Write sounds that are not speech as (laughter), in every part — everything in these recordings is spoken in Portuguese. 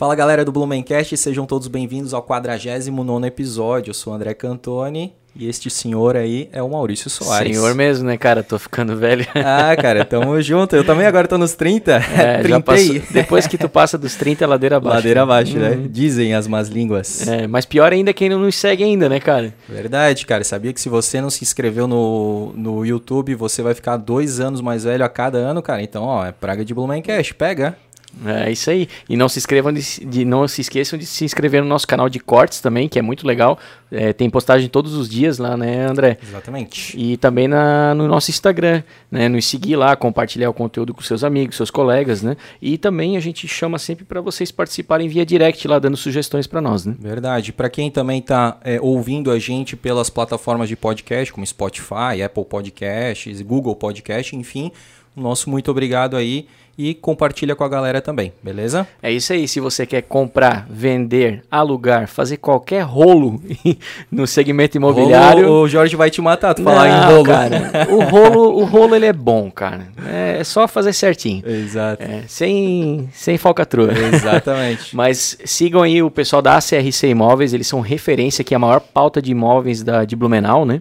Fala galera do Blumencast, sejam todos bem-vindos ao 49 episódio. Eu sou o André Cantoni e este senhor aí é o Maurício Soares. Senhor mesmo, né, cara? Tô ficando velho. (laughs) Ah, cara, tamo junto. Eu também agora tô nos 30. É, já (laughs) passou, depois que tu passa dos 30, é ladeira abaixo. Ladeira abaixo, né? Uhum. Dizem as más línguas. É, mas pior ainda é quem não nos segue ainda, né, cara? Verdade, cara. Sabia que se você não se inscreveu no, no YouTube, você vai ficar dois anos mais velho a cada ano, cara? Então, ó, é praga de Blumencast. Pega. É isso aí. E não se inscrevam de, de, não se esqueçam de se inscrever no nosso canal de cortes também, que é muito legal. É, tem postagem todos os dias lá, né, André? Exatamente. E também na, no nosso Instagram, né? Nos seguir lá, compartilhar o conteúdo com seus amigos, seus colegas, né? E também a gente chama sempre para vocês participarem via direct lá, dando sugestões para nós, né? Verdade. Para quem também está é, ouvindo a gente pelas plataformas de podcast, como Spotify, Apple Podcasts, Google Podcast, enfim, nosso muito obrigado aí e compartilha com a galera também, beleza? É isso aí. Se você quer comprar, vender, alugar, fazer qualquer rolo (laughs) no segmento imobiliário, rolo, o Jorge vai te matar tu falar em rolo. Cara, o rolo, o rolo ele é bom, cara. É só fazer certinho. Exato. É, sem sem falcatrua. Exatamente. (laughs) Mas sigam aí o pessoal da ACRC Imóveis, eles são referência que é a maior pauta de imóveis da de Blumenau, né?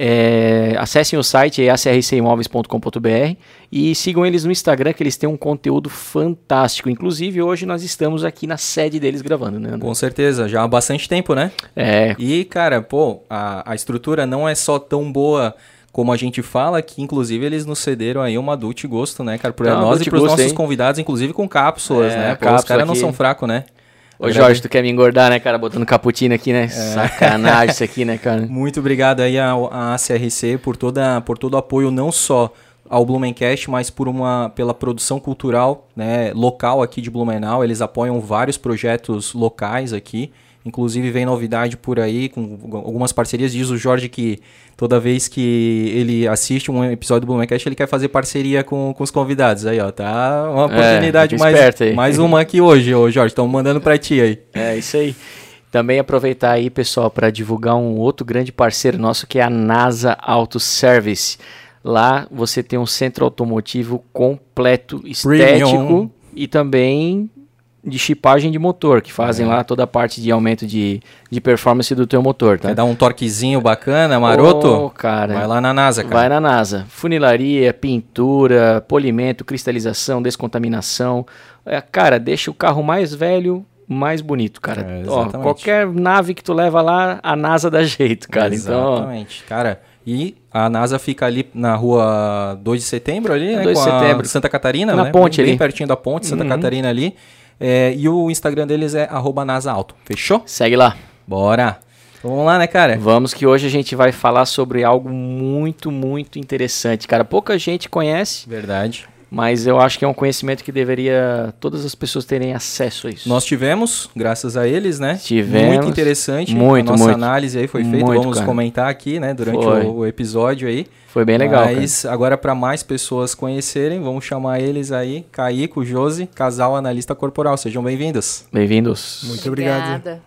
É, acessem o site é acrcimóveis.com.br e sigam eles no Instagram que eles têm um conteúdo fantástico. Inclusive, hoje nós estamos aqui na sede deles gravando, né? André? Com certeza, já há bastante tempo, né? É. E, cara, pô, a, a estrutura não é só tão boa como a gente fala, que inclusive eles nos cederam aí uma adulto gosto, né, cara? Para nós e para os nossos hein? convidados, inclusive com cápsulas, é, né? Pô, os caras não são fracos, né? Ô Jorge, tu quer me engordar, né, cara? Botando cappuccino aqui, né? É. Sacanagem isso aqui, né, cara? (laughs) Muito obrigado aí à, à CRC por, toda, por todo o apoio, não só ao Blumencast, mas por uma, pela produção cultural né, local aqui de Blumenau. Eles apoiam vários projetos locais aqui. Inclusive vem novidade por aí, com algumas parcerias. Diz o Jorge que toda vez que ele assiste um episódio do Blumencast, ele quer fazer parceria com, com os convidados. Aí, ó, tá uma é, oportunidade é, mais, mais uma aqui hoje, ô Jorge. Estão mandando para ti aí. É, isso aí. Também aproveitar aí, pessoal, para divulgar um outro grande parceiro nosso que é a NASA Auto Service. Lá você tem um centro automotivo completo, estético Premium. e também de chipagem de motor, que fazem é. lá toda a parte de aumento de, de performance do teu motor, tá? Quer dar um torquezinho bacana, maroto? Oh, cara. Vai lá na NASA, cara. Vai na NASA. Funilaria, pintura, polimento, cristalização, descontaminação. É, cara, deixa o carro mais velho mais bonito, cara. É, Ó, qualquer nave que tu leva lá, a NASA dá jeito, cara. Então, exatamente. Então, cara, e a NASA fica ali na rua 2 de setembro ali, né? 2 de setembro. Santa Catarina, na né? ponte bem, ali. Bem pertinho da ponte, Santa uhum. Catarina ali. É, e o Instagram deles é @nasaalto. Fechou? Segue lá. Bora. Então, vamos lá, né, cara? Vamos que hoje a gente vai falar sobre algo muito, muito interessante, cara. Pouca gente conhece. Verdade. Mas eu acho que é um conhecimento que deveria todas as pessoas terem acesso a isso. Nós tivemos, graças a eles, né? Tivemos. Muito interessante. Muito, a nossa muito. análise aí foi feita. Vamos cara. comentar aqui, né, durante o, o, episódio aí. Foi bem legal. Mas cara. agora, para mais pessoas conhecerem, vamos chamar eles aí, Caíco, Josi, casal analista corporal. Sejam bem-vindos. Bem-vindos. Muito obrigado.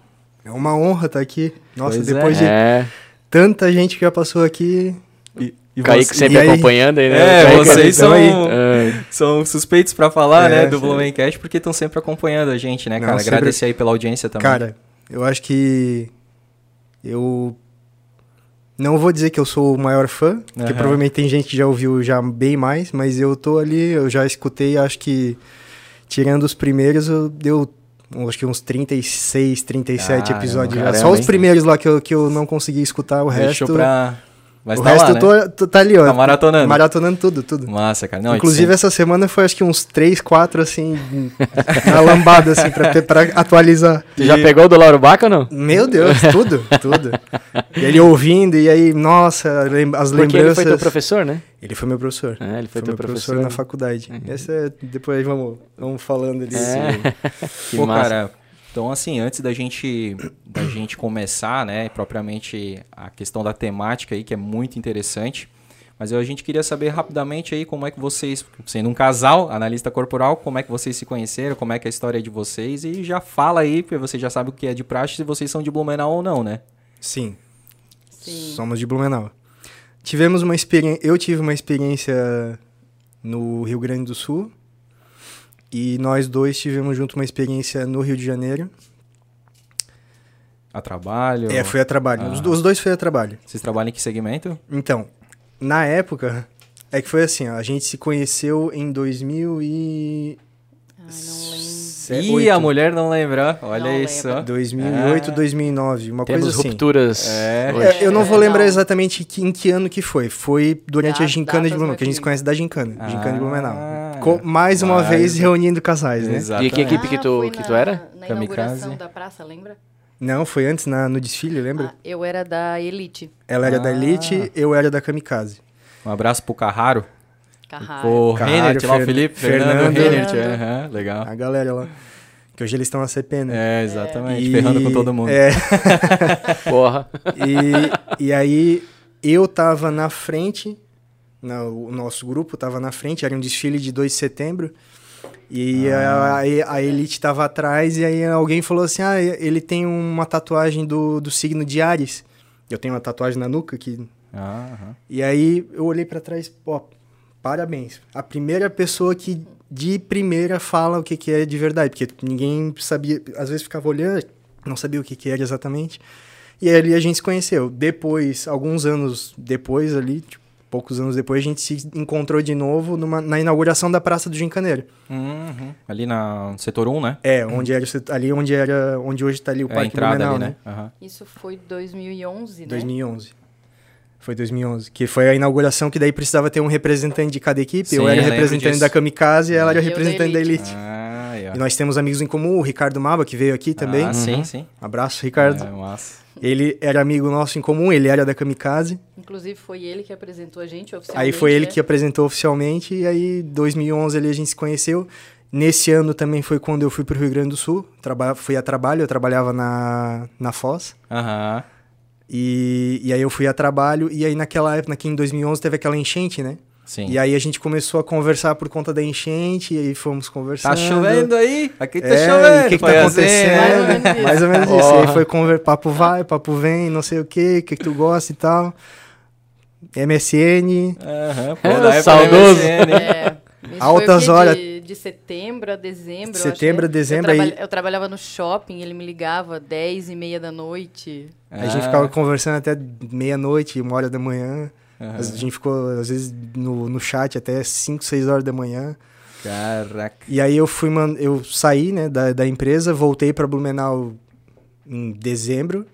É uma honra estar aqui. Nossa, pois depois é. de tanta gente que já passou aqui. E, e Kaique sempre aí? acompanhando aí, né? É, vocês são, é. são suspeitos para falar, é, né, do Blumencast, porque estão sempre acompanhando a gente, né, cara? Não, sempre... Agradecer aí pela audiência também. Cara, eu acho que eu não vou dizer que eu sou o maior fã, porque provavelmente tem gente que já ouviu já bem mais, mas eu tô ali, eu já escutei, acho que tirando os primeiros, eu deu acho que uns 36, 37 ah, episódios caramba, já. Só os primeiros lá que eu, que eu não consegui escutar, o Deixou resto. Pra mas o tá resto lá, né? tô, tô, tá ali, ó. Tá maratonando. Maratonando tudo, tudo. Massa, cara. Não, Inclusive, essa semana foi acho que uns 3, 4, assim, na lambada, assim, pra, ter, pra atualizar. Tu já pegou do Lauro Baca ou não? Meu Deus, tudo, tudo. E ele ouvindo, e aí, nossa, as lembranças... Porque ele foi teu professor, né? Ele foi meu professor. É, ele foi, foi teu professor. professor na faculdade. Uhum. Essa é, depois vamos, vamos falando disso. É. que Pô, massa. cara, então, assim, antes da gente, da gente começar, né, propriamente a questão da temática aí, que é muito interessante, mas a gente queria saber rapidamente aí como é que vocês, sendo um casal, analista corporal, como é que vocês se conheceram, como é que é a história de vocês, e já fala aí, porque você já sabe o que é de praxe, se vocês são de Blumenau ou não, né? Sim. Sim. Somos de Blumenau. Tivemos uma experiência, eu tive uma experiência no Rio Grande do Sul, E nós dois tivemos junto uma experiência no Rio de Janeiro. A trabalho? É, foi a trabalho. Ah. Os, os, dois foi a trabalho. Vocês trabalham em que segmento? Então, na época, é que foi assim, ó, a gente se conheceu em 2000 e... Ai, não lembro. Ih, a mulher não lembra. Olha não isso. Lembra. 2008, 2009, uma Temos coisa assim. rupturas. É. É, eu não vou lembrar não. exatamente que, em que ano que foi. Foi durante a gincana de Blumenau, que a gente conhece da gincana, ah. gincana de Blumenau. Com, mais uma vez reunindo casais, né? Exatamente. E que equipe que tu, que tu era? Na Kamikaze. da praça, lembra? Não, foi antes na, no desfile, lembra? Ah, eu era da Elite. Ela era ah. da Elite, eu era da Kamikaze. Um abraço pro Carraro. Carraro. O Reinert lá, o Felipe, Fernando, Fernando Reinert. Uhum, legal. A galera lá. Que hoje eles estão na CP, né? É, exatamente. E... Ferrando com todo mundo. É. (laughs) Porra. E, e aí, eu tava na frente, no, o nosso grupo tava na frente, era um desfile de 2 de setembro. E ah. a, a, Elite tava atrás, e aí alguém falou assim: ah, ele tem uma tatuagem do, do signo de Ares. Eu tenho uma tatuagem na nuca que. Ah, e aí eu olhei para trás, pô, parabéns. A primeira pessoa que de primeira fala o que, que é de verdade, porque ninguém sabia, às vezes ficava olhando, não sabia o que, que era exatamente. E ali a gente se conheceu. Depois, alguns anos depois ali, tipo, poucos anos depois, a gente se encontrou de novo numa, na inauguração da Praça do Gincaneiro. Uhum. Ali na setor 1, né? É, onde era, ali onde era, onde hoje está ali o é Parque Blumenau, ali, né? né? Uhum. Isso foi 2011, né? 2011. Foi 2011. Que foi a inauguração que daí precisava ter um representante de cada equipe. Sim, eu era eu representante da Kamikaze e ela era representante da Elite. Ah, e nós temos amigos em comum, o Ricardo Maba, que veio aqui também. Ah, sim, uhum. sim. Abraço, Ricardo. É, massa. Ele era amigo nosso em comum, ele era da Kamikaze. Inclusive foi ele que apresentou a gente oficialmente. Aí foi ele né? que apresentou oficialmente e aí 2011 ali a gente se conheceu. Nesse ano também foi quando eu fui para o Rio Grande do Sul, traba fui a trabalho, eu trabalhava na, na Foz. Aham. Uhum. E, e aí eu fui a trabalho, e aí naquela época, aqui em 2011, teve aquela enchente, né? Sim. E aí a gente começou a conversar por conta da enchente, e aí fomos conversando. Tá chovendo aí? Aqui tá é, chovendo. O que, que tá acontecendo? Assim, Mais ou menos isso. Oh. E aí foi conver... papo vai, papo vem, não sei o que, o que, que tu gosta e tal. MSN. Aham, uhum, saudoso. É, Altas horas. De, de, setembro a dezembro. Setembro a né? dezembro. Eu, traba aí... eu trabalhava no shopping, ele me ligava 10 e meia da noite. Ah. A gente ficava conversando até meia-noite, uma hora da manhã. Uhum. A gente ficou, às vezes, no, no chat até 5, 6 horas da manhã. Caraca. E aí eu fui, man... eu saí, né, da, da empresa, voltei para Blumenau em dezembro.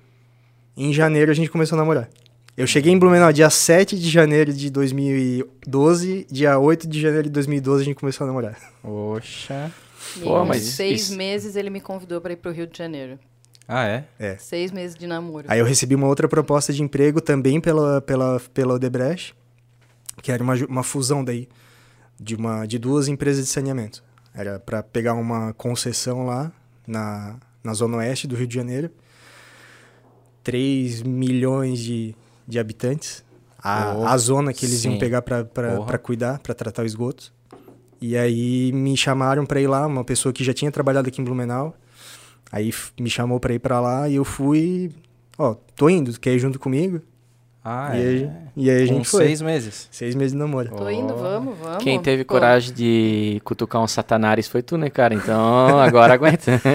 Em janeiro a gente começou a namorar. Eu cheguei em Blumenau dia 7 de janeiro de 2012, dia 8 de janeiro de 2012 a gente começou a namorar. Oxa. E Pô, mas seis isso... meses ele me convidou para ir pro Rio de Janeiro. Ah, é? É. Seis meses de namoro. Aí eu recebi uma outra proposta de emprego também pela, pela, pela Odebrecht, que era uma, uma fusão daí de, uma, de duas empresas de saneamento. Era para pegar uma concessão lá na, na zona oeste do Rio de Janeiro. 3 milhões de, de habitantes. A, oh, a zona que eles sim. iam pegar para cuidar, para tratar o esgoto. E aí me chamaram para ir lá, uma pessoa que já tinha trabalhado aqui em Blumenau Aí me chamou pra ir pra lá e eu fui. Ó, tô indo, quer ir junto comigo? Ah, e é. Aí, e aí a gente foi. seis meses. Seis meses de namoro. Tô indo, vamos, vamos. Quem teve Pô. coragem de cutucar um satanás foi tu, né, cara? Então, agora aguenta. (laughs)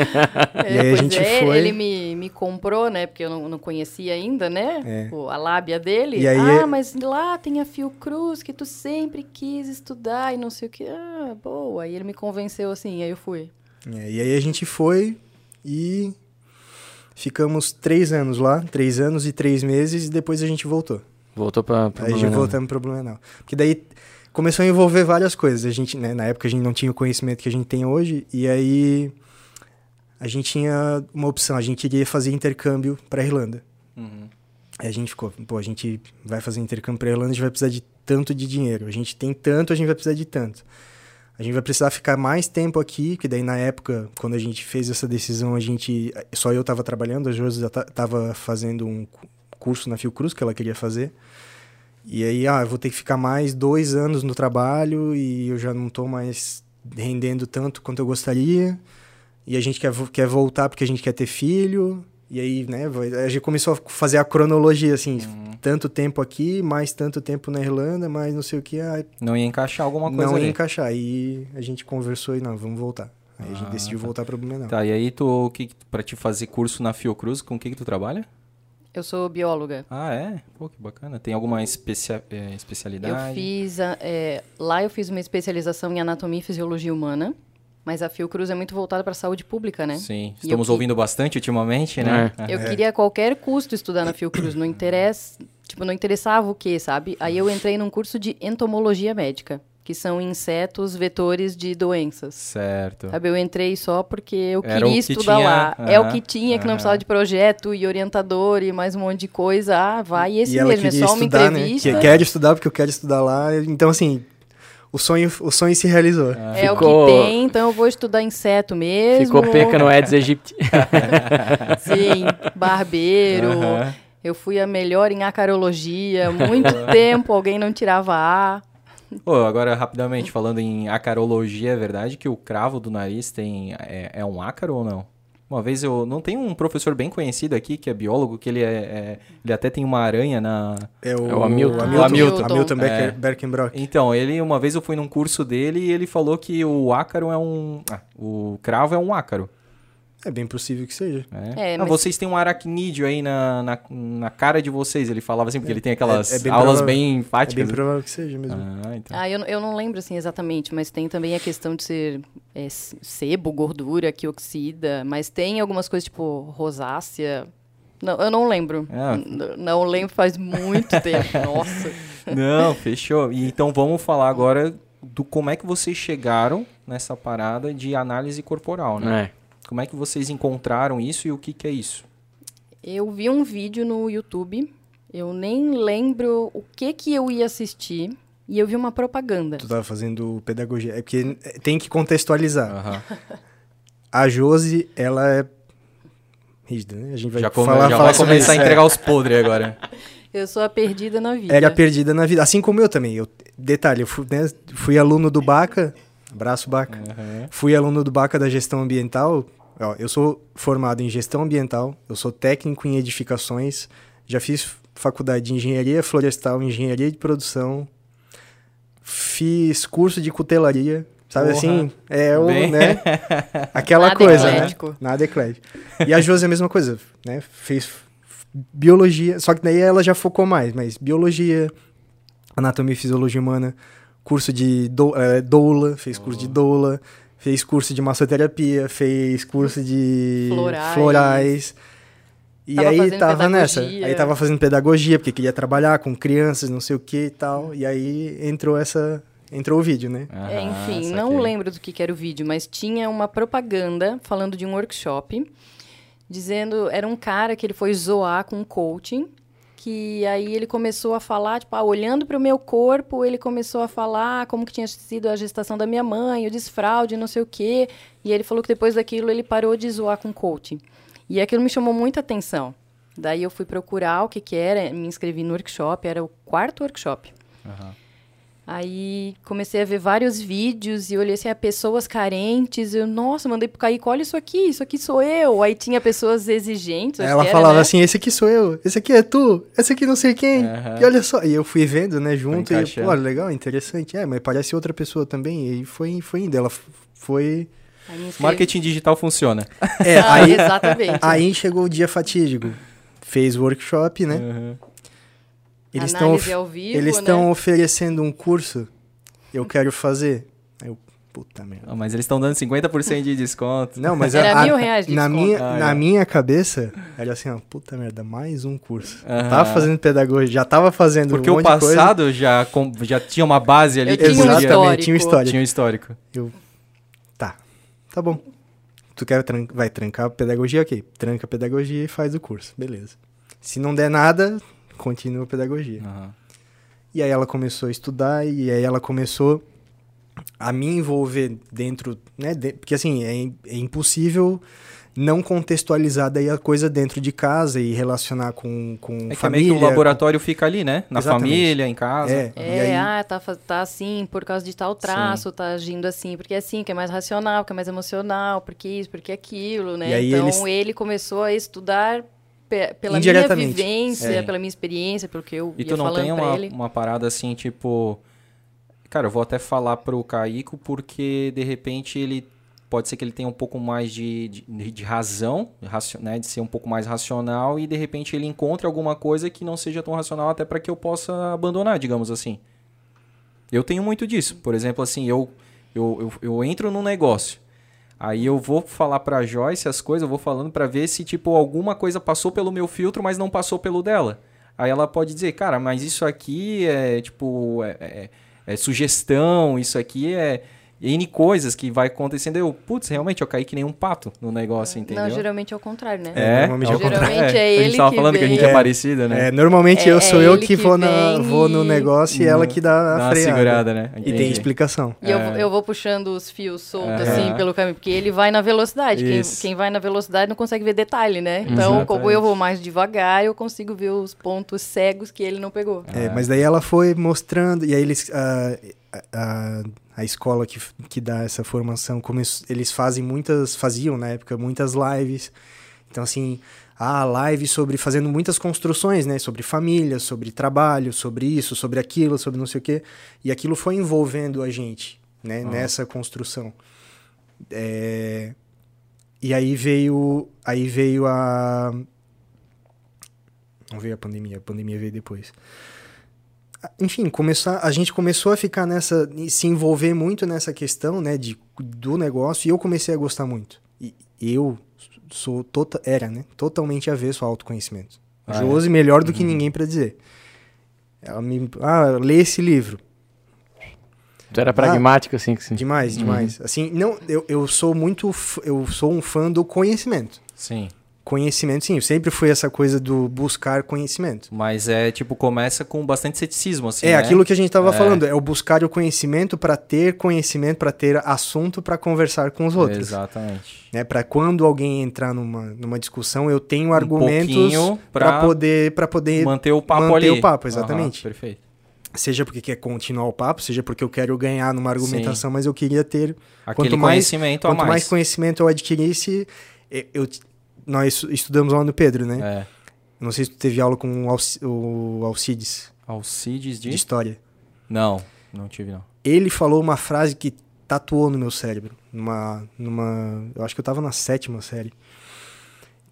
É, e aí a gente é, foi... Ele me, me comprou, né? Porque eu não, não conhecia ainda, né? É. Pô, a lábia dele. E aí, ah, mas lá tem a Fiocruz que tu sempre quis estudar e não sei o que. Ah, boa. Aí ele me convenceu assim, aí eu fui. É, e aí a gente foi e Ficamos três anos lá, três anos e três meses, e depois a gente voltou. Voltou para Aí a gente voltamos para Blumenau. Porque daí começou a envolver várias coisas. A gente, né, na época a gente não tinha o conhecimento que a gente tem hoje, e aí a gente tinha uma opção, a gente queria fazer intercâmbio para Irlanda. Uhum. Aí a gente ficou, pô, a gente vai fazer intercâmbio para Irlanda, a gente vai precisar de tanto de dinheiro. A gente tem tanto, a gente vai precisar de tanto a gente vai precisar ficar mais tempo aqui, que daí na época, quando a gente fez essa decisão, a gente só eu estava trabalhando, a Josi estava fazendo um curso na Fiocruz que ela queria fazer. E aí, ah, eu vou ter que ficar mais dois anos no trabalho e eu já não estou mais rendendo tanto quanto eu gostaria. E a gente quer, quer voltar porque a gente quer ter filho. E aí, né, a gente começou a fazer a cronologia, assim, uhum. tanto tempo aqui, mais tanto tempo na Irlanda, mais não sei o que. Aí... Não ia encaixar alguma coisa Não ali. ia encaixar. Aí a gente conversou e, não, vamos voltar. Aí ah, a gente ah, decidiu tá. voltar para Blumenau. Tá, e aí tu, que, pra te fazer curso na Fiocruz, com o que que tu trabalha? Eu sou bióloga. Ah, é? Pô, que bacana. Tem alguma especia é, especialidade? Eu fiz, é, lá eu fiz uma especialização em anatomia e fisiologia humana. Mas a Fiocruz é muito voltada para a saúde pública, né? Sim, estamos ouvindo bastante ultimamente, né? É. Eu é. queria a qualquer custo estudar na Fiocruz, não interessa, tipo, não interessava o quê, sabe? Aí eu entrei num curso de entomologia médica, que são insetos vetores de doenças. Certo. Sabe, eu entrei só porque eu Era queria que estudar tinha... lá. Uhum. É o que tinha, que não precisava de projeto e orientador e mais um monte de coisa. Ah, vai esse e mesmo, é só uma estudar, né? entrevista. Né? Que quer estudar porque eu quero estudar lá. Então, assim, o sonho, o sonho se realizou. Ah, é ficou... o que tem, então eu vou estudar inseto mesmo. Ficou peca no Aedes aegypti. (laughs) Sim, barbeiro. Eu fui a melhor em acarologia. Muito (laughs) tempo alguém não tirava A. Oh, agora, rapidamente, falando em acarologia, é verdade que o cravo do nariz tem é, é um ácaro ou não? Uma vez eu. Não tem um professor bem conhecido aqui, que é biólogo, que ele é. é ele até tem uma aranha na. É o, é o Hamilton. O Hamilton, Hamilton. Hamilton Becker, é. Berkenbrock. Então, ele, uma vez eu fui num curso dele e ele falou que o ácaro é um. Ah, o cravo é um ácaro. É bem possível que seja. É. é ah, vocês têm um aracnídeo aí na, na, na, cara de vocês. Ele falava assim, porque é, ele tem aquelas é, é bem aulas provável, bem enfáticas. É bem provável que seja mesmo. Ah, então. ah eu, eu não lembro assim exatamente, mas tem também a questão de ser é, sebo, gordura que oxida. Mas tem algumas coisas tipo rosácea. Não, eu não lembro. É. Não lembro faz muito (laughs) tempo. Nossa. Não, fechou. E então vamos falar agora do como é que vocês chegaram nessa parada de análise corporal, né? É. Como é que vocês encontraram isso e o que, que é isso? Eu vi um vídeo no YouTube, eu nem lembro o que que eu ia assistir, e eu vi uma propaganda. Tu estava fazendo pedagogia. É porque tem que contextualizar. Uhum. (laughs) A Josi, ela é rígida, né? A gente vai já come, falar, já falar vai começar a entregar os podres agora. (laughs) Eu sou a perdida na vida. Era perdida na vida. Assim como eu também. Eu, detalhe, eu fui, né, fui aluno do BACA. Abraço, BACA. Uhum. Fui aluno do BACA da gestão ambiental. Ó, eu sou formado em gestão ambiental, eu sou técnico em edificações, já fiz faculdade de engenharia florestal, engenharia de produção, fiz curso de cutelaria, sabe Porra. assim? É o, Bem... né? (laughs) Aquela Nada coisa, né? eclético. né? Nada eclético. E a Josi é a mesma coisa, né? Fez biologia, só que daí ela já focou mais, mas biologia, anatomia e fisiologia humana, curso de do, é, doula, fez curso oh. de doula, fez curso de massoterapia, fez curso de florais. florais. E tava aí tava pedagogia. nessa. Aí tava fazendo pedagogia, porque queria trabalhar com crianças, não sei o que e tal. E aí entrou essa. Entrou o vídeo, né? Ah, é, enfim, não lembro do que, que era o vídeo, mas tinha uma propaganda falando de um workshop, dizendo. Era um cara que ele foi zoar com coaching que aí ele começou a falar, tipo, ah, olhando para o meu corpo, ele começou a falar como que tinha sido a gestação da minha mãe, o desfraude, não sei o quê. E ele falou que depois daquilo ele parou de zoar com coaching. E aquilo me chamou muita atenção. Daí eu fui procurar o que que era, me inscrevi no workshop, era o quarto workshop. Uhum. Aí comecei a ver vários vídeos e olhei assim, a pessoas carentes. Eu, nossa, mandei pro Kaique, olha isso aqui, isso aqui sou eu. Aí tinha pessoas exigentes. Ela era, falava né? assim, esse aqui sou eu, esse aqui é tu, esse aqui não sei quem. Uhum. E olha só. E eu fui vendo, né, junto. E, pô, legal, interessante. É, mas parece outra pessoa também. E foi, foi indo. Ela foi. Marketing digital funciona. É, (laughs) ah, aí, exatamente. Aí chegou o dia fatídico. Fez workshop, né? Uhum. Eles estão eles estão né? oferecendo um curso. Eu quero fazer. Eu, puta merda. Oh, mas eles estão dando 50% de desconto. Não, mas era a, mil reais de na desconto. minha ah, na é. minha cabeça era assim, ó, puta merda, mais um curso. Uhum. Tava fazendo pedagogia, já tava fazendo Porque um o passado já com, já tinha uma base ali. Eu que tinha um histórico. tinha um histórico. Tinha um histórico. Eu tá. Tá bom. Tu quer tran vai trancar pedagogia, OK. Tranca pedagogia e faz o curso. Beleza. Se não der nada, continua a pedagogia. Uhum. E aí ela começou a estudar e aí ela começou a me envolver dentro, né? De, porque assim, é, é impossível não contextualizar daí a coisa dentro de casa e relacionar com, com É que é família. meio que o laboratório fica ali, né? Na Exatamente. família, em casa. É, É, aí, ah, tá, tá assim por causa de tal traço, tá agindo assim, porque é assim, que é mais racional, que é mais emocional, porque isso, porque aquilo, né? E aí então eles- ele começou a estudar pela minha vivência, É. pela minha experiência, pelo que eu E tu não tem uma, uma parada assim, tipo. Cara, eu vou até falar pro Caíco porque de repente ele. Pode ser que ele tenha um pouco mais de, de, de razão, né, de ser um pouco mais racional e de repente ele encontre alguma coisa que não seja tão racional até para que eu possa abandonar, digamos assim. Eu tenho muito disso. Por exemplo, assim, eu, eu, eu, eu entro num negócio. Aí eu vou falar pra Joyce as coisas, eu vou falando pra ver se, tipo, alguma coisa passou pelo meu filtro, mas não passou pelo dela. Aí ela pode dizer, cara, mas isso aqui é, tipo, é, é- é sugestão, isso aqui é N coisas que vai acontecendo. Eu, putz, realmente, eu caí que nem um pato no negócio, entendeu? Não, geralmente é o contrário, né? É, Normalmente é o contrário. Geralmente é a ele gente tava que falando que a gente vem. é É. parecida, né? é, normalmente É- eu sou é eu ele que que vou, na, vem vou no e- negócio e ela que dá a freada. segurada, né? E Entendi. tem explicação. E eu, É. eu vou puxando os fios soltos, assim, pelo caminho, porque ele vai na velocidade. Quem, quem vai na velocidade não consegue ver detalhe, né? Então, como Exatamente. eu vou mais devagar, eu consigo ver os pontos cegos que ele não pegou. É, mas daí ela foi mostrando, e aí eles. A, a, a escola que, que dá essa formação, come, eles fazem muitas. faziam na época muitas lives. Então, assim, a live sobre fazendo muitas construções, né? Sobre família, sobre trabalho, sobre isso, sobre aquilo, sobre não sei o quê. E aquilo foi envolvendo a gente, né? Nessa construção. É, E aí veio. Aí veio a. Não veio a pandemia, a pandemia veio depois enfim, começar, a gente começou a ficar nessa, se envolver muito nessa questão, né, de, do negócio, e eu comecei a gostar muito. E eu sou, tota, era, né, totalmente avesso ao autoconhecimento. Ah, Josi, melhor do que ninguém para dizer. Ela me, ah, lê esse livro. Tu era pragmático, assim, que sim. Demais, demais. Assim, não, eu, eu sou muito, f- eu sou um fã do conhecimento. Sim. Conhecimento, sim, eu sempre fui essa coisa do buscar conhecimento. Mas é, tipo, começa com bastante ceticismo, assim, é né? aquilo que a gente estava É. falando, é o buscar o conhecimento para ter conhecimento, para ter assunto para conversar com os outros. Exatamente. Né? Para quando alguém entrar numa, numa discussão, eu tenho argumentos Um pouquinho para poder para poder Manter o papo manter ali. o papo, exatamente. Aham, perfeito. seja porque quer continuar o papo, seja porque eu quero ganhar numa argumentação, mas eu queria ter Aquele Quanto mais- conhecimento a quanto mais. mais. conhecimento eu adquirisse, eu- nós estudamos lá no Pedro, né? É. Não sei se tu teve aula com o, Alci, o Alcides Alcides de... de história. Não, não tive não. ele falou uma frase que tatuou no meu cérebro. Numa, numa, eu acho que eu tava na sétima série.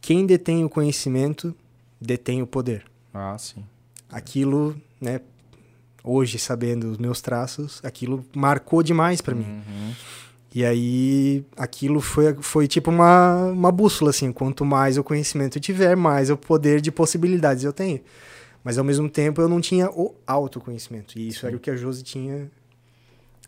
Quem detém o conhecimento detém o poder. Ah, sim. Aquilo, né? Hoje sabendo os meus traços, aquilo marcou demais pra mim. Uhum. E aí, aquilo foi, foi tipo uma, uma bússola, assim. Quanto mais o conhecimento eu tiver, mais o poder de possibilidades eu tenho. Mas, ao mesmo tempo, eu não tinha o autoconhecimento. E isso era o que a Josi tinha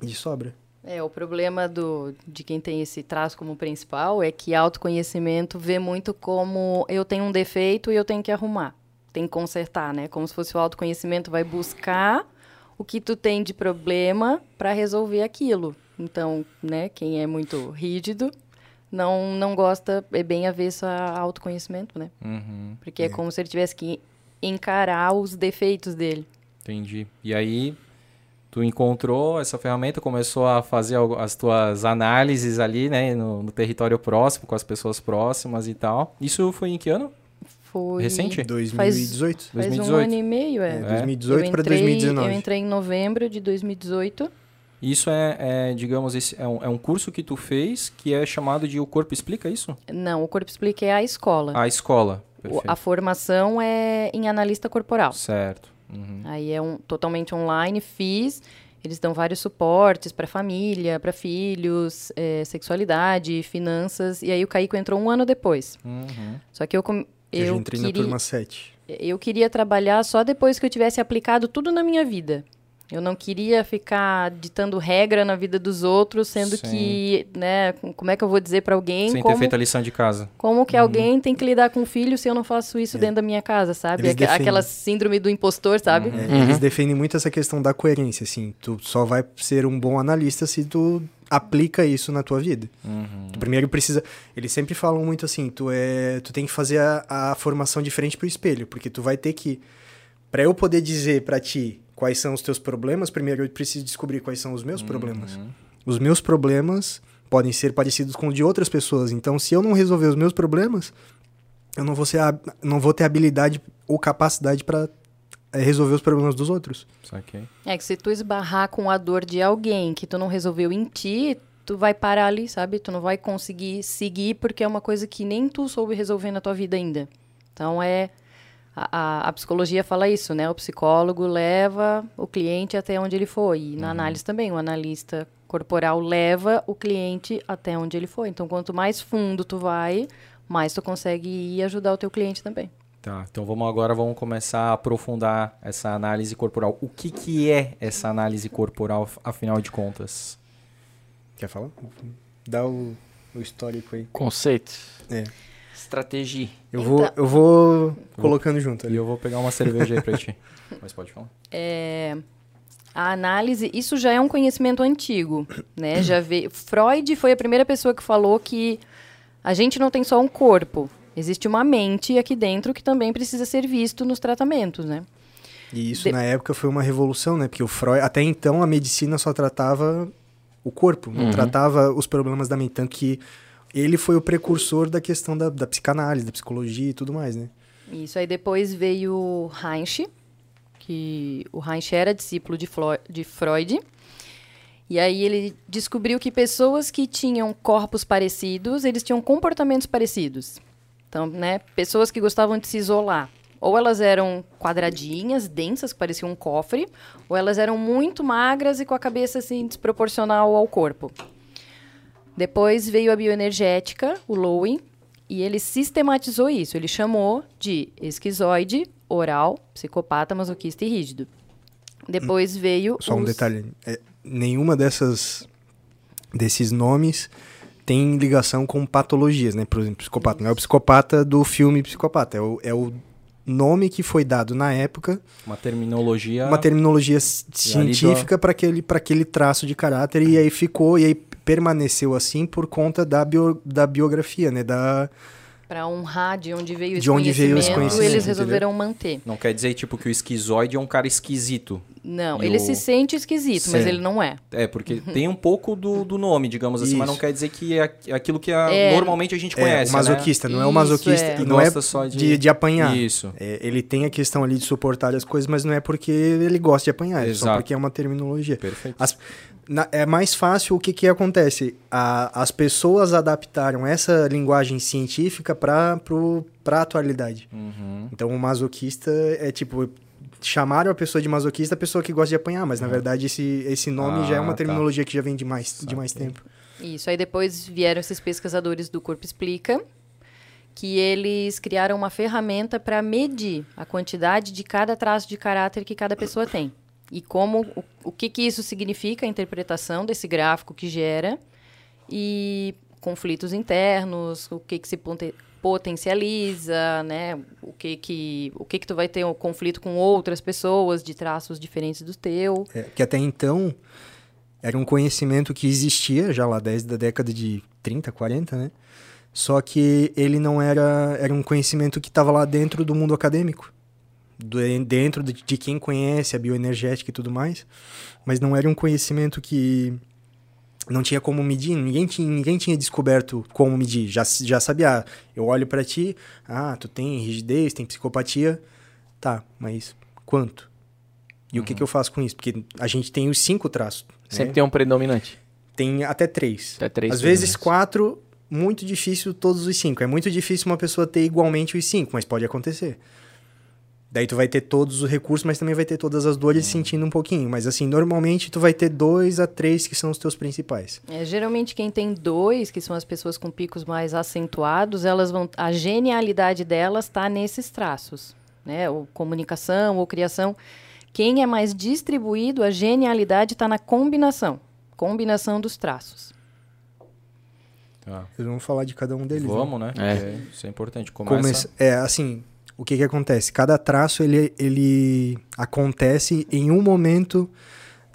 de sobra. É, o problema do, de quem tem esse traço como principal é que autoconhecimento vê muito como eu tenho um defeito e eu tenho que arrumar. Tem que consertar, né? Como se fosse o autoconhecimento vai buscar o que tu tem de problema para resolver aquilo. Então, né, quem é muito rígido não não gosta, é bem avesso a autoconhecimento, né? Uhum. Porque é, como se ele tivesse que encarar os defeitos dele. Entendi. E aí, tu encontrou essa ferramenta, começou a fazer algo- as tuas análises ali, né, no, no território próximo, com as pessoas próximas e tal. Isso foi em que ano? Foi Recente? 2018. Faz um 2018. ano e meio, é. É, É. 2018 Eu para entrei- 2019. Eu entrei em novembro de 2018. Isso é, é, digamos, esse, é, um, é um curso que tu fez que é chamado de O Corpo Explica isso? Não, o Corpo Explica é a escola. A escola. O- Perfeito. a formação é em analista corporal. Certo. Uhum. Aí é um totalmente online, fiz. Eles dão vários suportes para família, para filhos, é, sexualidade, finanças. E aí o Caico entrou um ano depois. Uhum. Só que eu, com- Eu, já eu entrei na queria, turma 7. eu queria trabalhar só depois que eu tivesse aplicado tudo na minha vida. Eu não queria ficar ditando regra na vida dos outros, sendo Sim. que, né, como é que eu vou dizer para alguém Sem como ter feito a lição de casa. Como que alguém tem que lidar com o filho se eu não faço isso dentro da minha casa, sabe? Eles Aque- defendem. Aquela síndrome do impostor, sabe? É, Eles defendem muito essa questão da coerência, assim. Tu só vai ser um bom analista se tu aplica isso na tua vida. Uhum. Tu primeiro precisa. Eles sempre falam muito assim: tu, é, tu tem que fazer a, a formação diferente pro espelho, porque tu vai ter que. Para eu poder dizer para ti quais são os teus problemas, primeiro eu preciso descobrir quais são os meus problemas. Uhum. Os meus problemas podem ser parecidos com os de outras pessoas. Então, se eu não resolver os meus problemas, eu não vou, ser, não vou ter habilidade ou capacidade para resolver os problemas dos outros. Saquei. É que se tu esbarrar com a dor de alguém que tu não resolveu em ti, tu vai parar ali, sabe? Tu não vai conseguir seguir porque é uma coisa que nem tu soube resolver na tua vida ainda. Então é. A, a, a psicologia fala isso, né? O psicólogo leva o cliente até onde ele foi. E na análise também, o analista corporal leva o cliente até onde ele foi. Então, quanto mais fundo tu vai, mais tu consegue ir e ajudar o teu cliente também. Tá, então vamos agora vamos começar a aprofundar essa análise corporal. O que, que é essa análise corporal, afinal de contas? Quer falar? Dá o, o histórico aí. Conceito. É. Estratégia. Eu Então- vou, eu vou colocando junto E ali. eu vou pegar uma cerveja aí pra ti. (laughs) Mas pode falar. É, a análise, isso já é um conhecimento antigo, né? Já veio, Freud foi a primeira pessoa que falou que a gente não tem só um corpo, existe uma mente aqui dentro que também precisa ser visto nos tratamentos, né? E isso De- na época foi uma revolução, né? Porque o Freud, até então a medicina só tratava o corpo, não Uhum. tratava os problemas da mente. Tanto que ele foi o precursor da questão da, da psicanálise, da psicologia e tudo mais, né? Isso aí depois veio Reich, que o Reich era discípulo de, Flo- de Freud. E aí ele descobriu que pessoas que tinham corpos parecidos, eles tinham comportamentos parecidos. Então, né, pessoas que gostavam de se isolar. Ou elas eram quadradinhas, densas, que pareciam um cofre, ou elas eram muito magras e com a cabeça assim desproporcional ao corpo. Depois veio a bioenergética, o Lowen, e ele sistematizou isso. Ele chamou de esquizoide, oral, psicopata, masoquista e rígido. Depois veio Só um os- detalhe, é, nenhuma dessas desses nomes tem ligação com patologias, né? Por exemplo, psicopata. Não é o psicopata do filme Psicopata, é o, é o nome que foi dado na época, Uma terminologia. uma terminologia científica para aquele, pra aquele traço de caráter, e aí ficou, e aí permaneceu assim por conta da, bio, da biografia, né? Da, Para honrar de onde veio De onde veio esse conhecimento, conhecimento, eles resolveram manter. Não quer dizer, tipo, que o esquizoide é um cara esquisito. Não, E ele o- se sente esquisito, mas Sim. ele não é. É, porque tem um pouco do, do nome, digamos assim, mas não Isso. quer dizer que é aqu- aquilo que a- É. normalmente a gente é, conhece. o masoquista, não é o Isso, masoquista, é. e Né? não é Gosta só de- de, de apanhar. Isso. É, ele tem a questão ali de suportar as coisas, mas não é porque ele gosta de apanhar, é só Exato. porque é uma terminologia. Perfeito. As- na- é mais fácil o que, que acontece. A- as pessoas adaptaram essa linguagem científica para a atualidade. Uhum. Então o masoquista é tipo. Chamaram a pessoa de masoquista a pessoa que gosta de apanhar, mas na verdade esse, esse nome já é Ah, uma tá. terminologia que já vem de mais, de mais tempo. Isso. Aí depois vieram esses pesquisadores do Corpo Explica, que eles criaram uma ferramenta para medir a quantidade de cada traço de caráter que cada pessoa tem. E como o, o que, que isso significa, a interpretação desse gráfico que gera, e conflitos internos, o que, que se potencializa, né? O que que, o que que tu vai ter um conflito com outras pessoas de traços diferentes do teu. É, que até então era um conhecimento que existia já lá desde a década de 30, 40, né? Só que ele não era. Era um conhecimento que estava lá dentro do mundo acadêmico. Dentro de, quem conhece a bioenergética e tudo mais. Mas não era um conhecimento que não tinha como medir, ninguém tinha, ninguém tinha descoberto como medir. Já, já sabia, ah, eu olho pra ti, ah, tu tem rigidez, tem psicopatia. Tá, mas quanto? E o que, que eu faço com isso? Porque a gente tem os cinco traços. Sempre né? tem um predominante. tem até três. Até três Às vezes quatro, muito difícil todos os cinco. É muito difícil uma pessoa ter igualmente os cinco, mas pode acontecer. Daí tu vai ter todos os recursos, mas também vai ter todas as dores sentindo um pouquinho. Mas assim, normalmente tu vai ter dois a três que são os teus principais. É, geralmente quem tem dois, que são as pessoas com picos mais acentuados, elas vão, a genialidade delas está nesses traços, né? Ou comunicação ou criação. Quem é mais distribuído, a genialidade está na combinação, combinação dos traços. Tá. Vocês vão falar de cada um deles. né? Vamos, né? É. É, Isso é importante. Começa... Começa- É, assim, o que que acontece? Cada traço, ele, ele acontece em um momento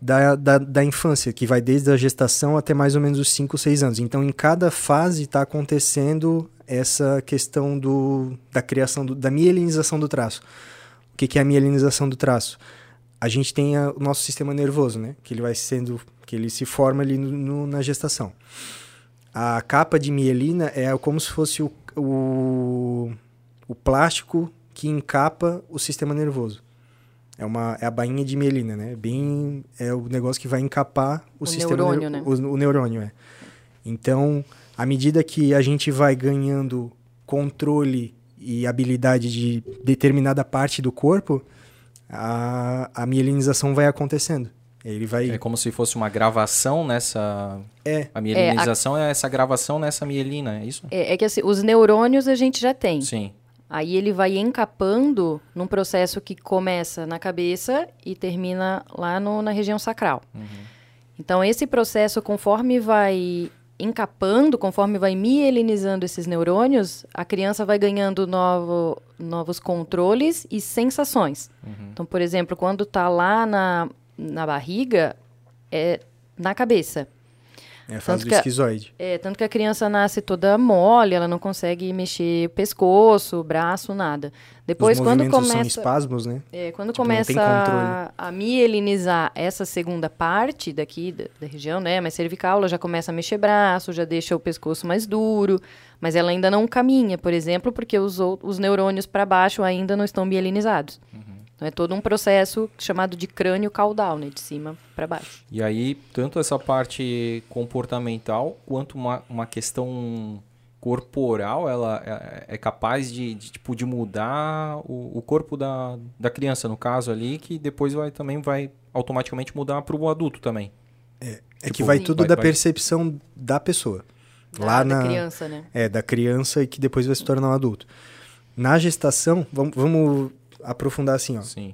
da, da, da, infância, que vai desde a gestação até mais ou menos os 5, 6 anos. Então, em cada fase está acontecendo essa questão do, da criação, do, da mielinização do traço. O que, que é a mielinização do traço? A gente tem a, o nosso sistema nervoso, né? Que ele vai sendo, que ele se forma ali no, no, na gestação. A capa de mielina é como se fosse o, o, o plástico que encapa o sistema nervoso. É, uma, é a bainha de mielina, né? Bem, é o negócio que vai encapar o, o sistema neurônio, né? O, o, neurônio, é. Então, à medida que a gente vai ganhando controle e habilidade de determinada parte do corpo, a, a mielinização vai acontecendo. Ele vai... É como se fosse uma gravação nessa. É. A mielinização é, a... é essa gravação nessa mielina, é isso? É, é que assim, os neurônios a gente já tem. Sim. Aí ele vai encapando num processo que começa na cabeça e termina lá no, na região sacral. Uhum. Então, esse processo, conforme vai encapando, conforme vai mielinizando esses neurônios, a criança vai ganhando novo, novos controles e sensações. Uhum. Então, por exemplo, quando está lá na, na barriga, é na cabeça. É a fase tanto do esquizoide. É, tanto que a criança nasce toda mole, ela não consegue mexer pescoço, braço, nada. Depois, Os quando começa. São espasmos, né? É, quando tipo, começa a, a mielinizar essa segunda parte daqui da, da, região, né? Mais cervical, ela já começa a mexer braço, já deixa o pescoço mais duro, mas ela ainda não caminha, por exemplo, porque os, os neurônios para baixo ainda não estão mielinizados. Uhum. Então é todo um processo chamado de crânio caudal, né? De cima para baixo. E aí, tanto essa parte comportamental quanto uma, uma questão corporal, ela é, é capaz de, de, tipo, de mudar o, o, corpo da, da criança, no caso ali, que depois vai também vai automaticamente mudar para o adulto também. É, é tipo, que vai tudo vai, da vai... percepção da pessoa. Da, lá da na, criança, né? É, da criança e que depois vai se tornar um adulto. Na gestação, vamos, vamos aprofundar assim, ó. Sim.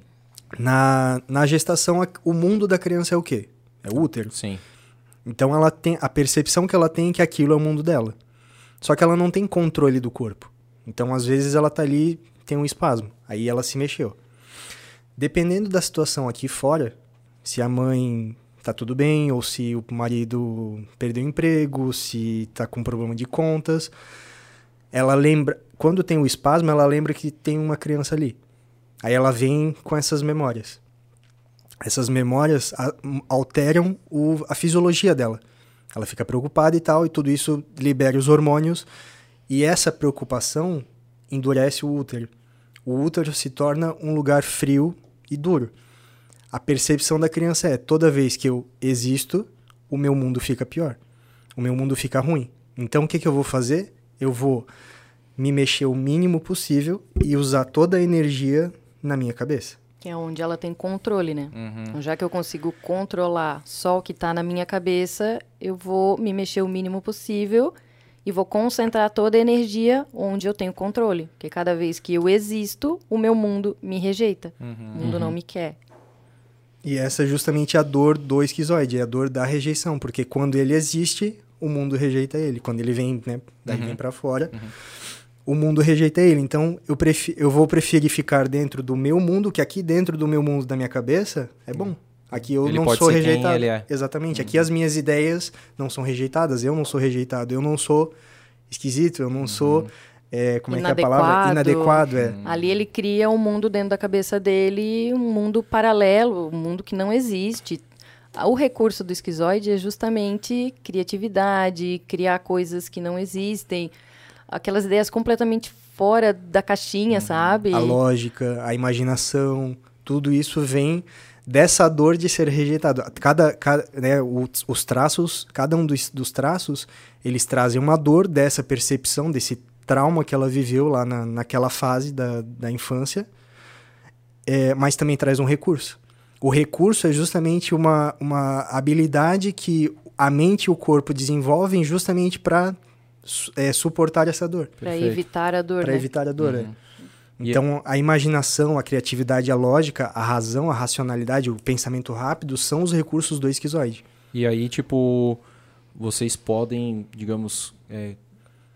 Na, na gestação, o mundo da criança é o quê? É o útero. Sim. Então ela tem a percepção que ela tem é que aquilo é o mundo dela. Só que ela não tem controle do corpo. Então às vezes ela tá ali, tem um espasmo. Aí ela se mexeu. Dependendo da situação aqui fora, se a mãe tá tudo bem ou se o marido perdeu o emprego, se tá com problema de contas, ela lembra, quando tem o espasmo, ela lembra que tem uma criança ali. Aí ela vem com essas memórias. Essas memórias alteram o, a fisiologia dela. Ela fica preocupada e tal, e tudo isso libera os hormônios, e essa preocupação endurece o útero. O útero se torna um lugar frio e duro. A percepção da criança é: toda vez que eu existo, o meu mundo fica pior. O meu mundo fica ruim. Então o que, que eu vou fazer? Eu vou me mexer o mínimo possível e usar toda a energia na minha cabeça. Que é onde ela tem controle, né? Uhum. Então, já que eu consigo controlar só o que está na minha cabeça, eu vou me mexer o mínimo possível e vou concentrar toda a energia onde eu tenho controle. Porque cada vez que eu existo, o meu mundo me rejeita. Uhum. O mundo uhum. não me quer. E essa é justamente a dor do esquizoide, é a dor da rejeição. Porque quando ele existe, o mundo rejeita ele. Quando ele vem, né, daí uhum. vem para fora uhum o mundo rejeita ele. Então eu, prefiro, eu vou preferir ficar dentro do meu mundo, que aqui dentro do meu mundo, da minha cabeça, é bom. Aqui eu ele não sou rejeitado. É. Exatamente. Aqui as minhas ideias não são rejeitadas. Eu não sou rejeitado. Eu não sou esquisito. Eu não uhum. sou. É, como Inadequado. é que é a palavra? Inadequado. É. Uhum. Ali ele cria um mundo dentro da cabeça dele, um mundo paralelo, um mundo que não existe. O recurso do esquizoide é justamente criatividade, criar coisas que não existem aquelas ideias completamente fora da caixinha, uhum. sabe? A lógica, a imaginação, tudo isso vem dessa dor de ser rejeitado. Cada, cada né, os, os, traços, cada um dos, dos, traços, eles trazem uma dor dessa percepção, desse trauma que ela viveu lá na, naquela fase da, da infância, é, mas também traz um recurso. O recurso é justamente uma, uma habilidade que a mente e o corpo desenvolvem justamente para é, suportar essa dor. Para evitar a dor. Para né? evitar a dor, é. uhum. é. Então, a imaginação, a criatividade, a lógica, a razão, a racionalidade, o pensamento rápido são os recursos do esquizoide. E aí, tipo, vocês podem, digamos, é,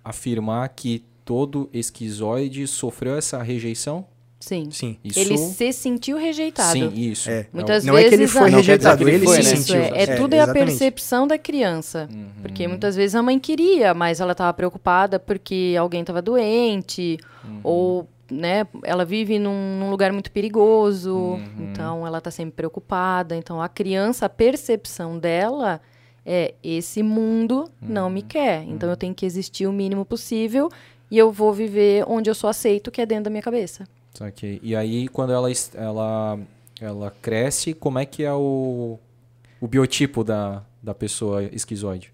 afirmar que todo esquizoide sofreu essa rejeição? Sim. Sim. Isso... Ele se sentiu rejeitado. Sim, isso. É. Muitas não vezes é que ele foi rejeitado, Não, dizer ele ele se foi, né? sentiu. Isso é, é tudo é a percepção da criança. Uhum. Porque muitas vezes a mãe queria, mas ela estava preocupada porque alguém estava doente, Uhum. ou né, ela vive num, num lugar muito perigoso, Uhum. então ela está sempre preocupada. Então a criança, a percepção dela é esse mundo não Uhum. me quer. Então eu tenho que existir o mínimo possível e eu vou viver onde eu sou aceito, que é dentro da minha cabeça. Saquei. E aí, quando ela, ela, ela cresce, como é que é o, o biotipo da, da pessoa esquizoide?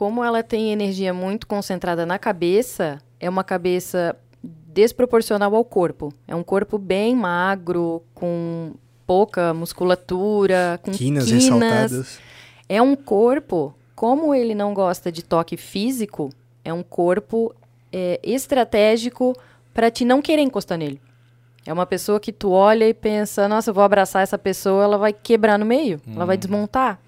como ela tem energia muito concentrada na cabeça, é uma cabeça desproporcional ao corpo. É um corpo bem magro, com pouca musculatura, com Quinas, quinas. ressaltadas. É um corpo, como ele não gosta de toque físico, é um corpo é, estratégico para te não querer encostar nele. É uma pessoa que tu olha e pensa, nossa, eu vou abraçar essa pessoa, ela vai quebrar no meio, ela vai desmontar.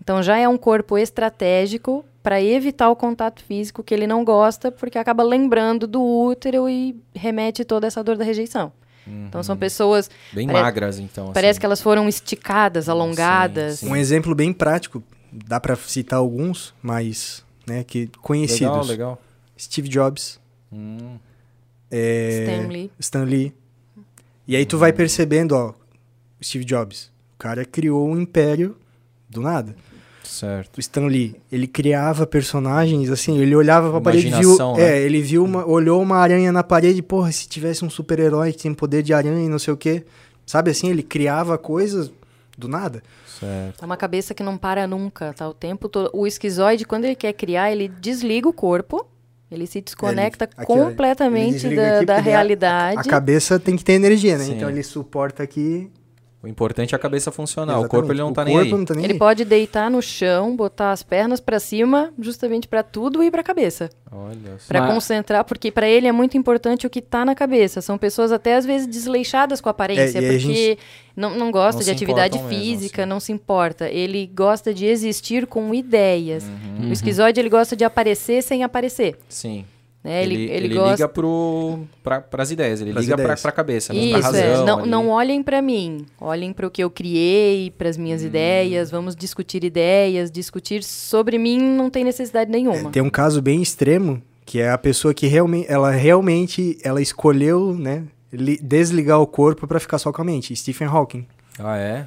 Então já é um corpo estratégico para evitar o contato físico que ele não gosta, porque acaba lembrando do útero e remete toda essa dor da rejeição. Então são pessoas, Bem Pare- magras, então. parece assim. que elas foram esticadas, alongadas. sim. Um exemplo bem prático, dá pra citar alguns, mas né, que conhecidos. Legal, legal. Steve Jobs, Hum, é, Stanley. Stan Lee. E aí tu vai percebendo, ó, Steve Jobs, o cara criou um império do nada. certo. O Stan Lee, ele criava personagens assim, ele olhava pra parede, viu, né? é, ele viu uma, olhou uma aranha na parede, porra, se tivesse um super-herói que tem poder de aranha e não sei o quê. Sabe assim, ele criava coisas do nada. Certo. É uma cabeça que não para nunca, tá? O tempo todo. O esquizoide, quando ele quer criar, ele desliga o corpo, ele se desconecta Ele- aqui, ó, ele completamente da, da daí a- realidade. A cabeça tem que ter energia, né? Sim. Então ele suporta aqui. O importante é a cabeça funcionar. O Exatamente. corpo ele não tá o nem aí. tá nem Ele aí. pode deitar no chão, botar as pernas pra cima, justamente pra tudo ir pra cabeça. Olha só. Pra Mas- concentrar, porque pra ele é muito importante o que tá na cabeça. São pessoas até às vezes desleixadas com a aparência, É, e porque a gente- não, não gosta Não de atividade importam mesmo, física, assim. não se importa. Ele gosta de existir com ideias. Uhum. O esquizoide ele gosta de aparecer sem aparecer. Sim. Né? Ele, Ele, ele, ele gosta... liga pro, pra, pras ideias, ele Pras liga pra, ideias. pra cabeça, né? pra Isso, razão. é. Não, ali. não olhem pra mim. Olhem para o que eu criei, para as Hum. minhas ideias. Vamos discutir ideias. Discutir sobre mim não tem necessidade nenhuma. É, tem um caso bem extremo, que é a pessoa que realmente, ela realmente, ela escolheu, né, li- desligar o corpo pra ficar só com a mente. Stephen Hawking. Ah, é?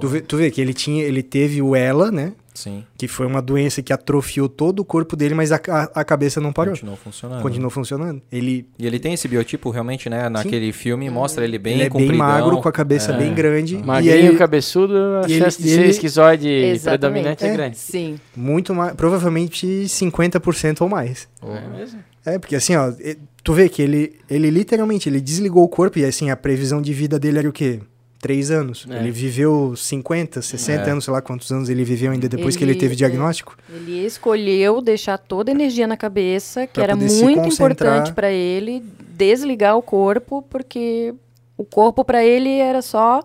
Tu vê, tu vê que ele tinha, ele teve o ELA, né, Sim. que foi uma doença que atrofiou todo o corpo dele, mas a, ca- a cabeça não parou. Continuou funcionando. Continuou funcionando. Ele, E ele tem esse biotipo realmente, né? Naquele filme mostra ele bem ele é bem magro, com a cabeça É. bem grande. E Magrinho, ele, cabeçudo, a e ele- chance de e ser ele- esquizoide Exatamente. predominante é, É. grande. Sim. muito mais, provavelmente 50% ou mais. É mesmo? É, porque assim, ó, tu vê que ele, ele literalmente, ele desligou o corpo e assim, a previsão de vida dele era o quê? Três anos. É. Ele viveu 50, 60 É. anos, sei lá quantos anos ele viveu ainda depois que ele Ele- teve é. diagnóstico. Ele escolheu deixar toda a energia na cabeça, que Pra era muito importante para ele, desligar o corpo, porque o corpo para ele era só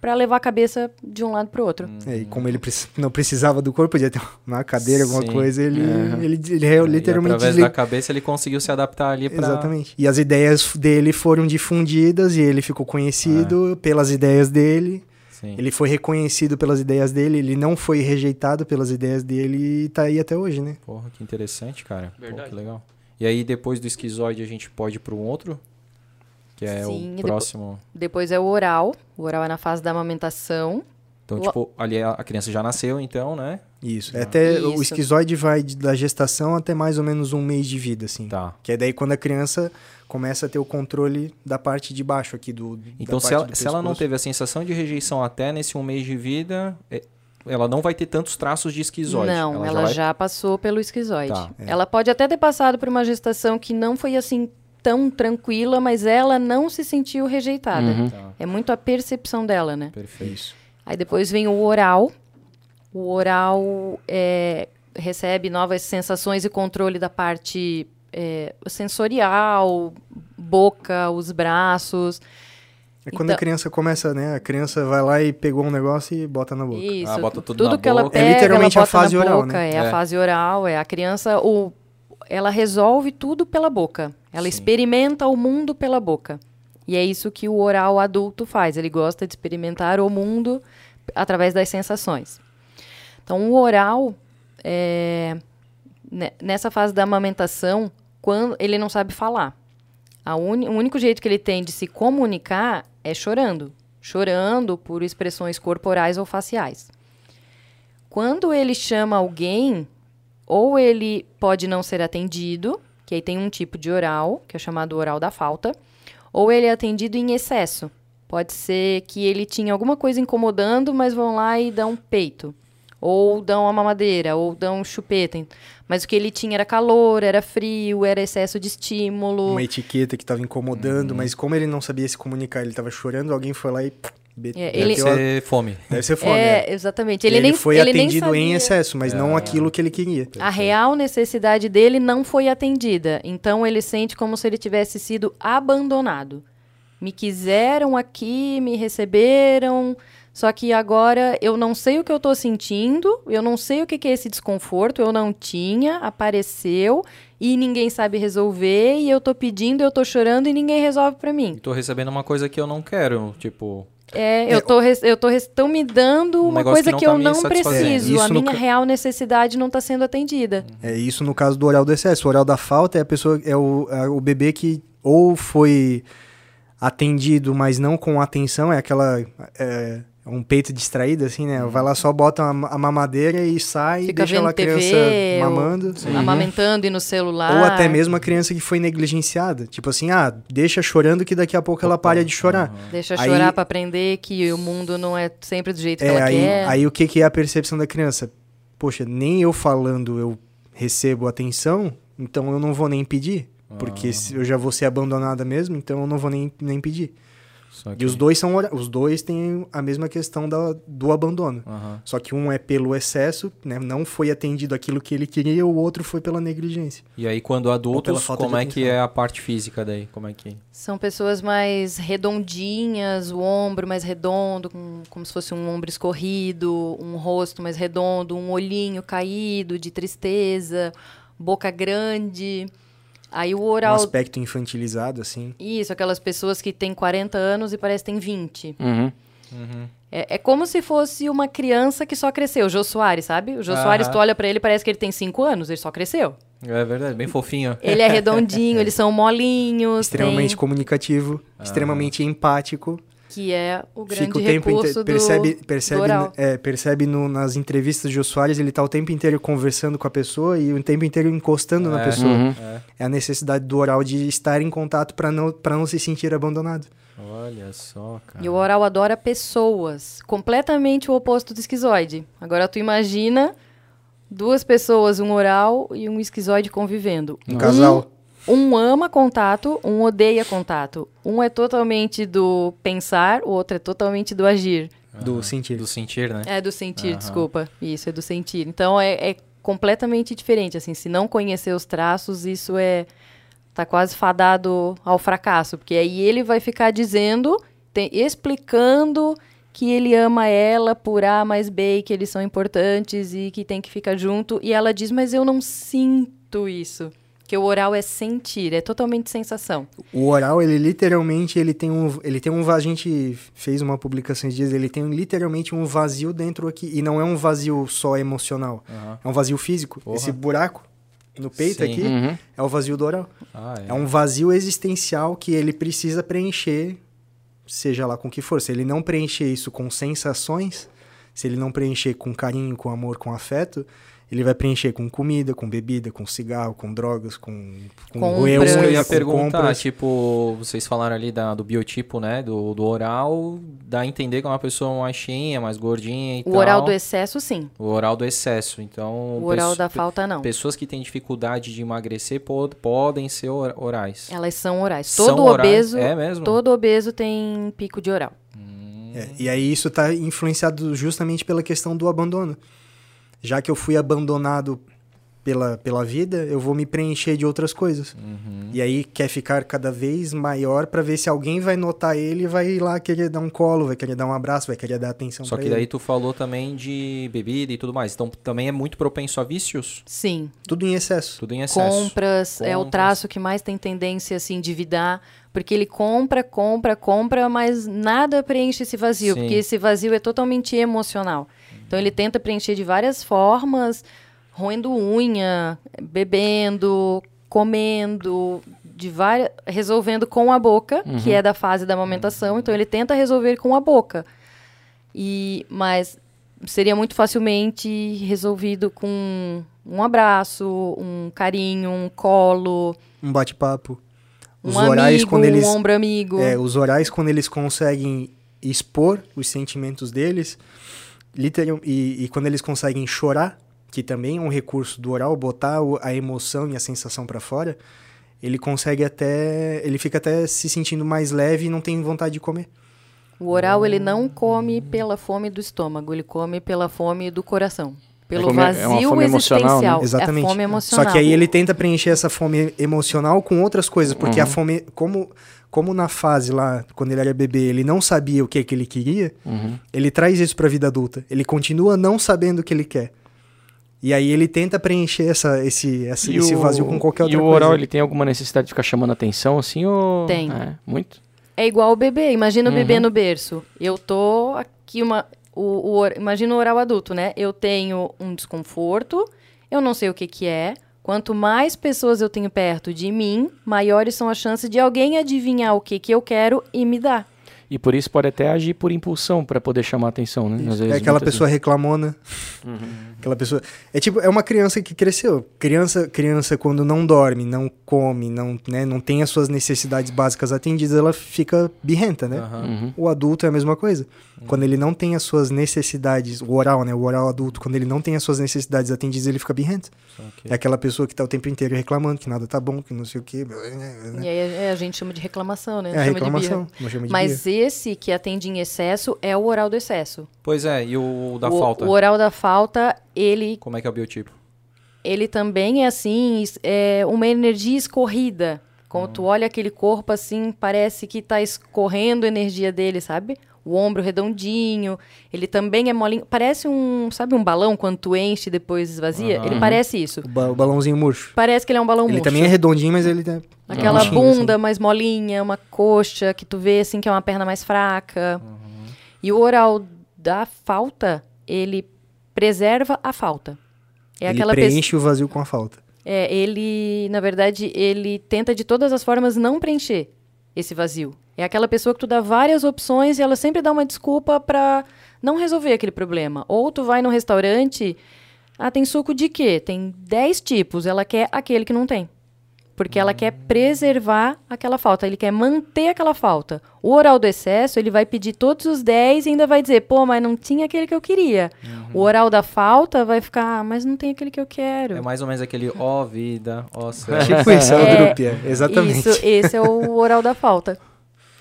para levar a cabeça de um lado para o outro. É, e como ele não precisava do corpo, podia ter (laughs) uma cadeira, alguma Sim. coisa, ele, Aham. ele, ele, É, literalmente e através da cabeça ele conseguiu se adaptar ali pra... Exatamente. E as ideias dele foram difundidas e ele ficou conhecido pelas ideias dele. Sim. Ele foi reconhecido pelas ideias dele, ele não foi rejeitado pelas ideias dele e tá aí até hoje, né? Porra, que interessante, cara. Pô, Verdade. que legal. E aí, depois do esquizoide, a gente pode ir para um outro? Que é Sim, o depois- próximo. Depois é o oral. O oral é na fase da amamentação. Então, Lo- tipo, ali a a criança já nasceu, então, né? Isso. Até o Isso. esquizoide vai da gestação até mais ou menos um mês de vida, assim. Tá. Que é daí quando a criança começa a ter o controle da parte de baixo aqui do. da Então, se parte ela, do se ela não teve a sensação de rejeição até nesse um mês de vida, é- ela não vai ter tantos traços de esquizoide. Não, ela, vai- já, passou pelo esquizoide. Tá. Ela pode até ter passado por uma gestação que não foi assim tão tranquila, mas ela não se sentiu rejeitada. Uhum. Tá, É muito a percepção dela, né? perfeito. Aí depois vem o oral. O oral é, recebe novas sensações e controle da parte é, sensorial, boca, os braços. É quando a Então- criança começa, né? A criança vai lá e pegou um negócio e bota na boca. Isso. Ah, bota tudo na que ela boca. É pega, literalmente ela a bota fase na oral, boca. né? É, É. a fase oral. É a criança, o, ela resolve tudo pela boca. Ela Sim. experimenta o mundo pela boca. E é isso que o oral adulto faz. Ele gosta de experimentar o mundo através das sensações. Então, o oral, é, nessa fase da amamentação, quando ele não sabe falar. Un, o único jeito que ele tem de se comunicar é chorando. Chorando por expressões corporais ou faciais. Quando ele chama alguém, ou ele pode não ser atendido, que aí tem um tipo de oral, que é chamado oral da falta, ou ele é atendido em excesso. Pode ser que ele tinha alguma coisa incomodando, mas vão lá e dão peito. Ou dão uma mamadeira, ou dão chupeta. Mas o que ele tinha era calor, era frio, era excesso de estímulo. Uma etiqueta que estava incomodando, uhum. mas como ele não sabia se comunicar, ele estava chorando, alguém foi lá e é, ele... Deve ser fome. Deve ser fome. É, é. exatamente. Ele, ele nem foi ele atendido nem em excesso, mas é. não aquilo que ele queria. A real necessidade dele não foi atendida. Então ele sente como se ele tivesse sido abandonado. Me quiseram aqui, me receberam, só que agora eu não sei o que eu estou sentindo, eu não sei o que, que é esse desconforto, eu não tinha, apareceu e ninguém sabe resolver e eu estou pedindo, eu estou chorando e ninguém resolve para mim. Estou recebendo uma coisa que eu não quero, tipo, é, eu tô, eu tô, estão me dando um uma coisa que, que tá eu não preciso. É, a minha real necessidade não está sendo atendida. É isso no caso do oral do excesso. O oral da falta é a pessoa, é o, é o bebê que ou foi atendido, mas não com atenção, é aquela é, um peito distraído, assim, né? Vai lá só bota a, mamadeira e sai Fica e deixa a criança mamando. Amamentando e no celular. Ou até mesmo a criança que foi negligenciada. Tipo assim, ah, deixa chorando que daqui a pouco ela para de chorar. Uhum. Deixa aí, chorar para aprender que o mundo não é sempre do jeito que é, ela aí, quer. Aí o que, que é a percepção da criança? Poxa, nem eu falando eu recebo atenção, então eu não vou nem pedir. Porque ah. eu já vou ser abandonada mesmo, então eu não vou nem, nem pedir. Que... E os dois são os dois têm a mesma questão da, do abandono. Uhum. Só que um é pelo excesso, né? Não foi atendido aquilo que ele queria, o outro foi pela negligência. E aí, quando adultos, como é que é a parte física daí? Como é que... São pessoas mais redondinhas, o ombro mais redondo, com, como se fosse um ombro escorrido, um rosto mais redondo, um olhinho caído de tristeza, boca grande. Aí o oral. Um aspecto infantilizado, assim. Isso, aquelas pessoas que têm 40 anos e parecem que têm 20. Uhum. Uhum. É, é, como se fosse uma criança que só cresceu. O Jô Soares, sabe? O Jô uhum. Soares, tu olha pra ele parece que ele tem 5 anos, ele só cresceu. É verdade, bem fofinho. Ele é redondinho, eles são molinhos. (laughs) Extremamente tem... comunicativo, extremamente empático que é o grande Fica o tempo recurso percebe do, percebe do é, percebe no, nas entrevistas de Soares ele está o tempo inteiro conversando com a pessoa e o tempo inteiro encostando é, na pessoa. Uhum. é. é. a necessidade do oral de estar em contato para não para não se sentir abandonado. Olha só cara. E o oral adora pessoas completamente o oposto do esquizoide. Agora tu imagina duas pessoas um oral e um esquizoide convivendo. Um casal um ama contato, um odeia contato. Um é totalmente do pensar, o outro é totalmente do agir. Do sentir. Do sentir, né? É do sentir, uhum. desculpa. Isso, é do sentir. Então é, é, completamente diferente. Assim, se não conhecer os traços, isso é. tá quase fadado ao fracasso. Porque aí ele vai ficar dizendo, tem, explicando que ele ama ela por A mais B, que eles são importantes e que tem que ficar junto. E ela diz, mas eu não sinto isso. Porque o oral é sentir, é totalmente sensação. O oral, ele literalmente, ele tem um, ele tem um, a gente fez uma publicação esses dias, ele tem literalmente um vazio dentro aqui, e não é um vazio só emocional, uhum. é um vazio físico. Porra. Esse buraco no peito Sim. aqui uhum. é o vazio do oral. Ah, é. é um vazio existencial que ele precisa preencher, seja lá com que for. Se ele não preencher isso com sensações, se ele não preencher com carinho, com amor, com afeto, ele vai preencher com comida, com bebida, com cigarro, com drogas, com, com compras. eu ia perguntar, compras. tipo, vocês falaram ali da, do biotipo, né, do, do oral, dá a entender que é uma pessoa mais cheinha, mais gordinha e o tal. O oral do excesso, sim. O oral do excesso, então... O oral da falta, não. Pessoas que têm dificuldade de emagrecer pod, podem ser orais. Elas são orais. Todo são obeso, orais. É mesmo? Todo obeso tem pico de oral. Hum. É, e aí isso está influenciado justamente pela questão do abandono já que eu fui abandonado pela, pela vida, eu vou me preencher de outras coisas. Uhum. E aí quer ficar cada vez maior para ver se alguém vai notar ele e vai ir lá querer dar um colo, vai querer dar um abraço, vai querer dar atenção Só pra que ele. daí tu falou também de bebida e tudo mais. Então também é muito propenso a vícios? Sim. Tudo em excesso. Tudo em excesso. Compras, é o Compras. traço que mais tem tendência a se endividar, porque ele compra, compra, compra, mas nada preenche esse vazio, Sim. porque esse vazio é totalmente emocional. Então ele tenta preencher de várias formas, roendo unha, bebendo, comendo, de várias, resolvendo com a boca, que é da fase da amamentação. Então ele tenta resolver com a boca. E mas seria muito facilmente resolvido com um abraço, um carinho, um colo, Um bate-papo. um Os orais, amigo, quando eles. um ombro amigo. É, os orais, quando eles conseguem expor os sentimentos deles, e, e quando eles conseguem chorar, que também é um recurso do oral, botar a emoção e a sensação pra fora, ele consegue até. Ele fica até se sentindo mais leve e não tem vontade de comer. O oral ele não come pela fome do estômago, ele come pela fome do coração. Pelo Fome- é uma vazio fome emocional, né? existencial. Exatamente. É fome emocional. Só que aí ele tenta preencher essa fome emocional com outras coisas, porque a fome, como, como na fase lá, quando ele era bebê, ele não sabia o que, que ele queria, Uhum. ele traz isso pra vida adulta. Ele continua não sabendo o que ele quer. E aí ele tenta preencher essa, esse, essa- esse o- vazio com qualquer outra E o coisa. oral, ele tem alguma necessidade de ficar chamando atenção, assim, ou... Tem. É, muito? É igual o bebê. Imagina o bebê Uhum. no berço. Eu tô aqui uma. O, o, imagina o oral adulto, né? Eu tenho um desconforto, eu não sei o que, que é. Quanto mais pessoas eu tenho perto de mim, maiores são as chances de alguém adivinhar o que, que eu quero e me dar. E por isso pode até agir por impulsão, pra poder chamar atenção, né? Vezes, é aquela pessoa reclamona. Uhum. Aquela pessoa. É tipo, é uma criança que cresceu. Criança, criança quando não dorme, não come, não, né, não tem as suas necessidades básicas atendidas, ela fica birrenta, né? Uhum. O adulto é a mesma coisa. Quando ele não tem as suas necessidades, o oral, né? O oral adulto, quando ele não tem as suas necessidades atendidas, ele fica birrento. Ok. É aquela pessoa que tá o tempo inteiro reclamando que nada tá bom, que não sei o quê. E aí é, a gente chama de reclamação, né? É a chama de reclamação. birra. Não chama de Mas birra. esse que atende em excesso é o oral do excesso. Pois é, e o da o, falta? o oral da falta, ele Como é que é o biotipo? ele também é assim, é uma energia escorrida. Quando tu olha aquele corpo assim, parece que tá escorrendo energia dele, sabe? O ombro redondinho, ele também é molinho. Parece um, sabe um balão quando tu enche e depois esvazia? Aham. Ele parece isso. O, ba- o balãozinho murcho. Parece que ele é um balão Ele murcho. também é redondinho, mas ele tem. Aquela murchinho, bunda assim. mais molinha, uma coxa que tu vê assim que é uma perna mais fraca. E o oral da falta, ele preserva a falta. É ele preenche o vazio com a falta. é, ele, na verdade, ele tenta de todas as formas não preencher esse vazio. É aquela pessoa que tu dá várias opções e ela sempre dá uma desculpa pra não resolver aquele problema. Ou tu vai num restaurante, ah, tem suco de quê? Tem 10 tipos, ela quer aquele que não tem. Porque ela quer preservar aquela falta, ele quer manter aquela falta. O oral do excesso, ele vai pedir todos os 10 e ainda vai dizer, pô, mas não tinha aquele que eu queria. O oral da falta vai ficar, ah, mas não tem aquele que eu quero. É mais ou menos aquele ó vida, ó (laughs) céu. Tipo isso, é o É, Drupia. Exatamente. Isso, esse é o oral da falta.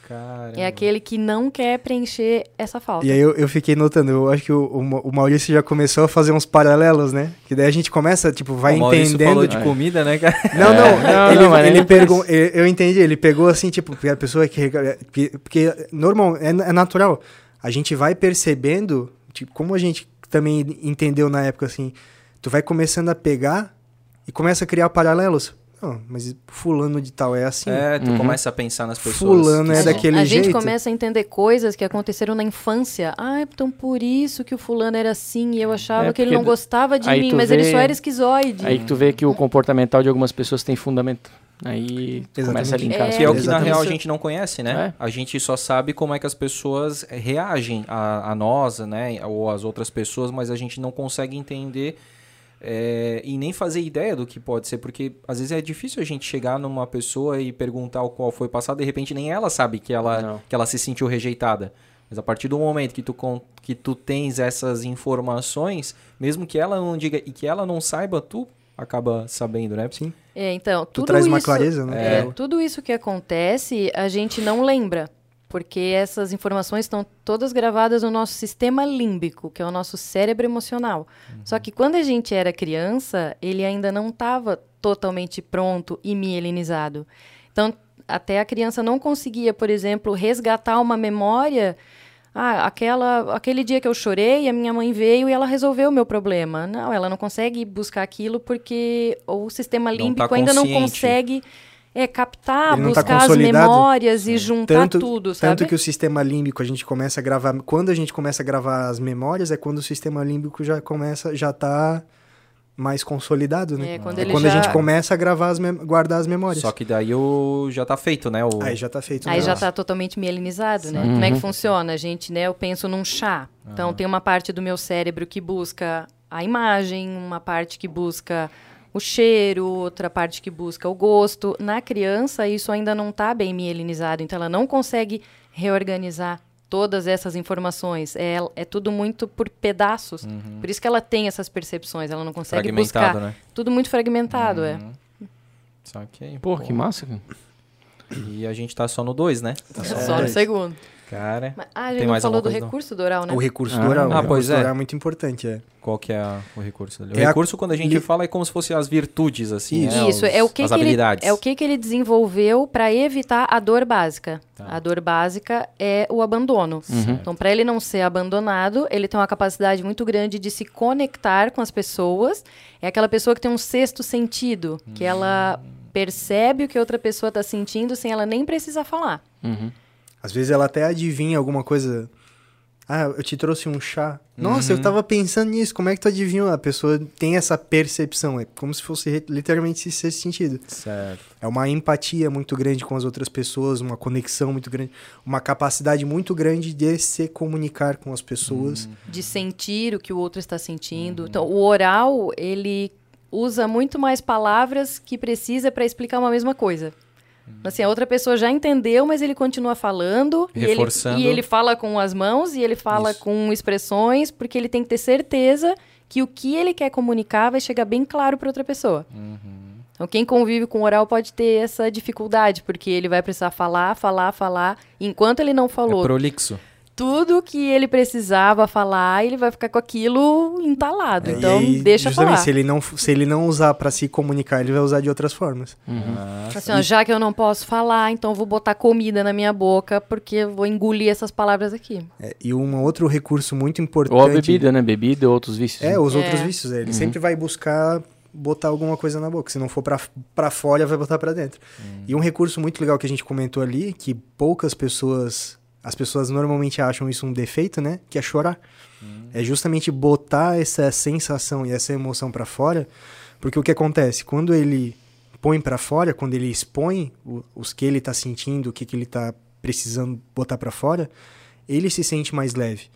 Cara. É aquele que não quer preencher essa falta. E aí eu, eu fiquei notando, eu acho que o, o Ma- o Maurício já começou a fazer uns paralelos, né? Que daí a gente começa, tipo, vai o Maurício entendendo. falou de comida, né, cara? (laughs) Não, (laughs) não, Não, ele, não, mas ele pegou, eu entendi, ele pegou assim, tipo, porque a pessoa que, que- porque normal, é, é natural, a gente vai percebendo, tipo, como a gente também entendeu na época, assim, tu vai começando a pegar e começa a criar paralelos. Não, mas fulano de tal é assim, É, tu Uhum. começa a pensar nas pessoas. Fulano é a são- gente- daquele a gente jeito. começa a entender coisas que aconteceram na infância. Ah, então por isso que o fulano era assim e eu achava É, que ele não gostava de mim, mas ele vê- só era esquizoide. Aí que tu vê que o comportamental de algumas pessoas tem fundamento. Aí começa a Exatamente. linkar. É, Que é o que na real a gente não conhece, né? É. A gente só sabe como é que as pessoas reagem a, a nós, né? Ou as outras pessoas, mas a gente não consegue entender é, e nem fazer ideia do que pode ser, porque às vezes é difícil a gente chegar numa pessoa e perguntar o qual foi o passado, de repente nem ela sabe que ela, Não. que ela se sentiu rejeitada. Mas a partir do momento que tu, que tu tens essas informações, mesmo que ela não diga e que ela não saiba, tu acaba sabendo, né? Sim. É, então, Tu tudo traz uma isso- clareza, né? É, tudo isso que acontece, a gente não lembra. Porque essas informações estão todas gravadas no nosso sistema límbico, que é o nosso cérebro emocional. Uhum. Só que quando a gente era criança, ele ainda não estava totalmente pronto e mielinizado. Então, até a criança não conseguia, por exemplo, resgatar uma memória. Ah, aquela, aquele dia que eu chorei, a minha mãe veio e ela resolveu o meu problema. Não, ela não consegue buscar aquilo porque o sistema límbico tá ainda não consegue é captar, tá buscar tá as memórias e juntar tanto, tudo, sabe? Tanto que o sistema límbico a gente começa a gravar, quando a gente começa a gravar as memórias é quando o sistema límbico já começa, já tá mais consolidado, né? É, quando, é quando já... a gente começa a gravar as guardar as memórias. Só que daí o já tá feito, né? O... Aí já tá feito. Aí já tá totalmente mielinizado, né? Uhum. Como é que uhum. funciona? A gente, né, eu penso num chá. Então uhum. tem uma parte do meu cérebro que busca a imagem, uma parte que busca o cheiro, outra parte que busca o gosto. Na criança, isso ainda não está bem mielinizado, então ela não consegue reorganizar todas essas informações. É, é tudo muito por pedaços. Uhum. Por isso que ela tem essas percepções, ela não consegue buscar. Né? Tudo muito fragmentado, é. uhum. é. Saquei. Pô, Pô, que massa. E a gente tá só no 2, né? Tá só, só no segundo. Cara. Mas, ah, a gente não falou do recurso do oral, né? O recurso ah, do oral. Ah, pois é. é muito importante, é. Qual que é a, o recurso dele? O é recurso, a... quando a gente li... fala, é como se fossem as virtudes, assim. Isso, né? Isso. Os, é o que, que habilidades. Ele, é o que, que ele desenvolveu para evitar a dor básica. Tá. A dor básica é o abandono. Uhum. Então, para ele não ser abandonado, ele tem uma capacidade muito grande de se conectar com as pessoas. É aquela pessoa que tem um sexto sentido, que ela hum. percebe o que outra pessoa está sentindo sem ela nem precisar falar. Uhum. Às vezes ela até adivinha alguma coisa. Ah, eu te trouxe um chá. Nossa, uhum. eu tava pensando nisso. Como é que tu adivinhou? A pessoa tem essa percepção. É como se fosse literalmente esse sentido. Certo. É uma empatia muito grande com as outras pessoas, uma conexão muito grande, uma capacidade muito grande de se comunicar com as pessoas. Uhum. De sentir o que o outro está sentindo. Uhum. Então, o oral, ele usa muito mais palavras que precisa para explicar uma mesma coisa. Assim, a outra pessoa já entendeu, mas ele continua falando. Reforçando. E ele, e ele fala com as mãos e ele fala Isso. com expressões, porque ele tem que ter certeza que o que ele quer comunicar vai chegar bem claro para outra pessoa. Uhum. Então, quem convive com oral pode ter essa dificuldade, porque ele vai precisar falar, falar, falar. Enquanto ele não falou. É prolixo tudo que ele precisava falar, ele vai ficar com aquilo entalado. É, então, aí, deixa falar. Se ele não, se ele não usar para se comunicar, ele vai usar de outras formas. Uhum. Ah, assim, ó, já que eu não posso falar, então vou botar comida na minha boca, porque eu vou engolir essas palavras aqui. É, e um outro recurso muito importante... Ou a bebida, né? Bebida ou outros vícios. É, os outros é. vícios. É. Ele uhum. sempre vai buscar botar alguma coisa na boca. Se não for para fora, vai botar para dentro. Uhum. E um recurso muito legal que a gente comentou ali, que poucas pessoas as pessoas normalmente acham isso um defeito, né? Que é chorar. Hum. É justamente botar essa sensação e essa emoção para fora, porque o que acontece? Quando ele põe para fora, quando ele expõe os que ele tá sentindo, o que, que ele tá precisando botar para fora, ele se sente mais leve.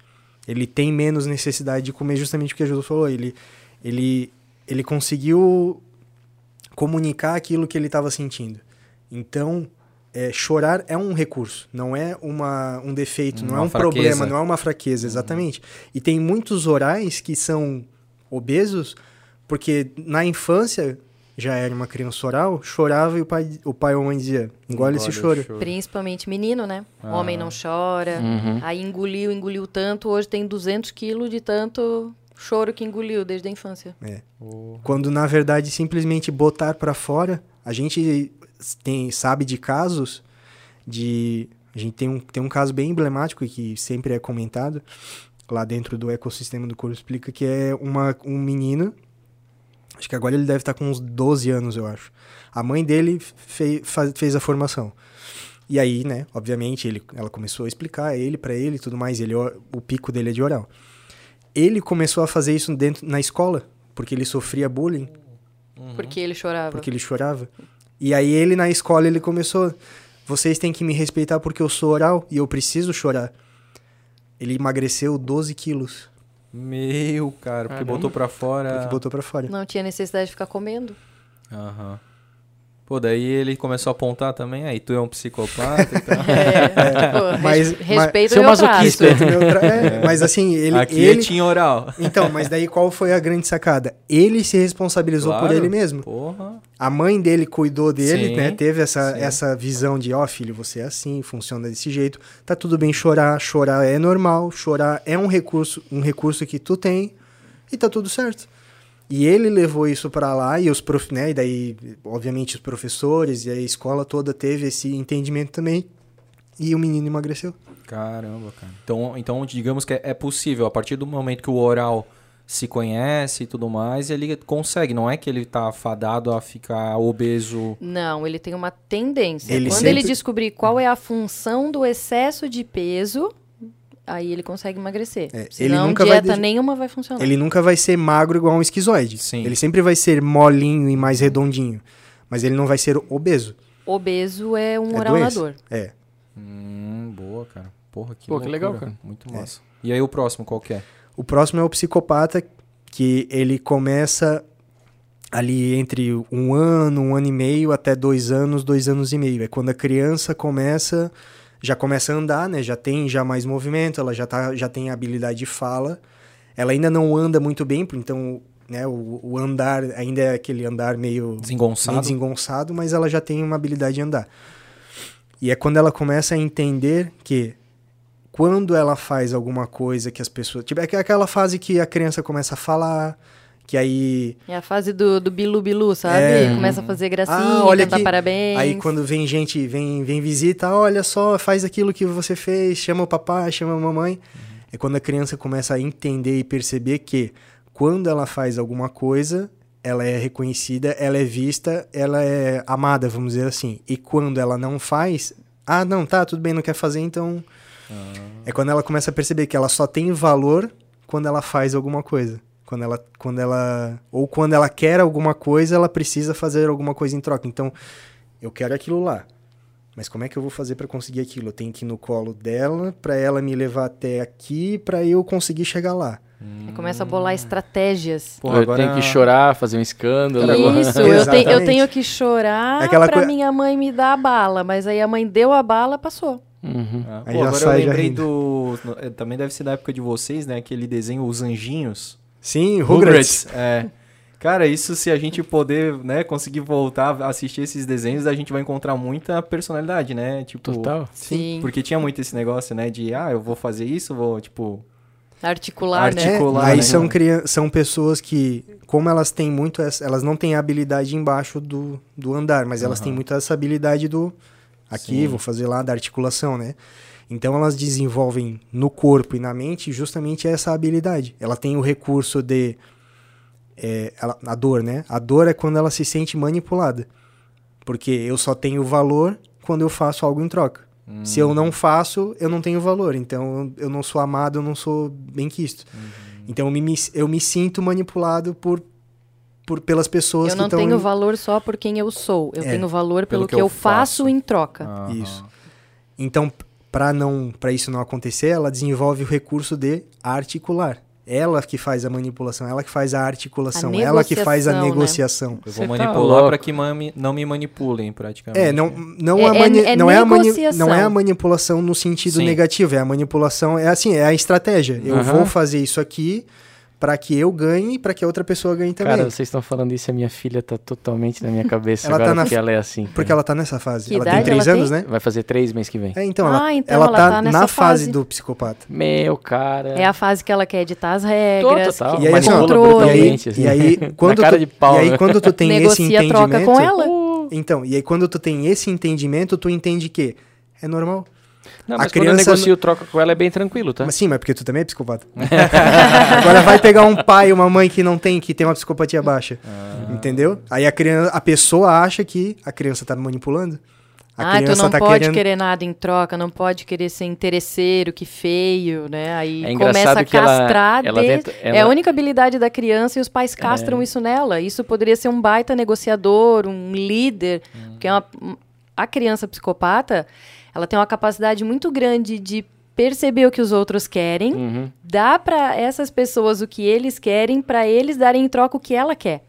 Ele tem menos necessidade de comer, justamente o que a Júlia falou. Ele, ele, ele conseguiu comunicar aquilo que ele estava sentindo. Então, é, chorar é um recurso, não é uma, um defeito, uma não é um fraqueza. problema, não é uma fraqueza, exatamente. Uhum. E tem muitos orais que são obesos, porque na infância já era uma criança oral, chorava e o pai, o pai ou a mãe dizia, engole, esse choro. choro. Principalmente menino, né? Ah. Homem não chora, uhum. aí engoliu, engoliu tanto, hoje tem 200 quilos de tanto choro que engoliu desde a infância. É. Oh. Quando na verdade simplesmente botar para fora, a gente tem, sabe de casos de. A gente tem um, tem um caso bem emblemático que sempre é comentado lá dentro do ecossistema do Corpo Explica, que é uma, um menino. Acho que agora ele deve estar com uns 12 anos, eu acho. A mãe dele fei, faz, fez a formação. E aí, né, obviamente, ele, ela começou a explicar ele para ele e tudo mais. Ele, o pico dele é de oral. Ele começou a fazer isso dentro na escola, porque ele sofria bullying. Uhum. Porque ele chorava. Porque ele chorava. E aí ele na escola ele começou, vocês têm que me respeitar porque eu sou oral e eu preciso chorar. Ele emagreceu 12 quilos. Meu, cara, porque botou pra fora. Porque botou pra fora. Não tinha necessidade de ficar comendo. Aham. Pô, daí ele começou a apontar também, aí tu é um psicopata e tal. (laughs) (laughs) É, pô, Mas- res- respeito Seu o meu masoquista. traço. Meu (laughs) tra- é, Mas assim, ele. Aqui ele... é tinha oral. Então, mas daí qual foi a grande sacada? Ele se responsabilizou por Claro. ele mesmo. Porra. A mãe dele cuidou dele, Sim, né? Teve essa, sim. essa visão de, ó, filho, você é assim, funciona desse jeito. Tá tudo bem chorar, chorar é normal, chorar é um recurso, um recurso que tu tem e tá tudo certo. E ele levou isso pra lá e os prof, né, e daí, obviamente, os professores e a escola toda teve esse entendimento também. E o menino emagreceu. Caramba, cara. Então, então digamos que é, é possível, a partir do momento que o oral se conhece e tudo mais, ele consegue. Não é que ele tá fadado a ficar obeso. Não, ele tem uma tendência. Ele Quando sempre- ele descobrir qual é a função do excesso de peso, aí ele consegue emagrecer. É, ele Senão, nunca vai dieta de- nenhuma vai funcionar. Ele nunca vai ser magro igual um esquizoide. Sim. Ele sempre vai ser molinho e mais redondinho. Mas ele não vai ser obeso. Obeso é um É oral doença. nadador. É. Hum, boa, cara. Porra, que Pô, que legal, cara. Muito massa. E aí o próximo, qual que é? O próximo é o psicopata, que ele começa ali entre um ano, um ano e meio, até dois anos, dois anos e meio. É quando a criança começa, já começa a andar, né? Já tem já mais movimento, ela já, tá, já tem habilidade de fala. Ela ainda não anda muito bem, então né, o, o andar ainda é aquele andar meio Desengonçado. meio desengonçado, mas ela já tem uma habilidade de andar. E é quando ela começa a entender que quando ela faz alguma coisa que as pessoas. Tipo, é aquela fase que a criança começa a falar, que aí. É a fase do, do bilu bilu, sabe? É. Começa a fazer gracinha, Ah, olha cantar aqui. parabéns. Aí quando vem gente, vem, vem visita, olha só, faz aquilo que você fez, chama o papai, chama a mamãe. É quando a criança começa a entender e perceber que quando ela faz alguma coisa, ela é reconhecida, ela é vista, ela é amada, vamos dizer assim. E quando ela não faz, ah, não, tá, tudo bem, não quer fazer, então. É quando ela começa a perceber que ela só tem valor quando ela faz alguma coisa. Quando ela, quando ela. Ou quando ela quer alguma coisa, ela precisa fazer alguma coisa em troca. Então, eu quero aquilo lá. Mas como é que eu vou fazer pra conseguir aquilo? Eu tenho que ir no colo dela, pra ela me levar até aqui, pra eu conseguir chegar lá. Aí começa a bolar estratégias. Pô, eu agora- tenho que chorar, fazer um escândalo. Isso, eu, te- eu tenho que chorar Aquela pra coi- minha mãe me dar a bala. Mas aí a mãe deu a bala, passou. Uhum. Ah, Aí pô, agora eu lembrei do. eh, Também deve ser da época de vocês, né? Aquele desenho Os Anjinhos. Sim, Rugrats. É. Cara, isso se a gente poder, né, conseguir voltar a assistir esses desenhos, a gente vai encontrar muita personalidade, né? Tipo, Total. Sim. Porque tinha muito esse negócio, né, de ah, eu vou fazer isso, vou, tipo, Articular, né? É, Articular, aí né? são, são pessoas que, como elas têm muito, essa, elas não têm a habilidade embaixo do, do andar, mas elas têm muito essa habilidade do aqui, Sim. vou fazer lá, da articulação, né? Então elas desenvolvem no corpo e na mente justamente essa habilidade. Ela tem o recurso de é, ela- a dor, né? A dor é quando ela se sente manipulada. Porque eu só tenho valor quando eu faço algo em troca. Se eu não faço, eu não tenho valor. Então eu não sou amado, eu não sou bem-quisto. Então eu me, eu me sinto manipulado por, por pelas pessoas Eu que não estão. tenho valor só por quem eu sou. Eu É, tenho valor pelo, que, eu faço, em troca. aham. Isso. Então, para não, para isso não acontecer, ela desenvolve o recurso de articular. Ela que faz a manipulação, ela que faz a articulação, A ela que faz a negociação, né? Eu vou tá manipular louco. pra que mami- não me manipulem, praticamente. É, não, não, É- a mani- é- é não, é a mani- não é a manipulação no sentido Sim. negativo, é a manipulação, é assim, é a estratégia. Eu Aham. vou fazer isso aqui para que eu ganhe e para que a outra pessoa ganhe também. Cara, vocês estão falando isso, a minha filha tá totalmente na minha cabeça Ela agora, tá na porque f- ela é assim. Porque ela tá nessa fase. Que ela tem três ela anos, tem? né? Vai fazer três mês que vem. É, então, Ah, ela, então ela ela tá, tá nessa na fase fase. do psicopata. Meu, cara. É a fase que ela quer editar as regras, Total. que E aí, assim. E aí, assim. e aí, quando cara tu, de pau, e aí né? quando tu tem esse entendimento, troca com ela. então, e aí quando tu tem esse entendimento, tu entende que é normal. Não, A mas quando eu criança negocio troca com ela é bem tranquilo, tá? Mas sim, mas porque tu também é psicopata. (laughs) (laughs) Agora vai pegar um pai e uma mãe que não tem, que tem uma psicopatia baixa. Ah. Entendeu? Aí a criança, a pessoa acha que a criança tá manipulando. A ah, tu criança não tá pode querendo querer nada em troca, não pode querer ser interesseiro, que feio, né? Aí É começa a que ela- castrar. ela de- tenta- É a ela- única habilidade da criança e os pais castram É. isso nela. Isso poderia ser um baita negociador, um líder. Hum. Porque é uma- a criança psicopata, ela tem uma capacidade muito grande de perceber o que os outros querem, Uhum. dar para essas pessoas o que eles querem, para eles darem em troca o que ela quer.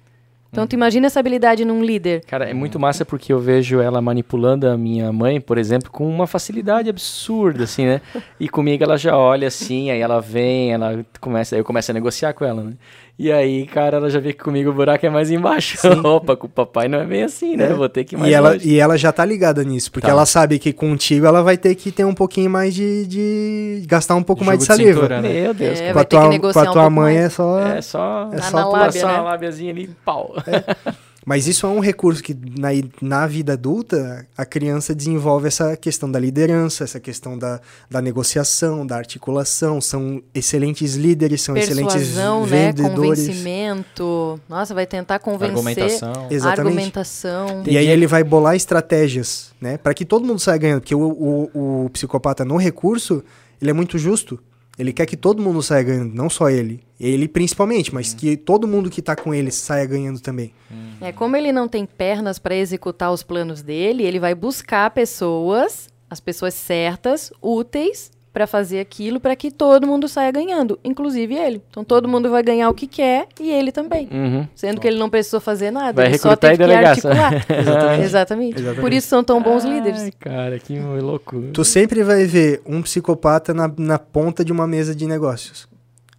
Então, tu imagina essa habilidade num líder. Cara, é muito massa porque eu vejo ela manipulando a minha mãe, por exemplo, com uma facilidade absurda, assim, né? E comigo ela já olha assim, aí ela vem, ela começa, eu começo a negociar com ela, né? E aí, cara, ela já vê que comigo o buraco é mais embaixo. (laughs) Opa, com o papai não é bem assim, né? É. Eu vou ter que ir mais E ela, longe. e ela já tá ligada nisso, porque Tá. ela sabe que contigo ela vai ter que ter um pouquinho mais de. de gastar um pouco mais de Jogo de saliva. cintura, né? Meu Deus, É, cara. com a tua, com a um tua pouco mãe mais. é só. É só, É Tá só na pular lábia, só né? a lábiazinha ali, pau. (laughs) Mas isso é um recurso que na, na vida adulta a criança desenvolve essa questão da liderança, essa questão da, da negociação, da articulação. São excelentes líderes, são Persuasão, excelentes né? vendedores. Convencimento. Nossa, vai tentar convencer. Argumentação. Exatamente. Argumentação. E aí ele vai bolar estratégias, né? Para que todo mundo saia ganhando. Porque o, o, o psicopata no recurso, ele é muito justo. Ele quer que todo mundo saia ganhando, não só ele. Ele principalmente, mas que todo mundo que tá com ele saia ganhando também. É, como ele não tem pernas para executar os planos dele, ele vai buscar pessoas, as pessoas certas, úteis, para fazer aquilo para que todo mundo saia ganhando, inclusive ele. Então todo mundo vai ganhar o que quer e ele também. Uhum. Sendo que ele não precisou fazer nada, Vai ele só teve e que delegar, articular. Exatamente. (laughs) Exatamente. Exatamente. Por isso são tão bons líderes. Ai, cara, que loucura. Tu sempre vai ver um psicopata na, na ponta de uma mesa de negócios.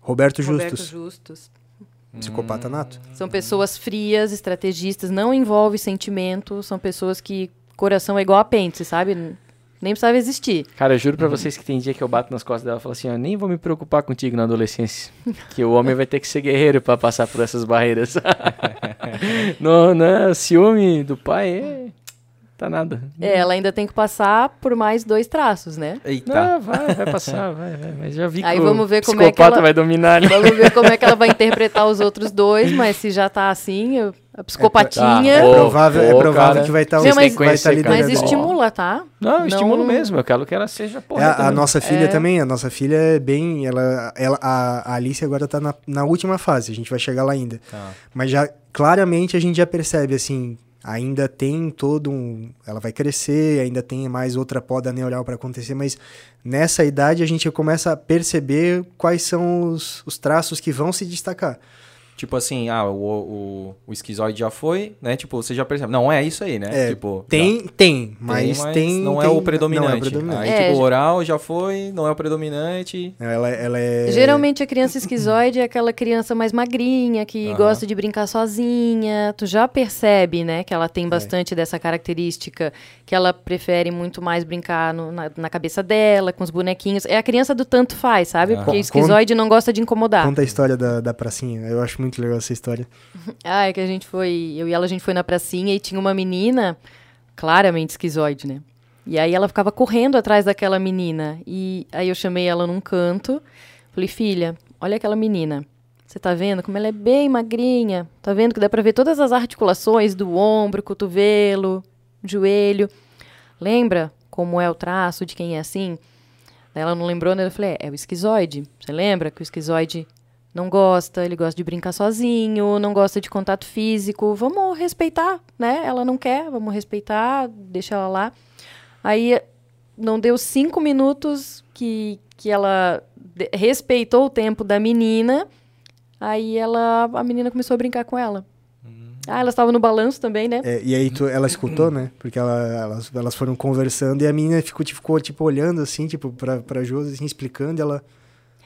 Roberto Justus, Roberto Justus. psicopata nato. São pessoas frias, estrategistas, não envolve sentimento, são pessoas que coração é igual apêndice, sabe? Nem precisava existir. Cara, eu juro pra vocês que tem dia que eu bato nas costas dela e falo assim, ó, nem vou me preocupar contigo na adolescência. que o homem vai ter que ser guerreiro pra passar por essas barreiras. (laughs) não, não, ciúme do pai é... Tá nada. É, ela ainda tem que passar por mais dois traços, né? Eita. Não, vai, vai passar, vai, vai. Mas já vi que Aí o vamos ver como é que psicopata ela- vai dominar. Né? Vamos ver como é que ela vai interpretar os outros dois, mas se já tá assim, eu- a psicopatinha. tá. É Ô, provável, é ô, provável cara, que vai estar têm vai que estar liderando. mas estimula, tá? Não, eu estimulo Não- mesmo. Eu quero que ela seja É, porra. a, a nossa filha também, a nossa filha é bem. Ela, ela, a, a Alice agora tá na, na última fase, a gente vai chegar lá ainda. Tá. Mas já claramente a gente já percebe assim, ainda tem todo um. Ela vai crescer, ainda tem mais outra poda neural para acontecer, mas nessa idade a gente começa a perceber quais são os, os traços que vão se destacar. Tipo assim, ah, o, o, o esquizoide já foi, né? Tipo, você já percebe. Não, é isso aí, né? É, tipo, Tem, tem, mas já- tem. não, tem- é o predominante. Não é o predominante. Aí, É, tipo, já- oral já foi, não é o predominante. Ela, ela é. Geralmente a criança esquizoide é aquela criança mais magrinha, que Aham. gosta de brincar sozinha. Tu já percebe, né, que ela É. tem bastante dessa característica, que ela prefere muito mais brincar no- na, na cabeça dela, com os bonequinhos. É a criança do tanto faz, sabe? Aham. Porque o esquizoide não gosta de incomodar. Conta a história da, da pracinha. Eu acho muito legal essa história. (laughs) Ah, é que a gente foi. Eu e ela, a gente foi na pracinha e tinha uma menina, claramente esquizoide, né? E aí ela ficava correndo atrás daquela menina. E aí eu chamei ela num canto. Falei, filha, olha aquela menina. Você tá vendo como ela é bem magrinha? Tá vendo que dá pra ver todas as articulações do ombro, cotovelo, joelho. Lembra como é o traço de quem é assim? Daí ela não lembrou, né? Eu falei, é, é o esquizoide. Você lembra que o esquizoide não gosta, ele gosta de brincar sozinho, não gosta de contato físico. Vamos respeitar, né? Ela não quer, vamos respeitar, deixa ela lá. Aí não deu cinco minutos que, que ela respeitou o tempo da menina. Aí ela, a menina começou a brincar com ela. Ah, ela estava no balanço também, né? É, e aí tu- ela escutou, né? Porque ela- elas, elas foram conversando e a menina ficou, tipo, ficou, tipo, olhando assim, tipo, pra, pra Josi, assim, explicando. E ela.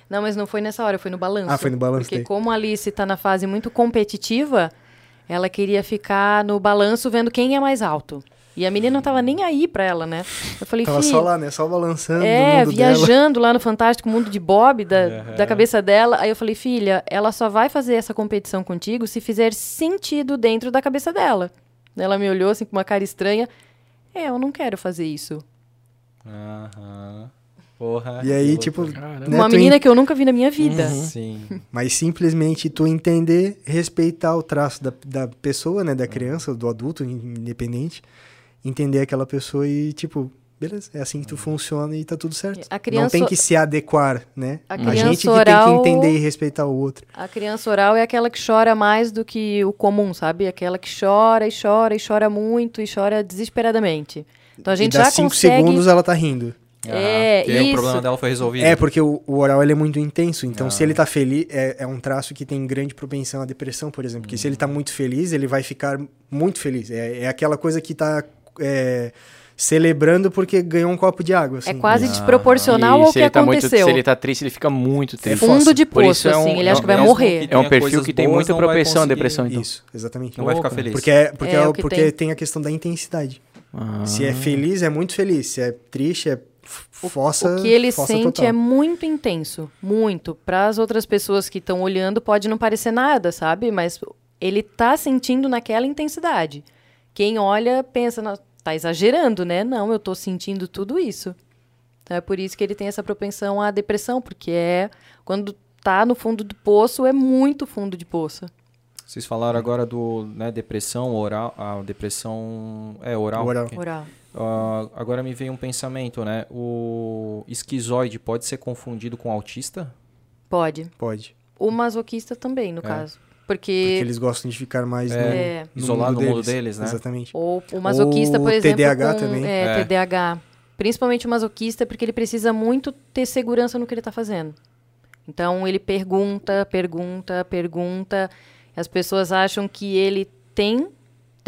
Não, mas não foi nessa hora, foi no balanço. Ah, foi no balanço Porque daí. como a Alice tá na fase muito competitiva, ela queria ficar no balanço vendo quem é mais alto. E a menina não tava nem aí pra ela, né? Eu falei, Tava "Fi, só lá, né? Só balançando. É, mundo dela. viajando lá no fantástico mundo de Bob, da, da cabeça dela. Aí eu falei, filha, ela só vai fazer essa competição contigo se fizer sentido dentro da cabeça dela. Ela me olhou assim com uma cara estranha. É, eu não quero fazer isso. Aham. Porra. E aí, tipo. né, uma menina que eu nunca vi na minha vida. Sim. Mas simplesmente tu entender, respeitar o traço da, da pessoa, né? Da criança, do adulto, independente. Entender aquela pessoa e, tipo, beleza, é assim que tu funciona e tá tudo certo. A criança- Não tem que se adequar, né? A A, criança gente que oral- tem que entender e respeitar o outro. A criança oral é aquela que chora mais do que o comum, sabe? Aquela que chora e chora e chora muito e chora desesperadamente. Então a gente e dá já cinco consegue. segundos ela tá rindo. É, porque aí isso. o problema dela foi resolvido. É, porque o, o oral ele é muito intenso. Então, Ah. se ele tá feliz, é, é um traço que tem grande propensão à depressão, por exemplo. Porque se ele tá muito feliz, ele vai ficar muito feliz. É, é aquela coisa que tá é, celebrando porque ganhou um copo de água. É assim. quase Ah. desproporcional E ao que ele tá muito, aconteceu. se ele tá triste, ele fica muito triste. Fundo de Por poço, isso é um- assim, ele é acha um- que vai morrer. que É um perfil que tem muita não propensão à depressão, então. Isso, exatamente. Não vai ficar feliz. Porque, é, porque, É, é que porque tem. tem. a questão da intensidade. Ah. Se é feliz, é muito feliz. Se é triste, é fossa O que ele sente total. é muito intenso, muito. Para as outras pessoas que estão olhando pode não parecer nada, sabe? Mas ele tá sentindo naquela intensidade. Quem olha pensa, "Não, tá exagerando, né? Não, eu tô sentindo tudo isso. Então é por isso que ele tem essa propensão à depressão, porque é quando tá no fundo do poço é muito fundo de poço. Vocês falaram agora do né, depressão oral, a depressão é oral. Oral. Oral. Ah, agora me veio um pensamento, né? O esquizoide pode ser confundido com autista? Pode. Pode. O masoquista também, no É. caso. Porque Porque, eles gostam de ficar mais no, É. no Isolado no mundo deles, né? Exatamente. Ou o masoquista, Ou por exemplo. TDAH com, também. É, É. TDAH. Principalmente o masoquista, porque ele precisa muito ter segurança no que ele está fazendo. Então ele pergunta, pergunta, pergunta. As pessoas acham que ele tem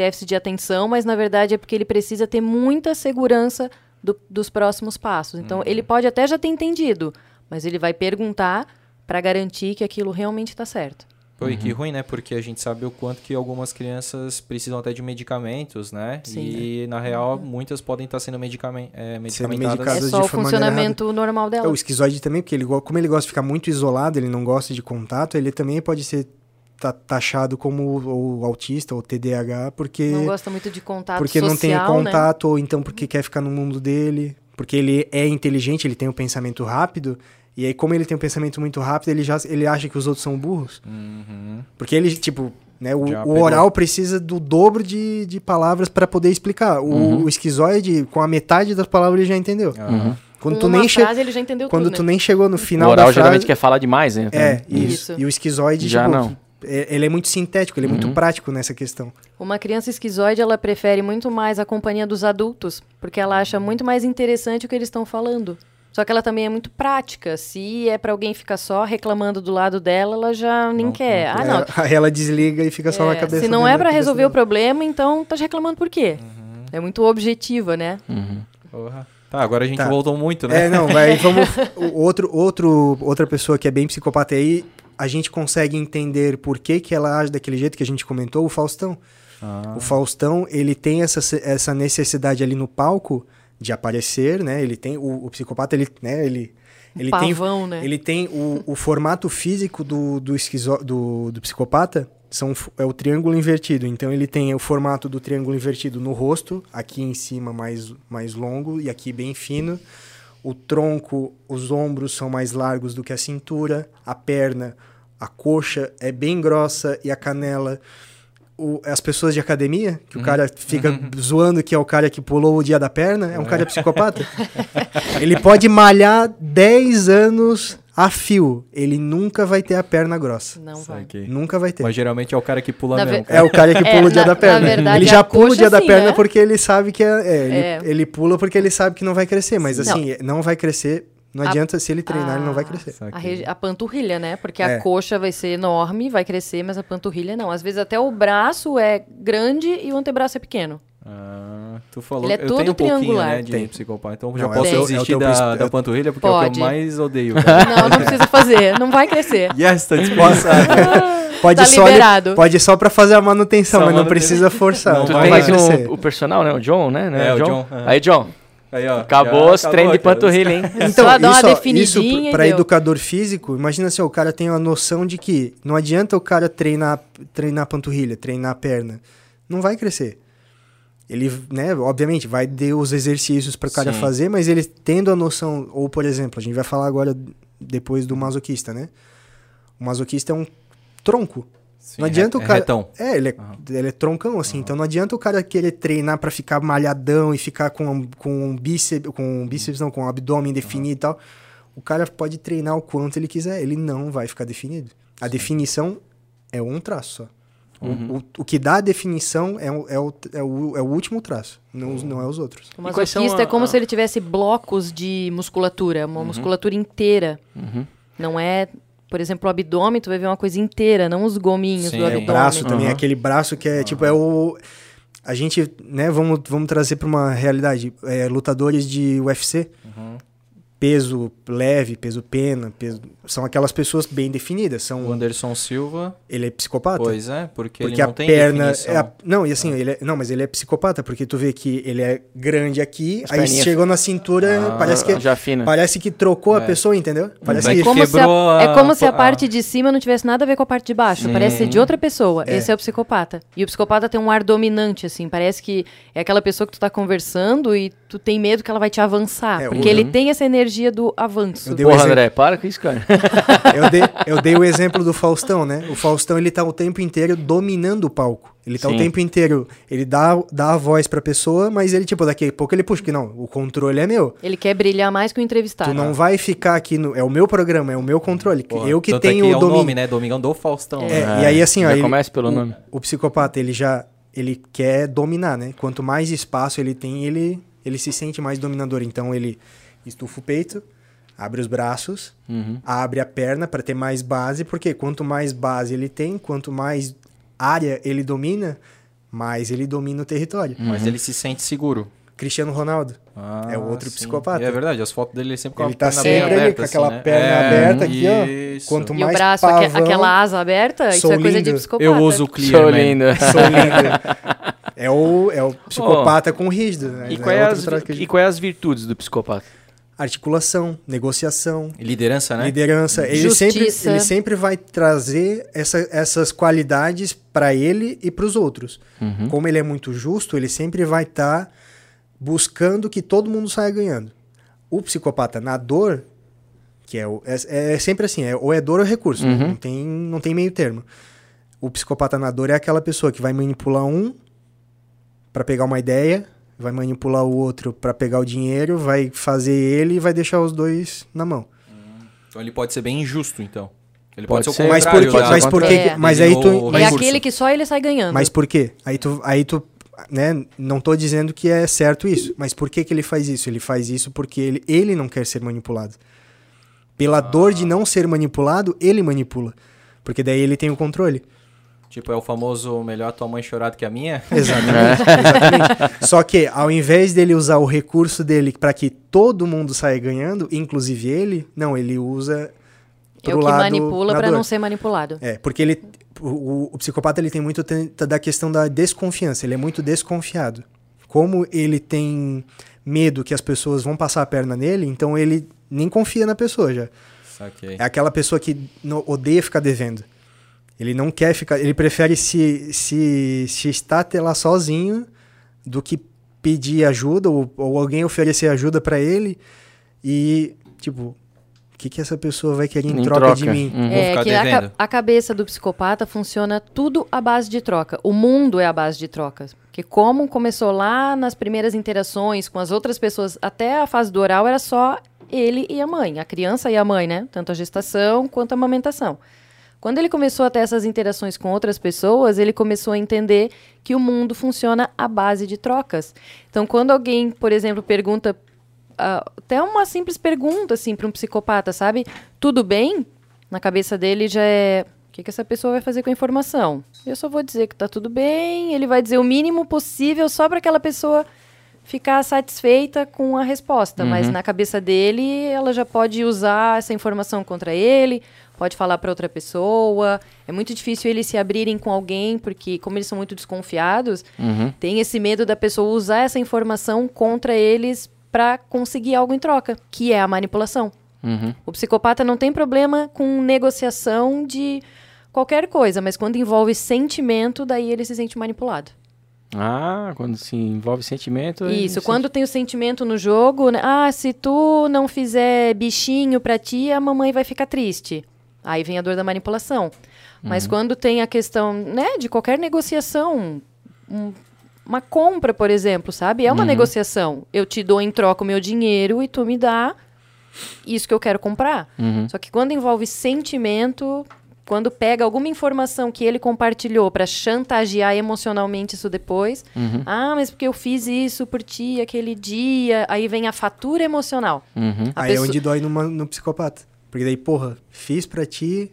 déficit de atenção, mas na verdade é porque ele precisa ter muita segurança do- dos próximos passos. Então ele pode até já ter entendido, mas ele vai perguntar para garantir que aquilo realmente está certo. Pô, e que ruim, né? Porque a gente sabe o quanto que algumas crianças precisam até de medicamentos, né? Sim. E, na real, muitas podem estar sendo medicamen é, medicamentadas. medicadas. é de só o funcionamento normal É, dela. o esquizoide também, porque ele, como ele gosta de ficar muito isolado, ele não gosta de contato, ele também pode ser ta- taxado como o, o autista ou TDAH, porque, Não gosta muito de contato porque não tem social, né? contato, ou então porque quer ficar no mundo dele, porque ele é inteligente, ele tem um pensamento rápido, e aí como ele tem um pensamento muito rápido, ele, já, ele acha que os outros são burros. Uhum. Porque ele, tipo, né, o, o oral precisa do dobro de, de palavras para poder explicar. O, Uhum. o esquizoide, com a metade das palavras, ele já entendeu. Ah, Uhum. Quando Com tu nem frase ele já entendeu quando tudo, tu né? nem chegou no O final oral da geralmente frase, quer falar demais, né? é, isso. Isso. E o esquizoide, Já tipo, não. É- ele é muito sintético, ele é muito Uhum. prático nessa questão. Uma criança esquizoide, ela prefere muito mais a companhia dos adultos, porque ela acha muito mais interessante o que eles estão falando. Só que ela também é muito prática. Se é pra alguém ficar só reclamando do lado dela, ela já nem Não- quer. não ah, (laughs) Aí não. ela- ela desliga e fica só na É, cabeça. se não é cabeça resolver o dela. problema, então tá reclamando por quê? É muito objetiva, né? Uhum. porra. Tá, agora a gente Tá. voltou muito, né? É, não, (laughs) vai, vamos. o outro, outro, outra pessoa que é bem psicopata aí, a gente consegue entender por que, que ela age daquele jeito que a gente comentou, o Faustão. Ah, O Faustão, ele tem essa, essa necessidade ali no palco de aparecer, né? Ele tem. O, o psicopata, ele, né, ele. Ele tem, Pavão, né? ele tem o, o formato físico do, do, esquizo, do, do psicopata são, é o triângulo invertido. Então ele tem o formato do triângulo invertido no rosto, aqui em cima mais, mais longo e aqui bem fino. O tronco, os ombros são mais largos do que a cintura, a perna, a coxa é bem grossa e a canela. O- as pessoas de academia, que o cara fica zoando que é o cara que pulou o dia da perna, é um cara psicopata. (laughs) Ele pode malhar 10 anos a fio, ele nunca vai ter a perna grossa. Não vai. Nunca vai ter. Mas geralmente é o cara que pula Na mesmo. ve-. É o cara que É, pula o dia na- da perna. na verdade, ele já pula o dia da perna né? porque ele sabe que é, é, ele, É. ele pula porque ele sabe que não vai crescer, mas Não. assim, não vai crescer. Não A- adianta se ele treinar, ele não vai a- crescer. A, a panturrilha, né? Porque É. a coxa vai ser enorme, vai crescer, mas a panturrilha não. Às vezes até o braço é grande e o antebraço é pequeno. Ah, tu falou. Ele é eu todo tenho um pouquinho, triangular. né, de Tem. psicopata. Então Não, já é o posso teu- é o desistir teu da, da panturrilha, porque é o que Pode. eu mais odeio. (laughs) cara. Não, não precisa fazer. Não vai crescer. (laughs) yes, tá dispensado. (laughs) Pode Tá só liberado. pode só para fazer a manutenção, Só mas não manutenção. precisa forçar. Não Tu vai vai o, o personal, né? O John, né? É, o John, é. Aí, John, Aí, ó, acabou os treinos de panturrilha, hein? (laughs) Então, Só dá uma definidinha isso para educador físico, imagina assim, ó, o cara tem a noção de que não adianta o cara treinar, treinar a panturrilha, treinar a perna. Não vai crescer. Ele, né, obviamente, vai ter os exercícios para o cara Sim. fazer, mas ele tendo a noção, ou por exemplo, a gente vai falar agora depois do masoquista, né? O masoquista é um tronco. Sim, não adianta é- o é cara. retão. É, ele é, Aham. ele é troncão, assim. Então não adianta o cara querer treinar pra ficar malhadão e ficar com, com bíceps, com bíceps, não, com abdômen definido e tal. O cara pode treinar o quanto ele quiser, ele não vai ficar definido. A definição é um traço só. O, o, o, que dá a definição é, o, é, o, é, o, é o último traço, não, não é os outros. O masoquista é como a... se ele tivesse blocos de musculatura, uma uhum. musculatura inteira. Uhum. Não é por exemplo, o abdômen, tu vai ver uma coisa inteira, não os gominhos Sim, do abdômen. É o braço também, uhum. aquele braço que é, uhum. tipo, é o... A gente, né, vamos, vamos trazer para uma realidade. É, lutadores de UFC, uhum peso leve, peso pena, peso... são aquelas pessoas bem definidas. São o Anderson Silva. Ele é psicopata. Pois é, porque, porque ele não a perna é a... não e assim ah. ele é... não, mas ele é psicopata porque tu vê que ele é grande aqui, As aí perninhas... chegou na cintura, ah, parece que já fina. parece que trocou é. a pessoa, entendeu? Parece que como quebrou a... é como se a parte de cima não tivesse nada a ver com a parte de baixo, Sim. parece ser de outra pessoa. É. Esse é o psicopata. E o psicopata tem um ar dominante assim, parece que é aquela pessoa que tu tá conversando e tu tem medo que ela vai te avançar, é, porque ele tem essa energia do avanço. Porra, exemplo... André, para com isso, cara. (laughs) eu, dei, eu dei o exemplo do Faustão, né? O Faustão, ele tá o tempo inteiro dominando o palco. Ele tá Sim. o tempo inteiro, ele dá, dá a voz pra pessoa, mas ele, tipo, daqui a pouco ele puxa, que não, o controle é meu. Ele quer brilhar mais que o entrevistado. Tu não vai ficar aqui no. É o meu programa, é o meu controle. Porra, eu que tenho é o domínio. É o nome, né? Domingão do Faustão. É, é, e aí assim, ó. Já ele, começa pelo o, nome. O psicopata, ele já. Ele quer dominar, né? Quanto mais espaço ele tem, ele ele se sente mais dominador. Então ele estufa o peito, abre os braços, uhum. abre a perna para ter mais base, porque quanto mais base ele tem, quanto mais área ele domina, mais ele domina o território. Uhum. Mas ele se sente seguro. Cristiano Ronaldo ah, é o outro sim. psicopata. É verdade, as fotos dele sempre com ele a tá perna sempre bem aberta, com aquela assim, né? perna é, aberta aqui, ó. Quanto mais e o braço, pavão, aquela asa aberta, isso é coisa de psicopata. Eu uso o clear, Sou lindo. (laughs) Sou lindo. É o, é o (laughs) psicopata oh, com rígido. Né? E, qual é as, e quais as virtudes do psicopata? Articulação, negociação. Liderança, né? Liderança. Ele sempre, ele sempre vai trazer essa, essas qualidades para ele e para os outros. Uhum. Como ele é muito justo, ele sempre vai estar tá buscando que todo mundo saia ganhando. O psicopata na dor, que é, o, é, é sempre assim, é, ou é dor ou recurso, uhum. não, tem, não tem meio termo. O psicopata na dor é aquela pessoa que vai manipular um para pegar uma ideia, vai manipular o outro para pegar o dinheiro, vai fazer ele e vai deixar os dois na mão. Então ele pode ser bem injusto, então. Ele pode, pode ser o mas por, né? mas por é. mas aí tu, é aquele que só ele sai ganhando. Mas por quê? Aí tu, aí tu, né, não tô dizendo que é certo isso, mas por que que ele faz isso? Ele faz isso porque ele, ele não quer ser manipulado. Pela ah. dor de não ser manipulado, ele manipula. Porque daí ele tem o controle. Tipo, é o famoso melhor tua mãe chorar do que a minha? (laughs) Exatamente. exatamente. Só que, ao invés dele usar o recurso dele para que todo mundo saia ganhando, inclusive ele, não, ele usa pro é o que lado manipula para não ser manipulado. É, porque ele, o, o, psicopata ele tem muito da questão da desconfiança, ele é muito desconfiado. Como ele tem medo que as pessoas vão passar a perna nele, então ele nem confia na pessoa já. Saquei. É aquela pessoa que odeia ficar devendo. Ele não quer ficar. Ele prefere se, se, se estatelar sozinho do que pedir ajuda ou, ou alguém oferecer ajuda para ele e, tipo, o que, que essa pessoa vai querer em, em troca, troca, de mim? Uhum. É que a, a, cabeça do psicopata funciona tudo à base de troca. O mundo é a base de trocas. Porque como começou lá nas primeiras interações com as outras pessoas, até a fase do oral era só ele e a mãe, a criança e a mãe, né? Tanto a gestação quanto a amamentação. Quando ele começou a ter essas interações com outras pessoas, ele começou a entender que o mundo funciona à base de trocas. Então, quando alguém, por exemplo, pergunta uh, até uma simples pergunta assim para um psicopata, sabe? Tudo bem? Na cabeça dele já é o que, que essa pessoa vai fazer com a informação? Eu só vou dizer que está tudo bem, ele vai dizer o mínimo possível só para aquela pessoa ficar satisfeita com a resposta, uhum. mas na cabeça dele ela já pode usar essa informação contra ele pode falar para outra pessoa. É muito difícil eles se abrirem com alguém, porque, como eles são muito desconfiados, uhum. tem esse medo da pessoa usar essa informação contra eles para conseguir algo em troca, que é a manipulação. Uhum. O psicopata não tem problema com negociação de qualquer coisa, mas quando envolve sentimento, daí ele se sente manipulado. Ah, quando se envolve sentimento. Isso, quando sente... tem o sentimento no jogo, né? ah, se tu não fizer bichinho pra ti, a mamãe vai ficar triste. Aí vem a dor da manipulação. Mas uhum. quando tem a questão, né, de qualquer negociação, um, uma compra, por exemplo, sabe? É uma uhum. negociação. Eu te dou em troca o meu dinheiro e tu me dá isso que eu quero comprar. Uhum. Só que quando envolve sentimento, quando pega alguma informação que ele compartilhou para chantagear emocionalmente isso depois, Uhum. ah, mas porque eu fiz isso por ti aquele dia, aí vem a fatura emocional. Uhum. A Aí é pessoa- onde dói numa- no psicopata. Porque daí, porra, fiz pra ti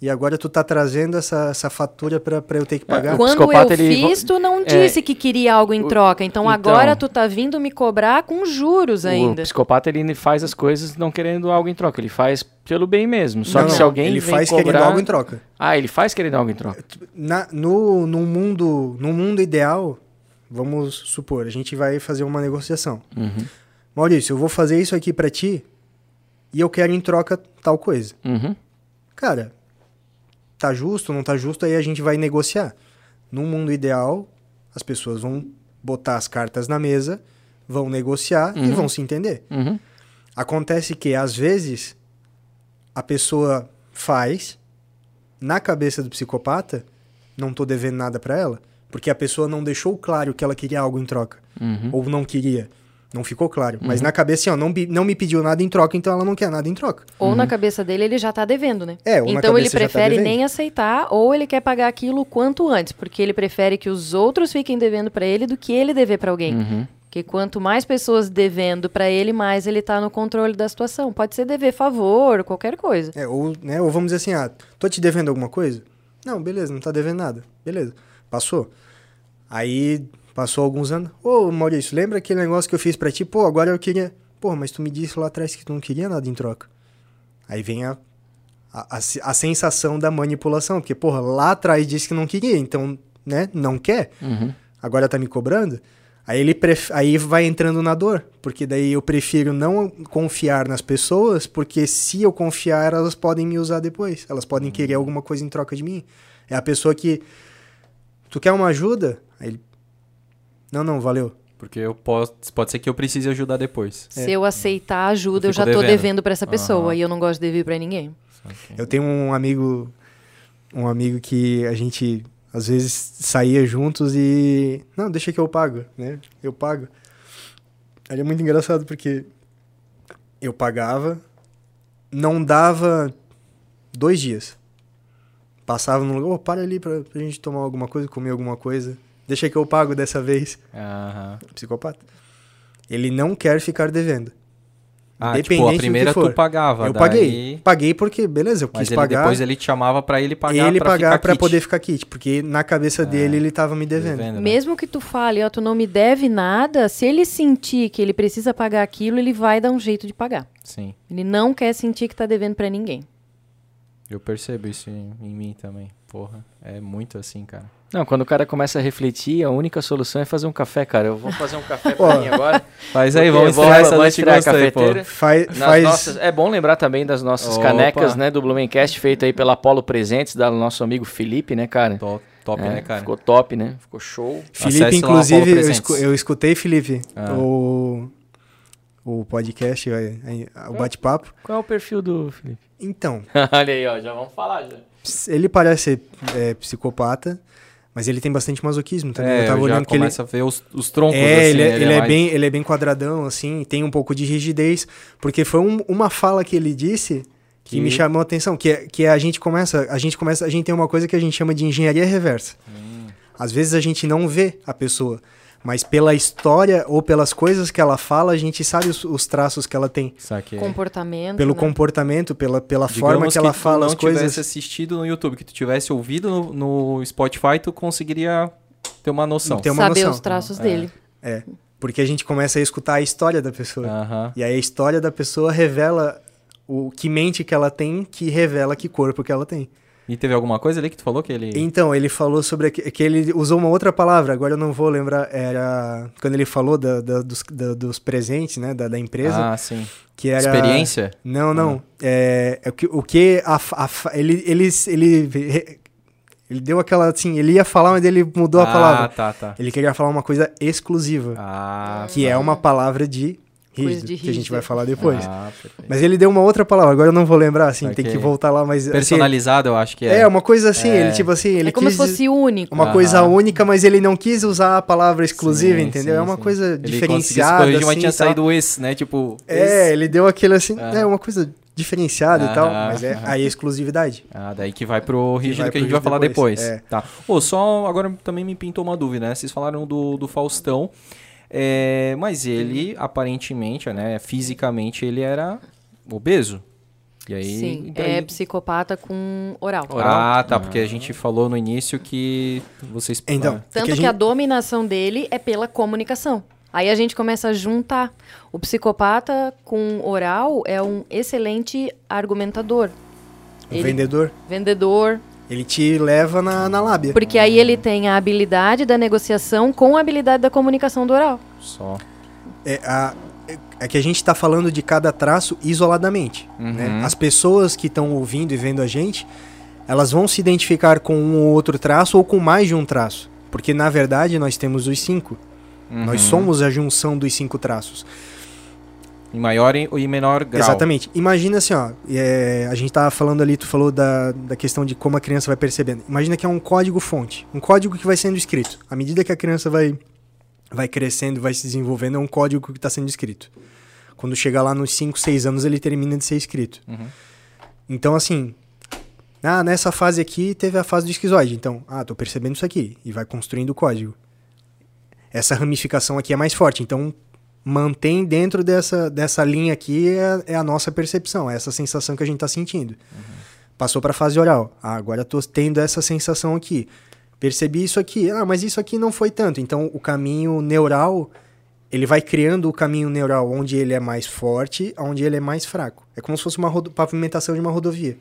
e agora tu tá trazendo essa, essa fatura pra, pra eu ter que pagar. o Quando eu ele fiz, tu não é, disse que queria algo em o- troca. Então, então- agora tu tá vindo me cobrar com juros O ainda. psicopata ele faz as coisas não querendo algo em troca, ele faz pelo bem mesmo. Só Não, que se alguém ele vem faz cobrar... querendo algo em troca. Ah, ele faz querendo algo em troca. Na, no, no, mundo, no mundo ideal, vamos supor, a gente vai fazer uma negociação. Uhum. Maurício, eu vou fazer isso aqui pra ti e eu quero em troca tal coisa. Uhum. Cara, tá justo, não tá justo, aí a gente vai negociar. No mundo ideal, as pessoas vão botar as cartas na mesa, vão negociar e Uhum. vão se entender. Uhum. Acontece que, às vezes, a pessoa faz, na cabeça do psicopata, não tô devendo nada pra ela, porque a pessoa não deixou claro que ela queria algo em troca, Uhum. ou não queria. Não ficou claro. Mas na cabeça, assim, ó, não, não me pediu nada em troca, então ela não quer nada em troca. Ou na cabeça dele ele já tá devendo, né? É, ou na então ele tá prefere devendo. nem aceitar, ou ele quer pagar aquilo o quanto antes, porque ele prefere que os outros fiquem devendo pra ele do que ele dever pra alguém. Uhum. Porque quanto mais pessoas devendo pra ele, mais ele tá no controle da situação. Pode ser dever favor, qualquer coisa. É, ou, né, ou vamos dizer assim, ah, tô te devendo alguma coisa? Não, beleza, não tá devendo nada. Beleza, passou. Aí, passou alguns anos. Ô, Maurício, lembra aquele negócio que eu fiz pra ti? Pô, agora eu queria... Pô, mas tu me disse lá atrás que tu não queria nada em troca. Aí vem a, a, a, a sensação da manipulação. Porque, porra, lá atrás disse que não queria, então, né, não quer. Uhum. Agora tá me cobrando. Aí ele pref... aí vai entrando na dor, porque daí eu prefiro não confiar nas pessoas, porque se eu confiar, elas podem me usar depois. Elas podem querer alguma coisa em troca de mim. É a pessoa que tu quer uma ajuda? Aí ele Não, não, valeu. Porque eu posso, pode ser que eu precise ajudar depois. Se eu aceitar a ajuda, Eu eu, já tô devendo. devendo pra essa pessoa. Aham. E eu não gosto de dever pra ninguém. Eu tenho um amigo um amigo que a gente às vezes saía juntos e não, deixa que eu pago, né? Eu pago. Aí é muito engraçado porque eu pagava, não dava dois dias. Passava no lugar, ô, para ali pra, pra gente tomar alguma coisa, comer alguma coisa. Deixa que eu pago dessa vez. Aham. Psicopata. Ele não quer ficar devendo. Ah, tipo, Independente a do primeira tu pagava. eu daí- paguei. Paguei porque, beleza, eu Mas quis ele, pagar. depois ele te chamava pra ele pagar ele pra pagar ficar pra kit. poder ficar kit, porque na cabeça dele ele tava me devendo. Devendo, né? Mesmo que tu fale, ó, tu não me deve nada, se ele sentir que ele precisa pagar aquilo, ele vai dar um jeito de pagar. Sim, Ele não quer sentir que tá devendo pra ninguém. eu percebo isso em, em mim também. Porra, é muito assim, cara. Não, quando o cara começa a refletir, a única solução é fazer um café, cara. Eu vou fazer um café pra mim agora. Mas aí, vamos estrear essa vamos noite estrear a gosto aí, pô. cafeteira. Faz, faz nossas- é bom lembrar também das nossas Opa. canecas, né, do Blumencast, feito aí pela Apollo Presentes, da nosso amigo Felipe, né, cara? Top, top É, né, cara? Ficou top, né? Ficou show. Felipe, Acesse inclusive, eu, escu- eu escutei, Felipe, Ah. o, o podcast, o bate-papo. Qual é o perfil do Felipe? Então, (laughs) Olha aí, ó, já vamos falar já. ele parece ser é, psicopata, mas ele tem bastante masoquismo também. É, eu tava já olhando que ele. começa a ver os, os troncos, É, assim, ele, é, ele é mais- bem, ele é bem quadradão, assim, tem um pouco de rigidez, porque foi um- uma fala que ele disse que, Que- me chamou a atenção, que é, que a gente começa, a gente começa, a gente tem uma coisa que a gente chama de engenharia reversa. Hum. Às vezes a gente não vê a pessoa, mas pela história ou pelas coisas que ela fala, a gente sabe os, os traços que ela tem. Saquei. Comportamento. Pelo né? comportamento, pela, pela Digamos forma que ela tu fala as coisas. tivesse assistido no YouTube, que tu tivesse ouvido no, no Spotify, tu conseguiria ter uma noção. Ter uma Saber noção. os traços É. dele. É, porque a gente começa a escutar a história da pessoa. Aham. E aí a história da pessoa revela o que mente que ela tem, que revela que corpo que ela tem. E teve alguma coisa ali que tu falou que ele... Então, ele falou sobre que, que ele usou uma outra palavra, agora eu não vou lembrar, era quando ele falou da- da- dos, da- dos presentes, né, da, empresa, Ah, sim. que era... Experiência? Não, não, é, é o que, o que a, a ele, ele, ele, ele deu aquela, assim, ele ia falar, mas ele mudou a Ah, palavra. tá, tá. Ele queria falar uma coisa exclusiva, Ah, que é uma palavra de rígido, de que a gente rígido. vai falar depois. Ah. Mas ele deu uma outra palavra, agora eu não vou lembrar, assim, tem Ok. que voltar lá, mas... assim, Personalizado, eu acho que é. é, uma coisa assim, É. ele tipo assim, ele é como quis se fosse único. uma coisa única, mas ele não quis usar a palavra exclusiva, Sim, entendeu? sim, é uma sim. coisa Ele diferenciada, assim, tinha e tal. saído esse, né? Tipo, É, esse. ele deu aquele assim, Ah. é uma coisa diferenciado Ah, e tal, mas é aí é exclusividade. Ah, daí que vai pro rígido vai que, a gente vai falar rígido depois. depois, é. Tá. Ô, só agora também me pintou uma dúvida, né? Vocês falaram do, do Faustão, é, mas ele aparentemente, né, fisicamente ele era obeso. E aí, Sim, daí- é psicopata com oral. Ah, tá, porque a gente falou no início que vocês Então, ah, Tanto que a que, gente- a dominação dele é pela comunicação. Aí a gente começa a juntar. O psicopata com oral é um excelente argumentador. Ele- vendedor, Vendedor. Ele te leva na, na lábia. Porque aí ele tem a habilidade da negociação com a habilidade da comunicação do oral. só. É, a- é que a gente tá falando de cada traço isoladamente. né? Uhum. As pessoas que estão ouvindo e vendo a gente, elas vão se identificar com um ou outro traço ou com mais de um traço. Porque, na verdade, nós temos os cinco. Nós Uhum. somos a junção dos cinco traços. Em maior e e menor grau. Exatamente. Imagina assim, ó. é, a gente tava falando ali, tu falou da, da questão de como a criança vai percebendo. Imagina que é um código fonte. Um código que vai sendo escrito. À medida que a criança vai, vai crescendo, vai se desenvolvendo, é um código que está sendo escrito. Quando chegar lá nos 5, 6 anos, ele termina de ser escrito. Uhum. Então, assim. Ah, nessa fase aqui teve a fase do esquizoide. Então, ah, tô percebendo isso aqui. E vai construindo o código. Essa ramificação aqui é mais forte. Então, mantém dentro dessa, dessa linha aqui é, é a nossa percepção, é essa sensação que a gente tá sentindo. Passou para a fase oral. Ah, agora eu tô tendo essa sensação aqui. Percebi isso aqui. Ah, mas isso aqui não foi tanto. Então, o caminho neural, ele vai criando o caminho neural onde ele é mais forte, onde ele é mais fraco. É como se fosse uma pavimentação de uma rodovia.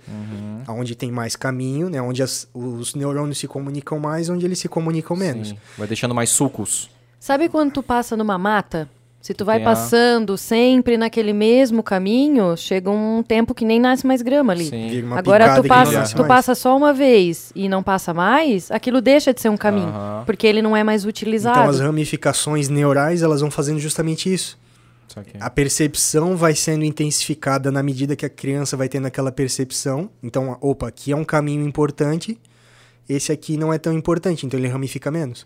Onde tem mais caminho, né? Onde as- os neurônios se comunicam mais, onde eles se comunicam menos. Sim. Vai deixando mais sucos. Sabe quando tu passa numa mata? Se tu vai Tem a- passando sempre naquele mesmo caminho, chega um tempo que nem nasce mais grama ali. Sim. Vira uma Agora tu passa, tu passa só uma vez e não passa mais, aquilo deixa de ser um caminho, Aham. porque ele não é mais utilizado. Então as ramificações neurais, elas vão fazendo justamente isso. A percepção vai sendo intensificada na medida que a criança vai tendo aquela percepção. Então, opa, aqui é um caminho importante, esse aqui não é tão importante, então ele ramifica menos.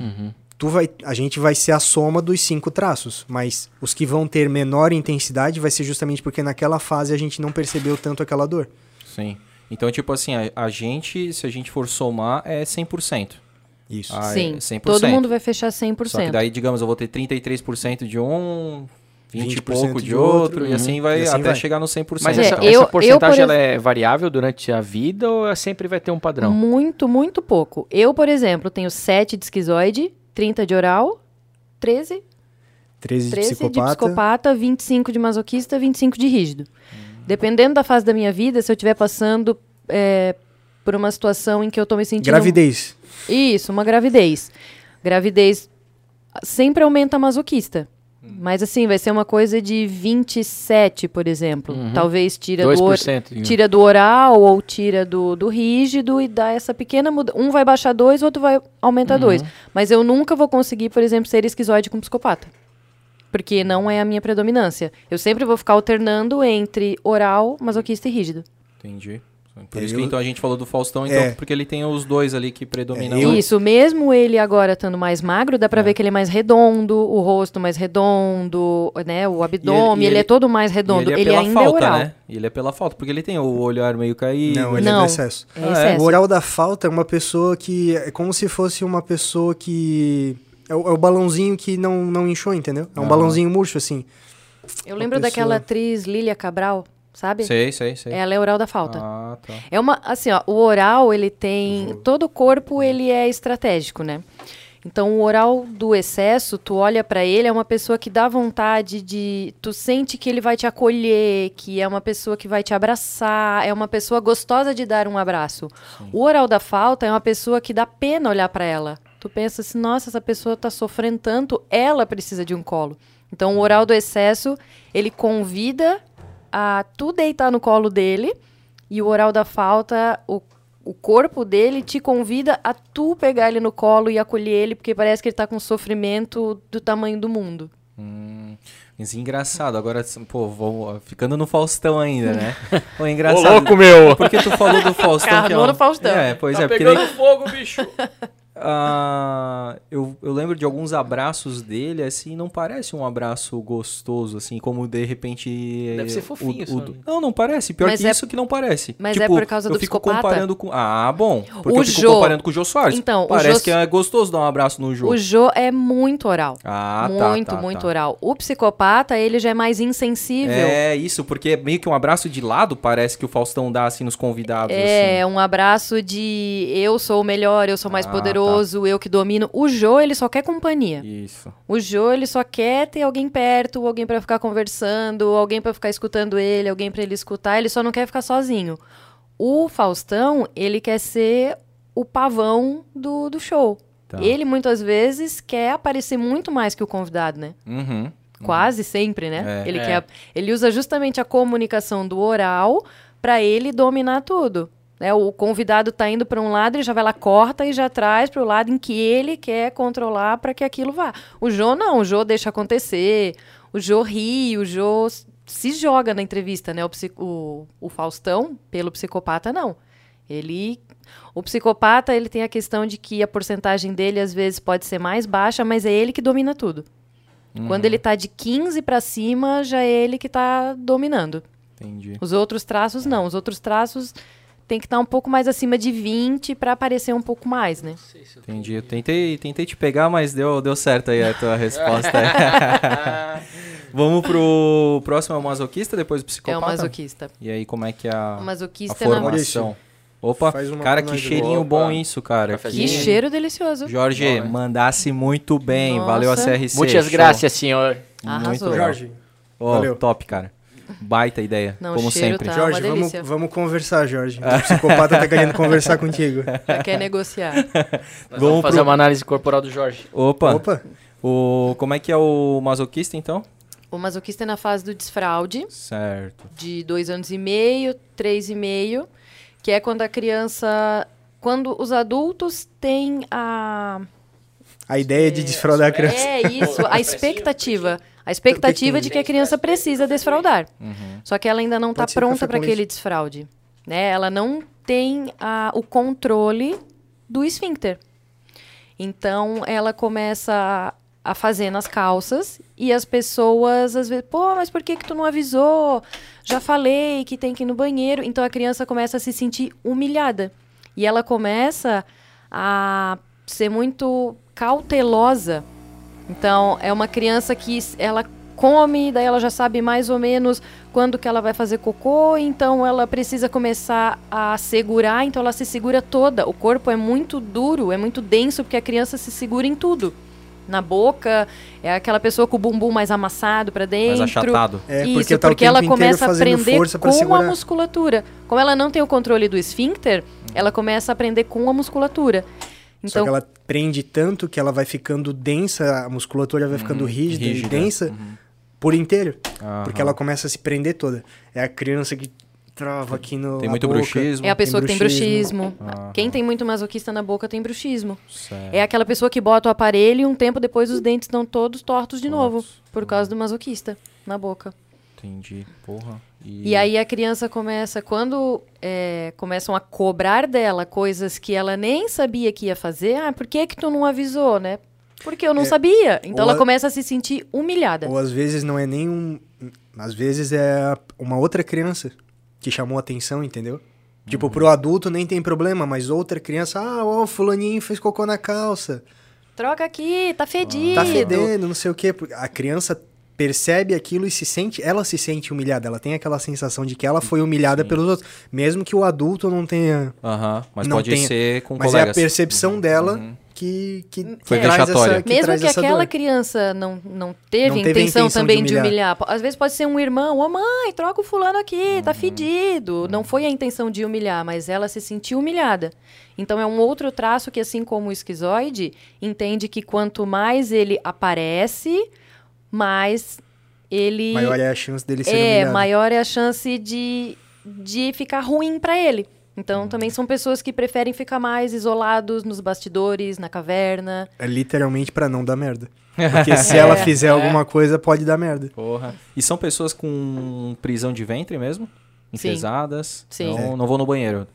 Uhum. Tu vai, a gente vai ser a soma dos cinco traços, mas os que vão ter menor intensidade vai ser justamente porque naquela fase a gente não percebeu tanto aquela dor. Sim. Então, tipo assim, a, a gente, se a gente for somar, é 100%. Isso. Ah, Sim, é 100%. todo mundo vai fechar 100%. Só que daí, digamos, eu vou ter 33% de um, 20 e 20% pouco de de outro, outro, e assim vai e assim até vai. chegar no 100%. Mas É, essa, então. eu- essa eu, porcentagem por ela é variável durante a vida ou é- sempre vai ter um padrão? Muito, muito pouco. Eu, por exemplo, tenho 7 de esquizoide, 30 de oral, 13, 13 de 13 psicopata. de psicopata, 25 de masoquista, 25 de rígido. Dependendo da fase da minha vida, se eu estiver passando é, por uma situação em que eu tô me sentindo... Gravidez. Isso, uma gravidez. Gravidez sempre aumenta a masoquista. Mas assim, vai ser uma coisa de 27, por exemplo. Talvez tira do, or- 2%. de- tira do oral ou tira do, do rígido e dá essa pequena mudança. Um vai baixar dois, o outro vai aumentar dois. Mas eu nunca vou conseguir, por exemplo, ser esquizoide com psicopata. Porque não é a minha predominância. Eu sempre vou ficar alternando entre oral, masoquista e rígido. Entendi. Por É, isso que eu- então a gente falou do Faustão, então, É. porque ele tem os dois ali que predominam. É, eu- Isso, mesmo ele agora estando mais magro, dá pra ver que ele é mais redondo, o rosto mais redondo, né? O abdômen, e ele, ele- é todo mais redondo. ele é ele pela ainda falta, é oral. né? Ele é pela falta, porque ele tem o olhar meio caído. Não, ele é Não. do excesso. É Ah, é? excesso. O oral da falta é uma pessoa que. É como se fosse uma pessoa que. É o, é o balãozinho que não, não inchou, entendeu? É um Aham. balãozinho murcho, assim. Eu lembro daquela pessoa- atriz Lília Cabral, sabe? Sei, sei, sei. Ela é oral da falta. Ah, tá. É uma, assim, ó, o oral, ele tem, todo o corpo, ele é estratégico, né? Então, o oral do excesso, tu olha pra ele, é uma pessoa que dá vontade de, tu sente que ele vai te acolher, que é uma pessoa que vai te abraçar, é uma pessoa gostosa de dar um abraço. O oral da falta é uma pessoa que dá pena olhar pra ela. Tu pensa assim, nossa, essa pessoa tá sofrendo tanto, ela precisa de um colo. Então, o oral do excesso, ele convida a tu deitar no colo dele e o oral da falta, o, o corpo dele te convida a tu pegar ele no colo e acolher ele, porque parece que ele tá com sofrimento do tamanho do mundo. Hum, mas engraçado, agora, pô, vou, ficando no Faustão ainda, né? (laughs) Pô, é engraçado. Ô, louco, meu! Porque tu falou do Faustão. que é Carnou um- no Faustão. É, pois tá é, pegando fogo, bicho! (laughs) uh, eu, eu lembro de alguns abraços dele, assim, não parece um abraço gostoso, assim, como de repente. Deve ser fofinho, o, o, Não, não parece. Pior mas que é, isso que não parece. Mas é tipo, é por causa do eu fico psicopata? comparando com. Ah, bom. Porque o eu fico Jô... comparando com o Jô Soares. Então, parece Jô... que é gostoso dar um abraço no Jô. O Jô é muito oral. Ah, tá. Muito, tá, muito tá. oral. O psicopata, ele já é mais insensível. É, isso, porque meio que um abraço de lado parece que o Faustão dá, assim, nos convidados. É, assim. um abraço de eu sou o melhor, eu sou mais ah, poderoso, tá. eu que domino. O Jô, ele só quer companhia. Isso. O Jô, ele só quer ter alguém perto, alguém para ficar conversando, alguém para ficar escutando ele, alguém para ele escutar. Ele só não quer ficar sozinho. O Faustão, ele quer ser o pavão do, do show. Tá. Ele muitas vezes quer aparecer muito mais que o convidado, né? Uhum. Quase sempre, né? É. Ele, é. Quer, ele usa justamente a comunicação do oral para ele dominar tudo. Né? O convidado está indo para um lado, ele já vai lá, corta e já traz para o lado em que ele quer controlar para que aquilo vá. O Jô não, o Jô deixa acontecer, o Jô ri, o Jô se joga na entrevista, né? O, o, o Faustão, pelo psicopata, não. Ele o psicopata, ele tem a questão de que a porcentagem dele às vezes pode ser mais baixa, mas é ele que domina tudo. Uhum. Quando ele tá de 15 para cima, já é ele que tá dominando. Entendi. Os outros traços não, os outros traços tem que estar tá um pouco mais acima de 20 para aparecer um pouco mais, né? Entendi. Eu tentei, tentei te pegar, mas deu, deu certo aí a tua (laughs) resposta. (laughs) Vamos pro próximo é o masoquista, depois o psicopata? É o masoquista. E aí, como é que é a, o masoquista a formação? Opa, cara, que cheirinho bom Opa. isso, cara. Que cheiro delicioso. Jorge, bom, mandasse muito bem. Nossa. Valeu a CRC. Muitas graças, senhor. Arrasou. Muito legal. Jorge, oh, valeu. Top, cara. Baita ideia, Não, como sempre. Tá Jorge, vamos, vamos conversar, Jorge. (laughs) O psicopata tá querendo conversar contigo. Já quer negociar. (laughs) Nós vamos fazer pro- uma análise corporal do Jorge. Opa, Opa, O, como é que é o masoquista, então? O masoquista é na fase do desfraude, Certo. de dois anos e meio, três e meio, que é quando a criança... Quando os adultos têm a... a ideia de desfraudar a criança. É isso, a expectativa. A expectativa de que a criança precisa desfraudar. Uhum. Só que ela ainda não está pronta para aquele desfraude. Né? Ela não tem a, o controle do esfíncter. Então, ela começa a, a fazer nas calças e as pessoas, às vezes, pô, mas por que, que tu não avisou? Já falei que tem que ir no banheiro. Então, a criança começa a se sentir humilhada. E ela começa a ser muito cautelosa então, é uma criança que ela come, daí ela já sabe mais ou menos quando que ela vai fazer cocô, então ela precisa começar a segurar, então ela se segura toda. O corpo é muito duro, é muito denso, porque a criança se segura em tudo. Na boca, é aquela pessoa com o bumbum mais amassado para dentro. Mais achatado. É, Isso, porque porque, tá tempo ela começa a aprender com a segurar. musculatura. Como ela não tem o controle do esfíncter, ela começa a aprender com a musculatura. Só Então, que ela prende tanto que ela vai ficando densa, a musculatura vai ficando rígida, rígida. e densa Uhum. por inteiro. Aham. Porque ela começa a se prender toda. É a criança que trava aqui no. Tem muito boca. bruxismo. é a pessoa que tem bruxismo. bruxismo. Aham. Quem tem muito masoquista na boca tem bruxismo. Certo. É aquela pessoa que bota o aparelho e um tempo depois os dentes estão todos tortos de novo. Tortos. Por causa do masoquista na boca. Entendi. Porra. E aí a criança começa, quando é, começam a cobrar dela coisas que ela nem sabia que ia fazer, ah, por que que tu não avisou, né? Porque eu não É, sabia. Então ela a- começa a se sentir humilhada. Ou às vezes não é nem um. Às vezes é uma outra criança que chamou a atenção, entendeu? Tipo, pro adulto nem tem problema, mas outra criança, ah, ó, o fulaninho fez cocô na calça. Troca aqui, tá fedido. Tá fedendo, não sei o quê. A criança percebe aquilo e se sente, ela se sente humilhada, ela tem aquela sensação de que ela foi humilhada Sim. pelos outros, mesmo que o adulto não tenha, Aham, mas Não pode tem- ser com mas é a colegas. percepção dela Uhum. que, que Foi traz vexatória. essa, que Mesmo traz que essa aquela dor. criança não, não teve, Não a teve a intenção, intenção também de de humilhar. humilhar. Po- Às vezes pode ser um irmão, ô mãe, troca o fulano aqui, tá fedido. Não foi a intenção de humilhar, mas ela se sentiu humilhada. Então é um outro traço que, assim como o esquizoide, entende que quanto mais ele aparece, mais ele. Maior é a chance dele ser é, humilhado. maior é a chance de, de ficar ruim pra ele. Então também são pessoas que preferem ficar mais isolados nos bastidores, na caverna. É literalmente pra não dar merda. (laughs) Porque se ela É. fizer alguma coisa, pode dar merda. Porra. E são pessoas com prisão de ventre mesmo? Sim. Enfesadas? Sim. Não, não vou no banheiro.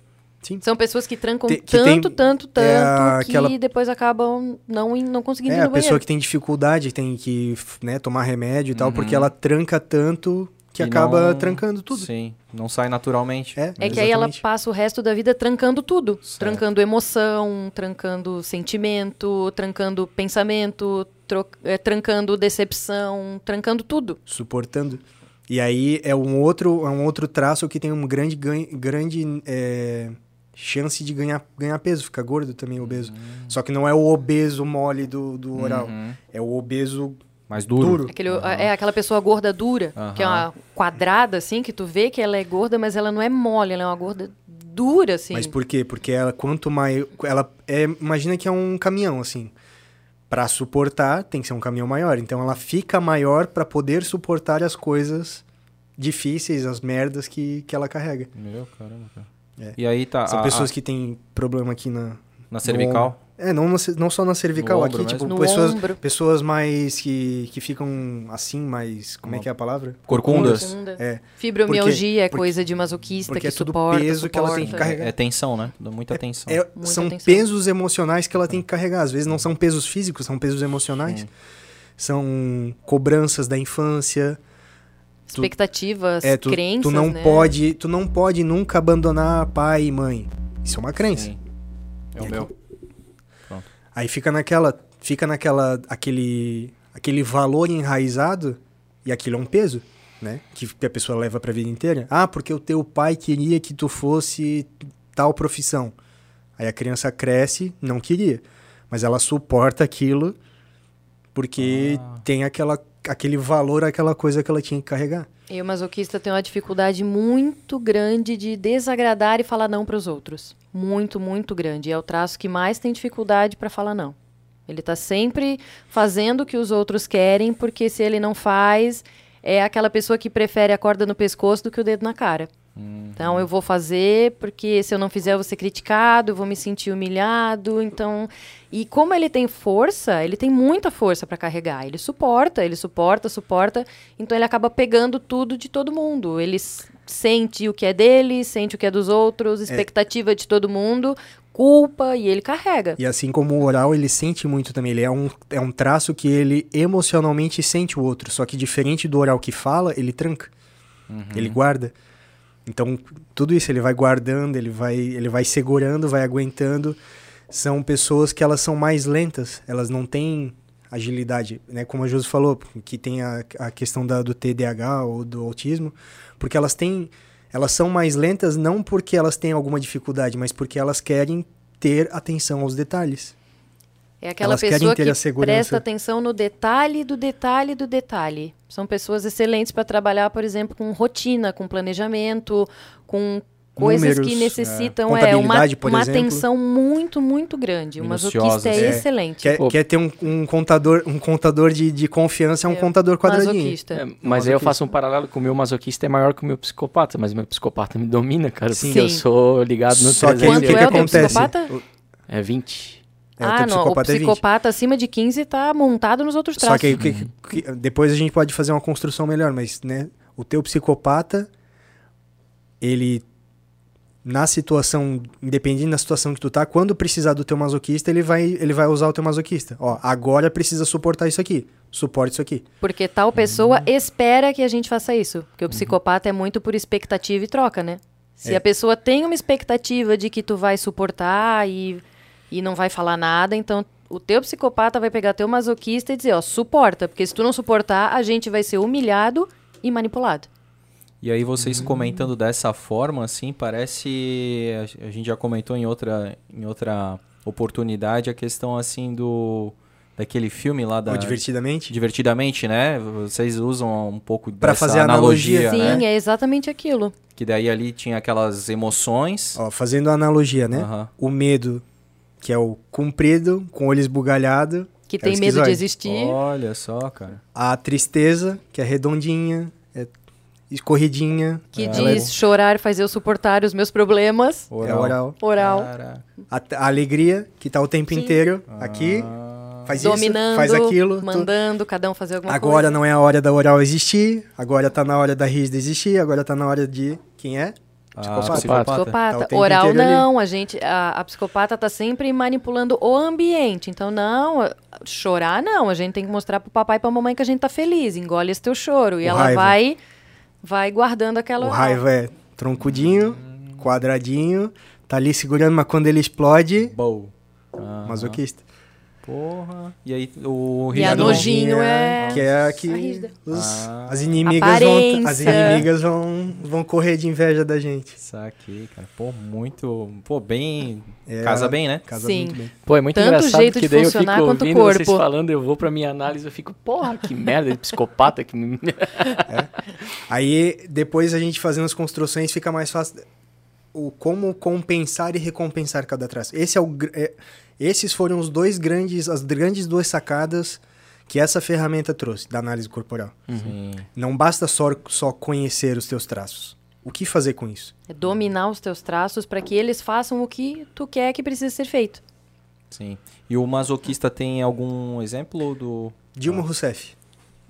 Sim. São pessoas que trancam Te- que tanto, tem- tanto, tanto, é a- que aquela- depois acabam não, não conseguindo É, ir a no pessoa banheiro. que tem dificuldade, tem que né, tomar remédio e tal, Uhum. porque ela tranca tanto que E acaba não- trancando tudo. Sim, não sai naturalmente. É, É que aí ela passa o resto da vida trancando tudo. Certo. Trancando emoção, trancando sentimento, trancando pensamento, tro- é, trancando decepção, trancando tudo. suportando. E aí é um outro, é um outro traço que tem um grande, ganho, grande é, chance de ganhar, ganhar peso, ficar gordo também, obeso. Só que não é o obeso mole do, do oral, Uhum. é o obeso Mais duro. duro. Aquele, É aquela pessoa gorda dura, que é uma quadrada, assim, que tu vê que ela é gorda, mas ela não é mole, ela é uma gorda dura, assim. Mas por quê? Porque ela, quanto mais. Ela é, imagina que é um caminhão, assim. Pra suportar, tem que ser um caminhão maior. Então ela fica maior pra poder suportar as coisas difíceis, as merdas que, que ela carrega. Meu, caramba, cara. É. E aí tá. São a- pessoas a- que têm problema aqui na. na cervical. É, não, na não só na cervical, No aqui, ombro tipo, mesmo? Pessoas, pessoas mais que, que ficam assim, mais. Como é que é a palavra? Corcundas. Profunda. É. Fibromialgia é coisa de masoquista que é tudo suporta, peso que ela tem que suporta. carregar. É, é tensão, né? Dá muita tensão. É, Muita são atenção. pesos emocionais que ela tem que carregar. Às vezes não são pesos físicos, são pesos emocionais. Sim. São cobranças da infância. Tu- Expectativas, É, tu, crenças, tu não né? pode, tu não pode nunca abandonar pai e mãe. Isso é uma crença. Sim. É o E meu. Aí fica naquela, fica naquela, aquele, aquele valor enraizado e aquilo é um peso, né? Que a pessoa leva pra vida inteira. Ah, porque o teu pai queria que tu fosse tal profissão. Aí a criança cresce, não queria, mas ela suporta aquilo porque Ah. tem aquela, aquele valor, aquela coisa que ela tinha que carregar. E o masoquista tem uma dificuldade muito grande de desagradar e falar não para os outros. Muito, muito grande. É o traço que mais tem dificuldade para falar não. Ele está sempre fazendo o que os outros querem, porque se ele não faz, é aquela pessoa que prefere a corda no pescoço do que o dedo na cara. Então eu vou fazer porque se eu não fizer eu vou ser criticado, eu vou me sentir humilhado. Então, e como ele tem força, ele tem muita força para carregar. Ele suporta, ele suporta, suporta. Então ele acaba pegando tudo de todo mundo. Ele sente o que é dele, sente o que é dos outros, expectativa de todo mundo, culpa e ele carrega. E assim como o oral, ele sente muito também. Ele é um, é um traço que ele emocionalmente sente o outro. Só que diferente do oral que fala, ele tranca. Ele guarda. Então, tudo isso ele vai guardando, ele vai, ele vai segurando, vai aguentando. São pessoas que elas são mais lentas, elas não têm agilidade, né? Como a Josi falou, que tem a, a questão da, do TDAH ou do autismo, porque elas têm, elas são mais lentas não porque elas têm alguma dificuldade, mas porque elas querem ter atenção aos detalhes. É aquela Elas pessoa ter que a segurança. presta atenção no detalhe do detalhe do detalhe. São pessoas excelentes para trabalhar, por exemplo, com rotina, com planejamento, com coisas Números, que necessitam é, é, uma, uma atenção muito, muito grande. O masoquista é, É, excelente. Quer, quer ter um, um contador, um contador de, de confiança, é um É, contador quadradinho. Masoquista. É, mas aí eu masoquista. faço um paralelo com o meu masoquista é maior que o meu psicopata, mas o meu psicopata me domina, cara, Sim. porque eu Sim. sou ligado no Só que aí o 300. Quanto que, que é teu acontece? psicopata? É 20. É, o ah, teu não. O psicopata é 20. psicopata acima de 15 tá montado nos outros Só traços. que, aí, o que, que- depois a gente pode fazer uma construção melhor, mas né, o teu psicopata, ele na situação, independente da situação que tu tá, quando precisar do teu masoquista, ele vai, ele vai usar o teu masoquista. Ó, agora precisa suportar isso aqui. Suporte isso aqui. Porque tal pessoa Uhum. espera que a gente faça isso. Porque o psicopata é muito por expectativa e troca, né? Se É. a pessoa tem uma expectativa de que tu vai suportar e, e não vai falar nada, então o teu psicopata vai pegar teu masoquista e dizer, ó, suporta. Porque se tu não suportar, a gente vai ser humilhado e manipulado. E aí vocês Hum. comentando dessa forma, assim, parece. A gente já comentou em outra, em outra oportunidade a questão assim do. Daquele filme lá da. Ó, divertidamente. Divertidamente, né? Vocês usam um pouco Pra dessa fazer a analogia, né? Sim, é exatamente aquilo. Que daí ali tinha aquelas emoções. Ó, fazendo a analogia, né? Aham. O medo, que é o comprido, com o olho esbugalhado. Que É tem medo de existir. Olha só, cara. A tristeza, que é redondinha, é escorridinha. Que é- diz chorar faz eu suportar os meus problemas. é oral. Oral. A, a alegria, que tá o tempo Sim. inteiro aqui, Ah, faz dominando, isso, faz aquilo. tu- mandando cada um fazer alguma Agora coisa. não é a hora da oral existir, agora tá na hora da rígida existir, agora tá na hora de... Quem é? A Psicopata. psicopata. Tá Psicopata. tempo Oral inteiro ali. não, a gente, a, a psicopata tá sempre manipulando o ambiente. Então não, chorar não, a gente tem que mostrar pro papai e pra mamãe que a gente tá feliz, engole esse teu choro e O ela raiva. vai vai guardando aquela O raiva é troncudinho, quadradinho, tá ali segurando, mas quando ele explode, Bow. Aham. masoquista. Porra. E aí o E a nojinho é Que é a que os- Ah. as inimigas vão, as inimigas vão, vão correr de inveja da gente. Saquei, cara. Pô, muito. Pô, bem. É, Casa bem, né? Casa Sim. muito bem. Pô, é muito Tanto engraçado jeito que de daí eu fico funcionar quanto o ouvindo vocês corpo. falando, eu vou pra minha análise, eu fico, porra, que merda, de psicopata que me... (laughs) Aí depois a gente fazendo as construções fica mais fácil o como compensar e recompensar cada traço. Esse é o é- esses foram os dois grandes as grandes duas sacadas que essa ferramenta trouxe da análise corporal. Sim. Não basta só só conhecer os teus traços. O que fazer com isso? É dominar os teus traços para que eles façam o que tu quer que precisa ser feito. Sim. E o masoquista tem algum exemplo do. Dilma Rousseff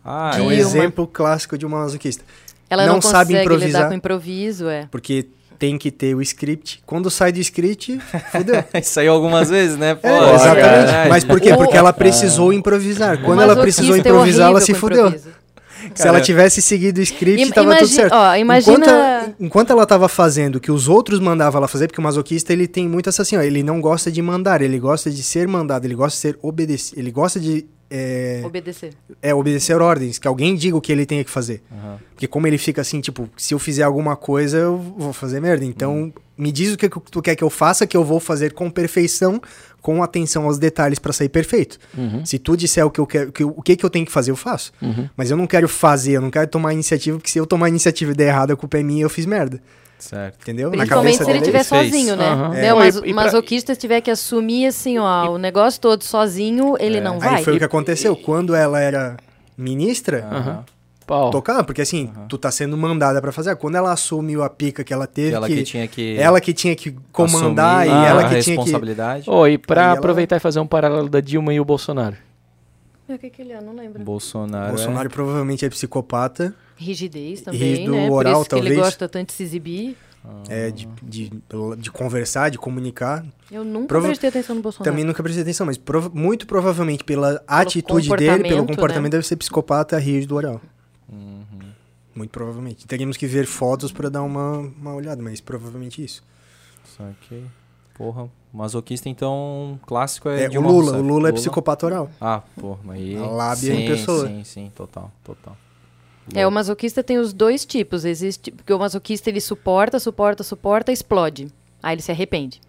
Ah, é um exemplo clássico de uma masoquista, Ela não, Não sabe consegue lidar improvisar. com improviso, é. porque tem que ter o script. Quando sai do script, fudeu. (laughs) Saiu algumas vezes, né? Pô, É, exatamente. sacanagem. Mas por quê? O- Porque ela precisou improvisar. Quando ela precisou é improvisar, ela se fudeu. improviso. Se ela tivesse seguido o script, Im- tava tudo imagi- certo. ó, imagina- Enquanto, ela- enquanto ela tava fazendo o que os outros mandavam ela fazer, porque o masoquista ele tem muito essa assim, ó, ele não gosta de mandar, ele gosta de ser mandado, ele gosta de ser obedecido, ele gosta de é, Obedecer. é, obedecer ordens, que alguém diga o que ele tem que fazer. Aham. Porque como ele fica assim, tipo, se eu fizer alguma coisa, eu vou fazer merda. Então, me diz o que que tu quer que eu faça, que eu vou fazer com perfeição, com atenção aos detalhes pra sair perfeito. Uhum, Se tu disser o que eu quero, que, eu- o que que eu tenho que fazer, eu faço. uhum. Mas eu não quero fazer, eu não quero tomar iniciativa, porque se eu tomar iniciativa e der errado, a culpa é minha e eu fiz merda. Certo. Entendeu? Principalmente se ele é estiver fez. sozinho, né? Né, É. O mas- e pra- masoquista tiver que assumir assim, ó, o negócio todo sozinho, ele É. não vai. Aí foi o que aconteceu. Quando ela era ministra. Pau. tocava, porque assim, tu tá sendo mandada pra fazer. Quando ela assumiu a pica que ela teve, Ela que, que tinha que. ela que tinha que comandar assumir e Ah, ela a que tinha que... responsabilidade. Ô, e pra Aí ela- aproveitar e fazer um paralelo da Dilma e o Bolsonaro. O que, que ele é? Não lembro. Bolsonaro. Bolsonaro provavelmente é psicopata, Rigidez também, Rígido né? oral, Por isso que ele talvez. gosta tanto de se exibir. é, de, de, de conversar, de comunicar. Eu nunca Prova- prestei atenção no Bolsonaro. Também nunca prestei atenção, mas prova- muito provavelmente pela atitude dele, pelo comportamento, né? deve ser psicopata rígido oral. Uhum. Muito provavelmente. Teríamos que ver fotos pra dar uma, uma olhada, mas provavelmente isso. Saquei. Porra. Masoquista, então, clássico é. É, o Lula, o Lula é psicopata oral. Ah, porra, mas aí. A lábia sim, em pessoa. Sim, sim, total, total. É, o masoquista tem os dois tipos. Existe, porque o masoquista ele suporta, suporta, suporta, explode. Aí ele se arrepende.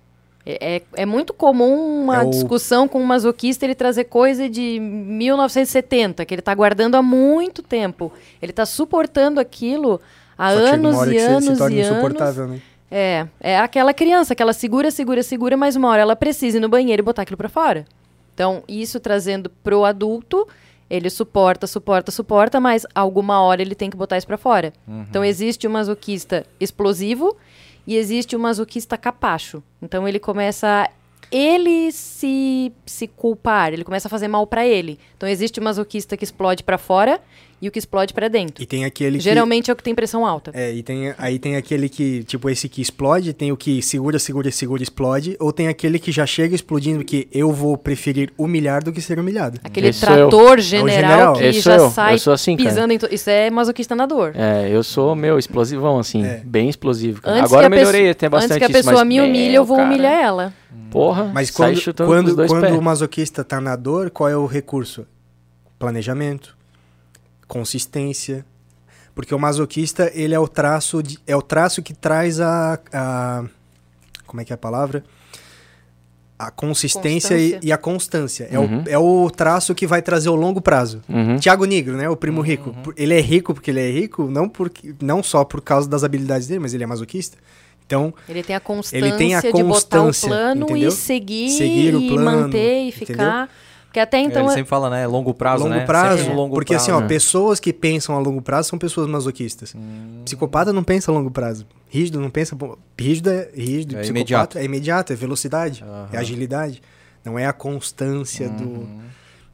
É, é, é muito comum uma É o- discussão com um masoquista ele trazer coisa de 1970, que ele tá guardando há muito tempo. Ele tá suportando aquilo há Só anos e anos se torna e anos. insuportável, né? É, é aquela criança que ela segura, segura, segura, mas uma hora ela precisa ir no banheiro e botar aquilo pra fora. Então, isso trazendo pro adulto, ele suporta, suporta, suporta, mas alguma hora ele tem que botar isso pra fora. Então, existe o masoquista explosivo e existe o masoquista capacho. Então, ele começa a ele se, se culpar, ele começa a fazer mal pra ele. Então, existe o masoquista que explode pra fora e o que explode pra dentro. E tem aquele que... Geralmente é o que tem pressão alta. É, e tem, aí tem aquele que, tipo, esse que explode, tem o que segura, segura, segura, explode, ou tem aquele que já chega explodindo que eu vou preferir humilhar do que ser humilhado. Aquele Esse eu. trator É general, general. que Esse já sou eu. sai Eu sou assim, cara. pisando em to... Isso é masoquista na dor. É, eu sou, meu, explosivão, assim. É. Bem explosivo. Agora que a melhorei, pessoa- tem bastante Antes que a isso, pessoa mas, me humilhe, meu, eu vou cara, humilhar ela. Porra, Mas sai quando, quando, quando pés. o masoquista tá na dor, qual é o recurso? Planejamento, consistência. Porque o masoquista, ele é o traço, de- é o traço que traz a, a- Como é que é a palavra? A consistência e, Constância. e a constância. É, Uhum. o, é o traço que vai trazer o longo prazo. Uhum. Tiago Negro, né? O primo rico. Por- Ele é rico porque ele é rico, não, porque, não só por causa das habilidades dele, mas ele é masoquista. Então, Ele tem a constância Ele tem a de botar o constância, plano entendeu? e seguir, Seguir o e plano, manter e entendeu? Porque até então. ele é- sempre fala, né? Longo prazo, longo né? prazo, no longo porque prazo. assim, ó, né? pessoas que pensam a longo prazo são pessoas masoquistas. Hum. Psicopata não pensa a longo prazo. Rígido não pensa. Rígido é rígido. É psicopata imediato. é imediato, é velocidade, Aham. é agilidade. Não é a constância do. Uhum.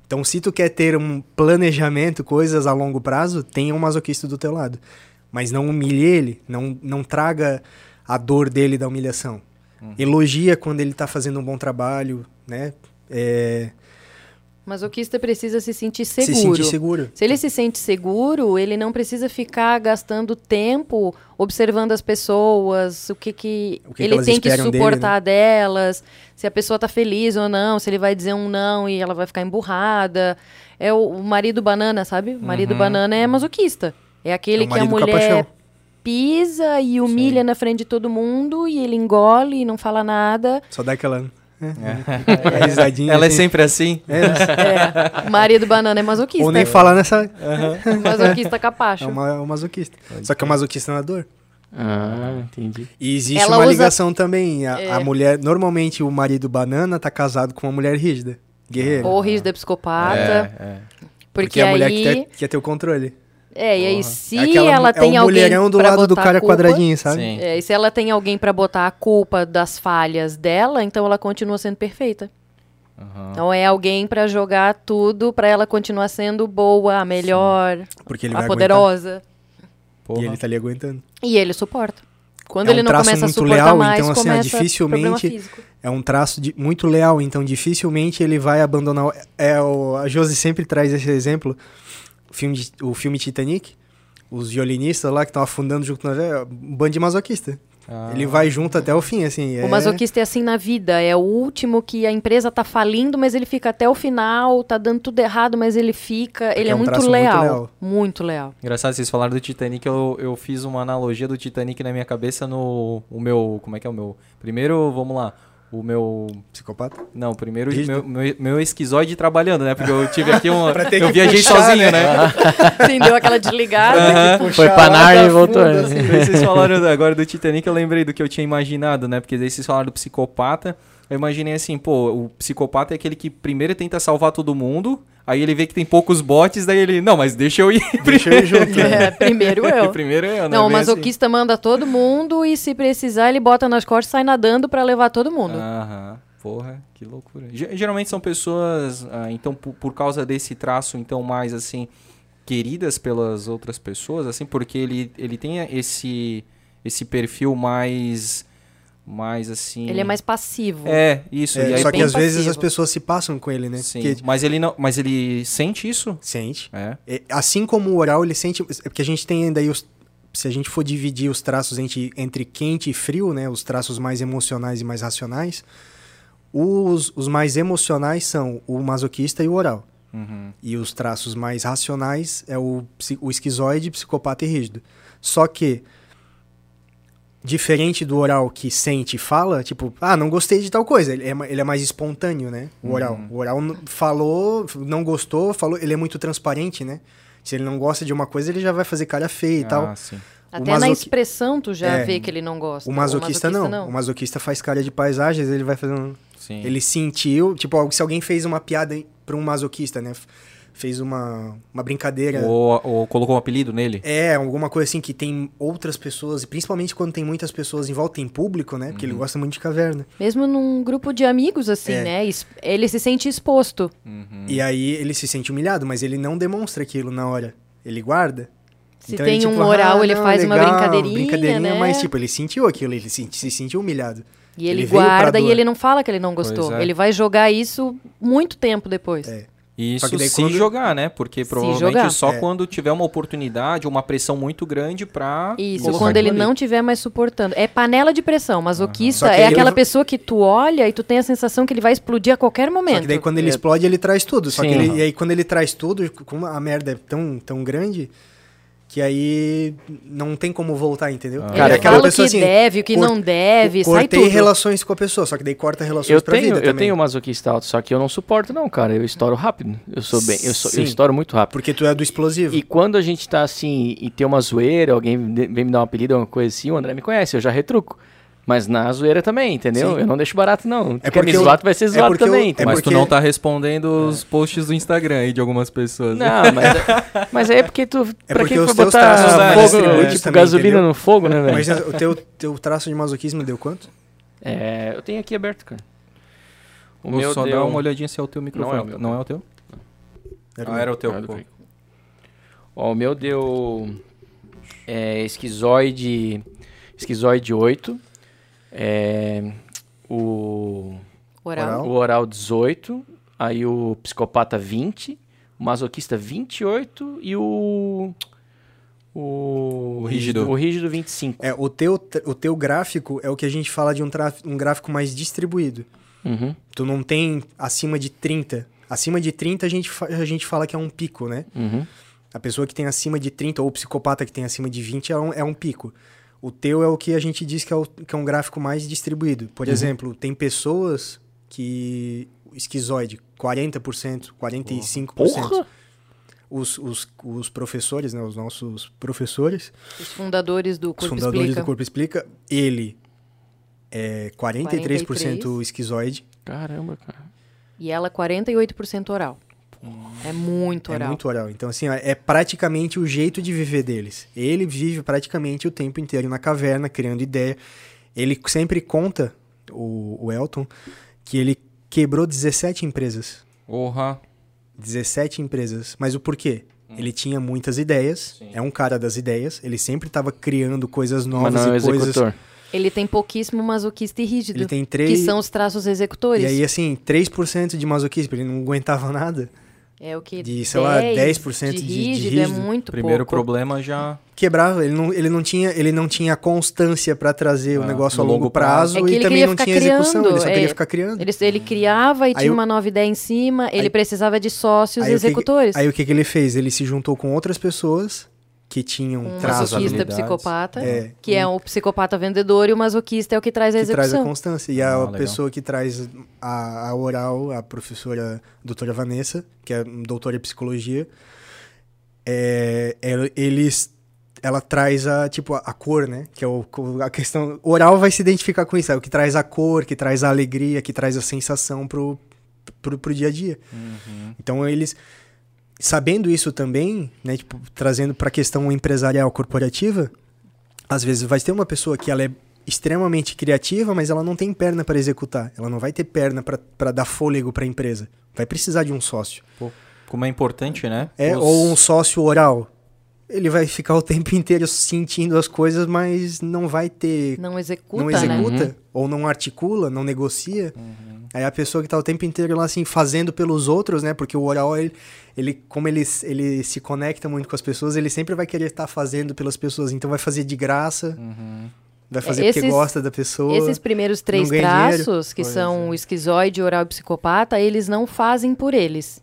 Então, se tu quer ter um planejamento, coisas a longo prazo, tenha um masoquista do teu lado. Mas não humilhe ele, não, não traga a dor dele da humilhação. Uhum. Elogia quando ele tá fazendo um bom trabalho, né? É, Masoquista precisa se sentir seguro. se sentir seguro. Se ele se sente seguro, ele não precisa ficar gastando tempo observando as pessoas, o que, que, O que que ele elas tem que esperam dele, né? suportar delas, se a pessoa tá feliz ou não, se ele vai dizer um não e ela vai ficar emburrada. É o, o marido banana, sabe? O marido banana é masoquista. É aquele É o que a mulher capachão. pisa e humilha na frente de todo mundo e ele engole e não fala nada. Só dá aquela. É, risadinha. Ela é assim. sempre assim? É, o marido banana é masoquista. Ou nem falar nessa. (laughs) Masoquista capacho. É uma, é um masoquista. Só que é um masoquista na dor. Ah, entendi. E existe Ela uma usa- ligação também. A, É. a mulher. Normalmente o marido banana tá casado com uma mulher rígida. Guerreira. Ou rígida psicopata. É, é. Porque, é a mulher aí. que quer, quer ter o controle. É, e aí se é aquela- ela tem é o alguém do pra lado do botar a cara culpa, quadradinho, sabe? Sim. É, e se ela tem alguém pra botar a culpa das falhas dela, então ela continua sendo perfeita. Aham. Então é alguém pra jogar tudo pra ela continuar sendo boa, a melhor, Porque ele a vai poderosa. E ele tá ali aguentando. E ele suporta. Quando É um ele não traço começa a muito suportar leal, mais, então, assim, dificilmente-. É um traço de- muito leal, então dificilmente ele vai abandonar. É, o, a Josi sempre traz esse exemplo. O filme, de- o filme Titanic, os violinistas lá que estão afundando junto na. É um bando de masoquista. Ah. Ele vai junto até o fim, assim. é- O masoquista é assim na vida, é o último que a empresa tá falindo, mas ele fica até o final, tá dando tudo errado, mas ele fica, ele é é, um muito, traço muito leal, leal. muito leal. Engraçado, vocês falaram do Titanic, eu, eu fiz uma analogia do Titanic na minha cabeça no o meu. Como é que é o meu? Primeiro, vamos lá. O meu. Psicopata? Não, primeiro Rígido. meu, meu, meu esquizoide trabalhando, né? Porque eu tive aqui (laughs) ter eu viajei puxar, sozinho, né? né? (laughs) Sim, deu aquela desligada. Aham. Foi pra Narnia e voltou. né? assim. Vocês falaram agora do Titanic, eu lembrei do que eu tinha imaginado, né? Porque daí vocês falaram do psicopata. Eu imaginei assim, pô, o psicopata é aquele que primeiro tenta salvar todo mundo, aí ele vê que tem poucos botes, daí ele, não, mas deixa eu ir. Deixa eu ir (laughs) junto. né? É, primeiro eu. (laughs) primeiro eu, né? Não, o assim. masoquista manda todo mundo e se precisar ele bota nas costas e sai nadando pra levar todo mundo. Aham. Porra, que loucura. Ge- Geralmente são pessoas, ah, então, por, por causa desse traço, então, mais assim, queridas pelas outras pessoas, assim, porque ele, ele tem esse, esse perfil mais, mais assim... Ele é mais passivo. É, isso. É, e aí, só que às vezes passivo. as pessoas se passam com ele, né? Sim, Porque mas ele não, mas ele sente isso? sente. É. É, Assim como o oral, ele sente. É porque a gente tem ainda aí os. Se a gente for dividir os traços entre, entre quente e frio, né? Os traços mais emocionais e mais racionais. Os, os mais emocionais são o masoquista e o oral. Uhum. E os traços mais racionais é o, o esquizoide, psicopata e rígido. Só que, diferente do oral que sente e fala, tipo, ah, não gostei de tal coisa. Ele é, ma- ele é mais espontâneo, né? O oral. Uhum. O oral falou, não gostou, falou. Ele é muito transparente, né? Se ele não gosta de uma coisa, ele já vai fazer cara feia e tal. Ah, sim. Até na expressão tu já É. vê que ele não gosta. O masoquista, não. O masoquista faz cara de paisagens, ele vai fazendo. sim. Ele sentiu, tipo, algo- se alguém fez uma piada para um masoquista, né? Fez uma, uma brincadeira. Ou, ou colocou um apelido nele? É, alguma coisa assim que tem outras pessoas, e principalmente quando tem muitas pessoas em volta, tem público, né? Uhum. Porque ele gosta muito de caverna. Mesmo num grupo de amigos, assim, É. né? Ele se sente exposto. Uhum. E aí ele se sente humilhado, mas ele não demonstra aquilo na hora. Ele guarda. Se Então tem ele, um tipo, oral, ah, ele não, faz uma legal, brincadeirinha, brincadeirinha, né? mas tipo, ele sentiu aquilo, ele se, se sentiu humilhado. E ele, ele guarda e ele não fala que ele não gostou. É. Ele vai jogar isso muito tempo depois. É. Isso Só que daí se quando- jogar, né? Porque provavelmente só É. quando tiver uma oportunidade, uma pressão muito grande pra. Isso, colocar quando ele ali. não estiver mais suportando. É panela de pressão. Masoquista Só que é ele- aquela pessoa que tu olha e tu tem a sensação que ele vai explodir a qualquer momento. Só que daí quando ele É. explode, ele traz tudo. Só Sim. que ele, e aí quando ele traz tudo, como a merda é tão, tão grande, que aí não tem como voltar, entendeu? Ah. Cara, é aquela fala o pessoa que assim, deve, o que não deve, sai cortei tudo. relações com a pessoa, só que daí corta relações Eu pra tenho, vida eu também. tenho masoquista alto, só que eu não suporto não, cara. Eu estouro rápido. Eu sou bem, eu, sou, eu estouro muito rápido. Porque tu é do explosivo. E quando a gente tá assim e tem uma zoeira, alguém vem me dar um apelido, alguma coisa assim, o André me conhece, eu já retruco. Mas na zoeira também, entendeu? Sim. Eu não deixo barato, não. Tu É quer me porque eu- zoar, tu vai ser é zoado eu- também. é entendeu? Mas porque- tu não tá respondendo os posts do Instagram aí de algumas pessoas. né? Não, mas, é- (laughs) mas aí é porque tu. pra porque que teus botar traços fogo, tipo, também, gasolina entendeu? no fogo, né, velho? Mas o teu, teu traço de masoquismo deu quanto? É, eu tenho aqui aberto, cara. O meu só deu... dar uma olhadinha se é o teu microfone. Não é o meu. Não é o teu? Era Ah, o era o teu. É. Ó, o meu deu é, esquizoide, esquizoide 8, é, o, Oral. o oral 18, aí o psicopata 20, o masoquista 28 e o... O, O rígido. O rígido 25. É, o teu, o teu gráfico é o que a gente fala de um, tra- um gráfico mais distribuído. Uhum, Tu não tem acima de 30. Acima de 30 a gente, a gente fala que é um pico, né? uhum. A pessoa que tem acima de 30 ou o psicopata que tem acima de 20 é um, é um pico. O teu é o que a gente diz que é, o, que é um gráfico mais distribuído. Por exemplo, tem pessoas que. Esquizoide, 40%, 45%. Porra! Os, os, os professores, né? Os nossos professores, Os fundadores do os Corpo fundadores Explica. do Corpo Explica, ele é 43% 43. esquizoide. Caramba, cara. E ela 48% oral. É muito É oral. muito oral. Então, assim, ó, é praticamente o jeito de viver deles. Ele vive praticamente o tempo inteiro na caverna, criando ideia. Ele sempre conta, o, o Elton, que ele quebrou 17 empresas. Porra. 17 empresas. Mas o porquê? Ele tinha muitas ideias, Sim. é um cara das ideias, ele sempre estava criando coisas Mas novas não é o e coisas. executor. Ele tem pouquíssimo masoquista e rígido. Ele tem Que três. são os traços executores. E aí, assim, 3% de masoquismo, ele não aguentava nada. É o que de, sei lá, 10% de de- de rígido, é rígido. muito Primeiro pouco. problema já. quebrava, ele não, ele não tinha, ele não tinha constância para trazer o Ah, negócio no a longo longo prazo. prazo, É e ele também não ficar tinha execução, ele só criando, queria é. ficar criando. Ele, ele criava e Aí tinha o- uma nova ideia em cima, ele Aí- precisava de sócios Aí o que executores. Aí o que, que ele fez? Ele se juntou com outras pessoas que tinham um masoquista habilidades. psicopata, É, que é o psicopata vendedor, e o masoquista é o que traz a que traz a execução. constância. E Ah, a legal. pessoa que traz a, a oral, a professora doutora Vanessa, que é doutora em psicologia, é, é- eles ela traz a tipo a, a cor, né? Que é o, a questão oral vai se identificar com isso, é o que traz a cor, que traz a alegria, que traz a sensação pro pro, pro dia a dia. Então eles sabendo isso também, né, tipo, trazendo para a questão empresarial corporativa, às vezes vai ter uma pessoa que ela é extremamente criativa, mas ela não tem perna para executar. Ela não vai ter perna para dar fôlego para a empresa. Vai precisar de um sócio. Pô, como é importante, né? É, Os- ou um sócio oral. Ele vai ficar o tempo (laughs) inteiro sentindo as coisas, mas não vai ter. Não executa, não né? executa, ou não articula, não negocia. Aí a pessoa que tá o tempo inteiro lá assim, fazendo pelos outros, né? Porque o oral, ele, ele como ele, ele se conecta muito com as pessoas, ele sempre vai querer estar fazendo pelas pessoas. Então vai fazer de graça, vai fazer porque Esses- gosta da pessoa. Esses primeiros três ganha dinheiro. traços, que Pois são é. o esquizoide, oral e psicopata, eles não fazem por eles.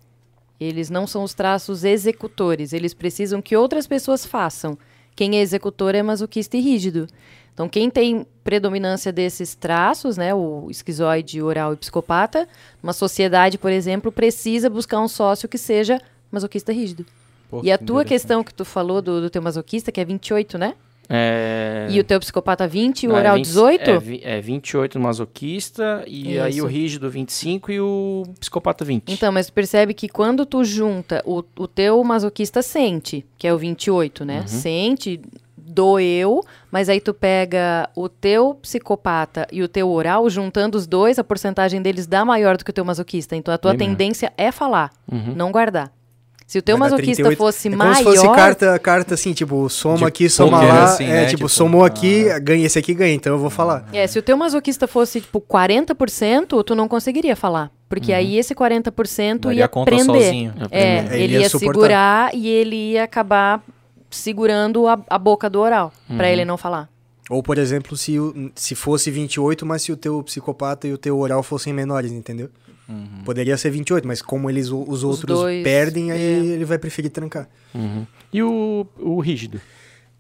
Eles não são os traços executores. Eles precisam que outras pessoas façam. Quem é executor é masoquista e rígido. Então, quem tem predominância desses traços, né, o esquizoide, oral e psicopata, uma sociedade, por exemplo, precisa buscar um sócio que seja masoquista rígido. Pô, e a tua questão que tu falou do, do teu masoquista, que é 28, né? É... E o teu psicopata 20 e o Não, é oral 20 18? É, é 28 no masoquista, e aí Isso. o rígido 25 e o psicopata 20. Então, mas tu percebe que quando tu junta, o, o teu masoquista sente, que é o 28, né? Uhum. Sente, doeu, mas aí tu pega o teu psicopata e o teu oral, juntando os dois, a porcentagem deles dá maior do que o teu masoquista. Então, a tua maior. tendência é falar, Uhum. não guardar. Se o teu Vai masoquista 38. fosse é como maior... se fosse carta, carta assim, tipo, soma De aqui, soma lá. assim, é, né? tipo, Tipo, somou aqui, ah. ganha esse aqui, ganha, então eu vou falar. É, se o teu masoquista fosse, tipo, 40%, tu não conseguiria falar. Porque aí esse 40% Daria ia conta prender. sozinho. É. Aí ele ia ia segurar e ele ia acabar segurando a, a boca do oral, pra ele não falar. Ou, por exemplo, se, se fosse 28, mas se o teu psicopata e o teu oral fossem menores, entendeu? Poderia ser 28, mas como eles os outros dois, perdem, aí é. ele vai preferir trancar. Uhum. E o, o rígido?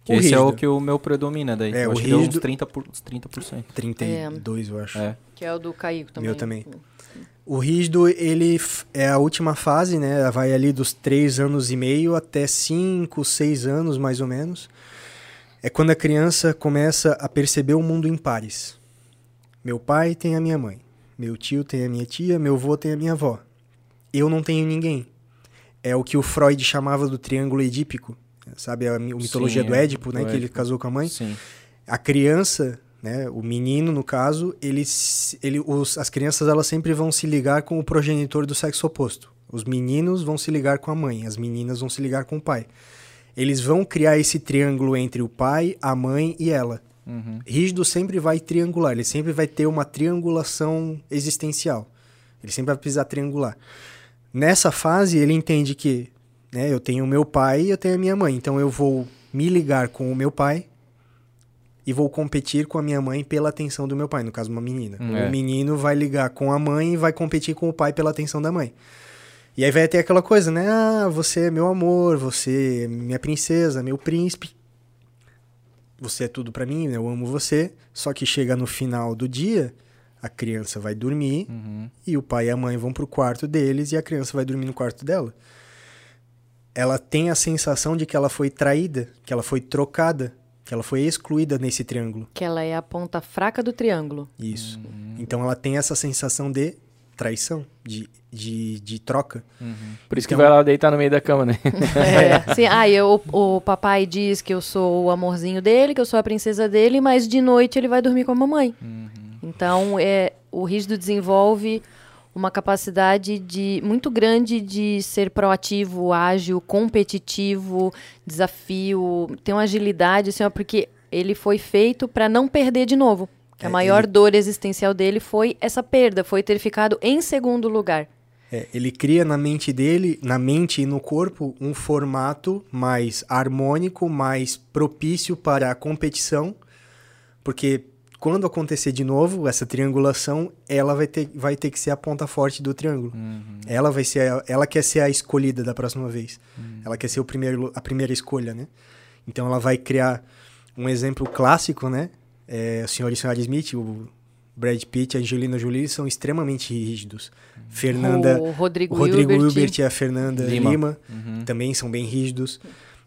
Que O esse é o rígido. que o meu predomina daí. É, Eu o acho que deu uns rígido- 30%. Por, uns 30%. 32, eu acho. É. Que é o do Caico também. Meu também. O rígido, ele é a última fase, né? Vai ali dos 3 anos e meio até 5, 6 anos, mais ou menos. É quando a criança começa a perceber o mundo em pares. Meu pai tem a minha mãe. Meu tio tem a minha tia, meu avô tem a minha avó. Eu não tenho ninguém. É o que o Freud chamava do triângulo edípico. Sabe a mi- mitologia Sim, do é, Édipo, né? do Que ele casou com a mãe Sim. a criança, né, o menino no caso, ele, ele os, as crianças elas sempre vão se ligar com o progenitor do sexo oposto. Os meninos vão se ligar com a mãe, as meninas vão se ligar com o pai. Eles vão criar esse triângulo entre o pai, a mãe e ela. Uhum. Rígido sempre vai triangular, ele sempre vai ter uma triangulação existencial. Ele sempre vai precisar triangular. Nessa fase, ele entende que né, eu tenho o meu pai e eu tenho a minha mãe. Então eu vou me ligar com o meu pai e vou competir com a minha mãe pela atenção do meu pai, no caso, uma menina. É. O menino vai ligar com a mãe e vai competir com o pai pela atenção da mãe. E aí vai ter aquela coisa, né? Ah, você é meu amor, você é minha princesa, meu príncipe. Você é tudo pra mim, né? eu amo você. Só que chega no final do dia, a criança vai dormir Uhum. e o pai e a mãe vão pro quarto deles e a criança vai dormir no quarto dela. Ela tem a sensação de que ela foi traída, que ela foi trocada, que ela foi excluída nesse triângulo. Que ela é a ponta fraca do triângulo. Isso. Então ela tem essa sensação de traição, de, de, de troca. Por isso que Então- vai lá deitar no meio da cama, né? (laughs) É. (laughs) Sim, ah, eu, o papai diz que eu sou o amorzinho dele, que eu sou a princesa dele, mas de noite ele vai dormir com a mamãe. Então, é, o rígido desenvolve uma capacidade de muito grande de ser proativo, ágil, competitivo, desafio, tem uma agilidade, assim, ó, porque ele foi feito para não perder de novo. Que a É, maior ele- dor existencial dele foi essa perda, foi ter ficado em segundo lugar. É, ele cria na mente dele, na mente e no corpo, um formato mais harmônico, mais propício para a competição, porque quando acontecer de novo essa triangulação, ela vai ter, vai ter que ser a ponta forte do triângulo. Ela vai ser, a- ela quer ser a escolhida da próxima vez. Ela quer ser o primeiro, a primeira escolha, né? Então ela vai criar um exemplo clássico, né? É, o senhor e a senhora Smith, o Brad Pitt e a Angelina Jolie são extremamente rígidos. Fernanda, o Rodrigo, o Rodrigo Hilbert, Hilbert e a Fernanda Lima. Lima, também são bem rígidos.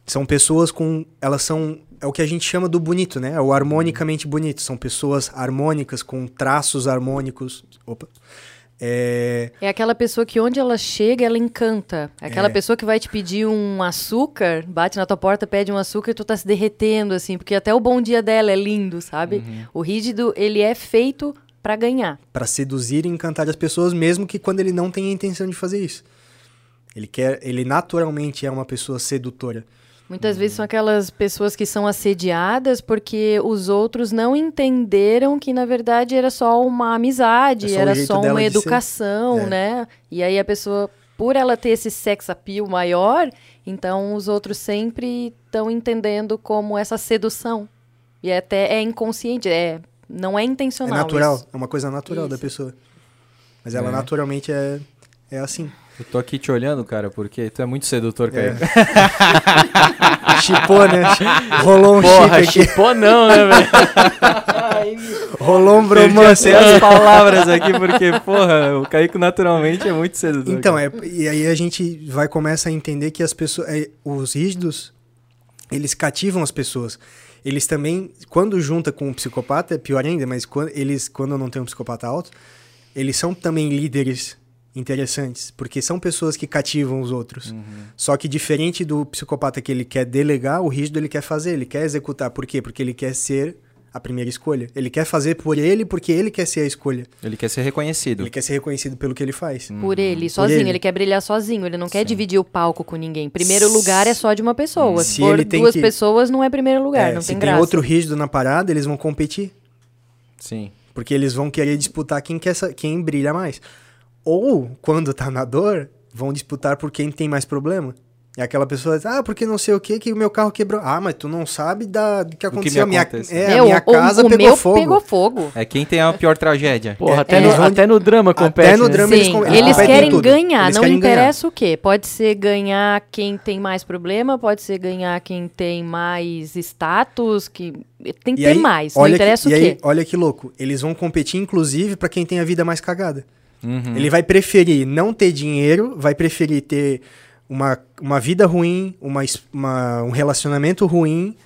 São pessoas com. Elas são. É o que a gente chama do bonito, né? É o harmonicamente bonito. São pessoas harmônicas, com traços harmônicos. Opa. É, É aquela pessoa que onde ela chega, ela encanta. É Aquela É. pessoa que vai te pedir um açúcar, bate na tua porta, pede um açúcar e tu tá se derretendo, assim, porque até o bom dia dela é lindo, sabe? O rígido, ele é feito pra ganhar. para seduzir e encantar as pessoas, mesmo que quando ele não tenha a intenção de fazer isso. Ele quer. Ele naturalmente é uma pessoa sedutora. Muitas vezes são aquelas pessoas que são assediadas porque os outros não entenderam que, na verdade, era só uma amizade, É só era só uma de ser. educação, É. né? E aí a pessoa, por ela ter esse sex appeal maior, então os outros sempre estão entendendo como essa sedução. E até é inconsciente, é, não é É intencional. natural. isso. É uma coisa natural da Isso. pessoa. Mas ela É. naturalmente é, é assim. Eu tô aqui te olhando, cara, porque tu é muito sedutor, É. cara. (laughs) Chipou, né? Rolou um Porra, chip aqui. chipou não, né, velho? Rolou um bromance. as palavras aqui, porque, porra, o Kaique naturalmente é muito sedutor. Então, cara. é, e aí a gente vai começar a entender que as pessoas, é, os rígidos, eles cativam as pessoas. Eles também, quando junta com um psicopata, é pior ainda, mas quando, eles, quando não tem um psicopata alto, eles são também líderes interessantes, porque são pessoas que cativam os outros. Só que diferente do psicopata que ele quer delegar, o rígido ele quer fazer, ele quer executar. Por quê? Porque ele quer ser a primeira escolha. Ele quer fazer por ele porque ele quer ser a escolha. Ele quer ser reconhecido. Ele quer ser reconhecido pelo que ele faz. Por ele, sozinho. ele. ele. quer brilhar sozinho. Ele não quer dividir o palco com ninguém. Primeiro lugar é só de uma pessoa. Se Se tem duas que- pessoas, não é primeiro lugar. É, não se tem tem graça. outro rígido na parada, eles vão competir. Sim. Porque eles vão querer disputar quem, quer, sa- quem brilha mais. Ou, quando tá na dor, vão disputar por quem tem mais problema. E aquela pessoa diz, ah, porque não sei o que, que o meu carro quebrou. Ah, mas tu não sabe da, do que aconteceu. a minha, é, a Meu, minha o- casa o, pegou meu fogo. pegou fogo. É quem tem a pior tragédia. Porra, É, até, eles no, vão- até no drama compete, Até no né? drama eles Sim, com- eles competem em querem tudo. ganhar, Eles não querem ganhar. interessa o quê. Pode ser ganhar quem tem mais problema, pode ser ganhar quem tem mais status, que tem que E ter aí, mais. Não olha interessa que, o e quê. aí, olha que louco. Eles vão competir, inclusive, pra quem tem a vida mais cagada. Uhum. Ele vai preferir não ter dinheiro, vai preferir ter uma, uma vida ruim, uma, uma- um relacionamento ruim,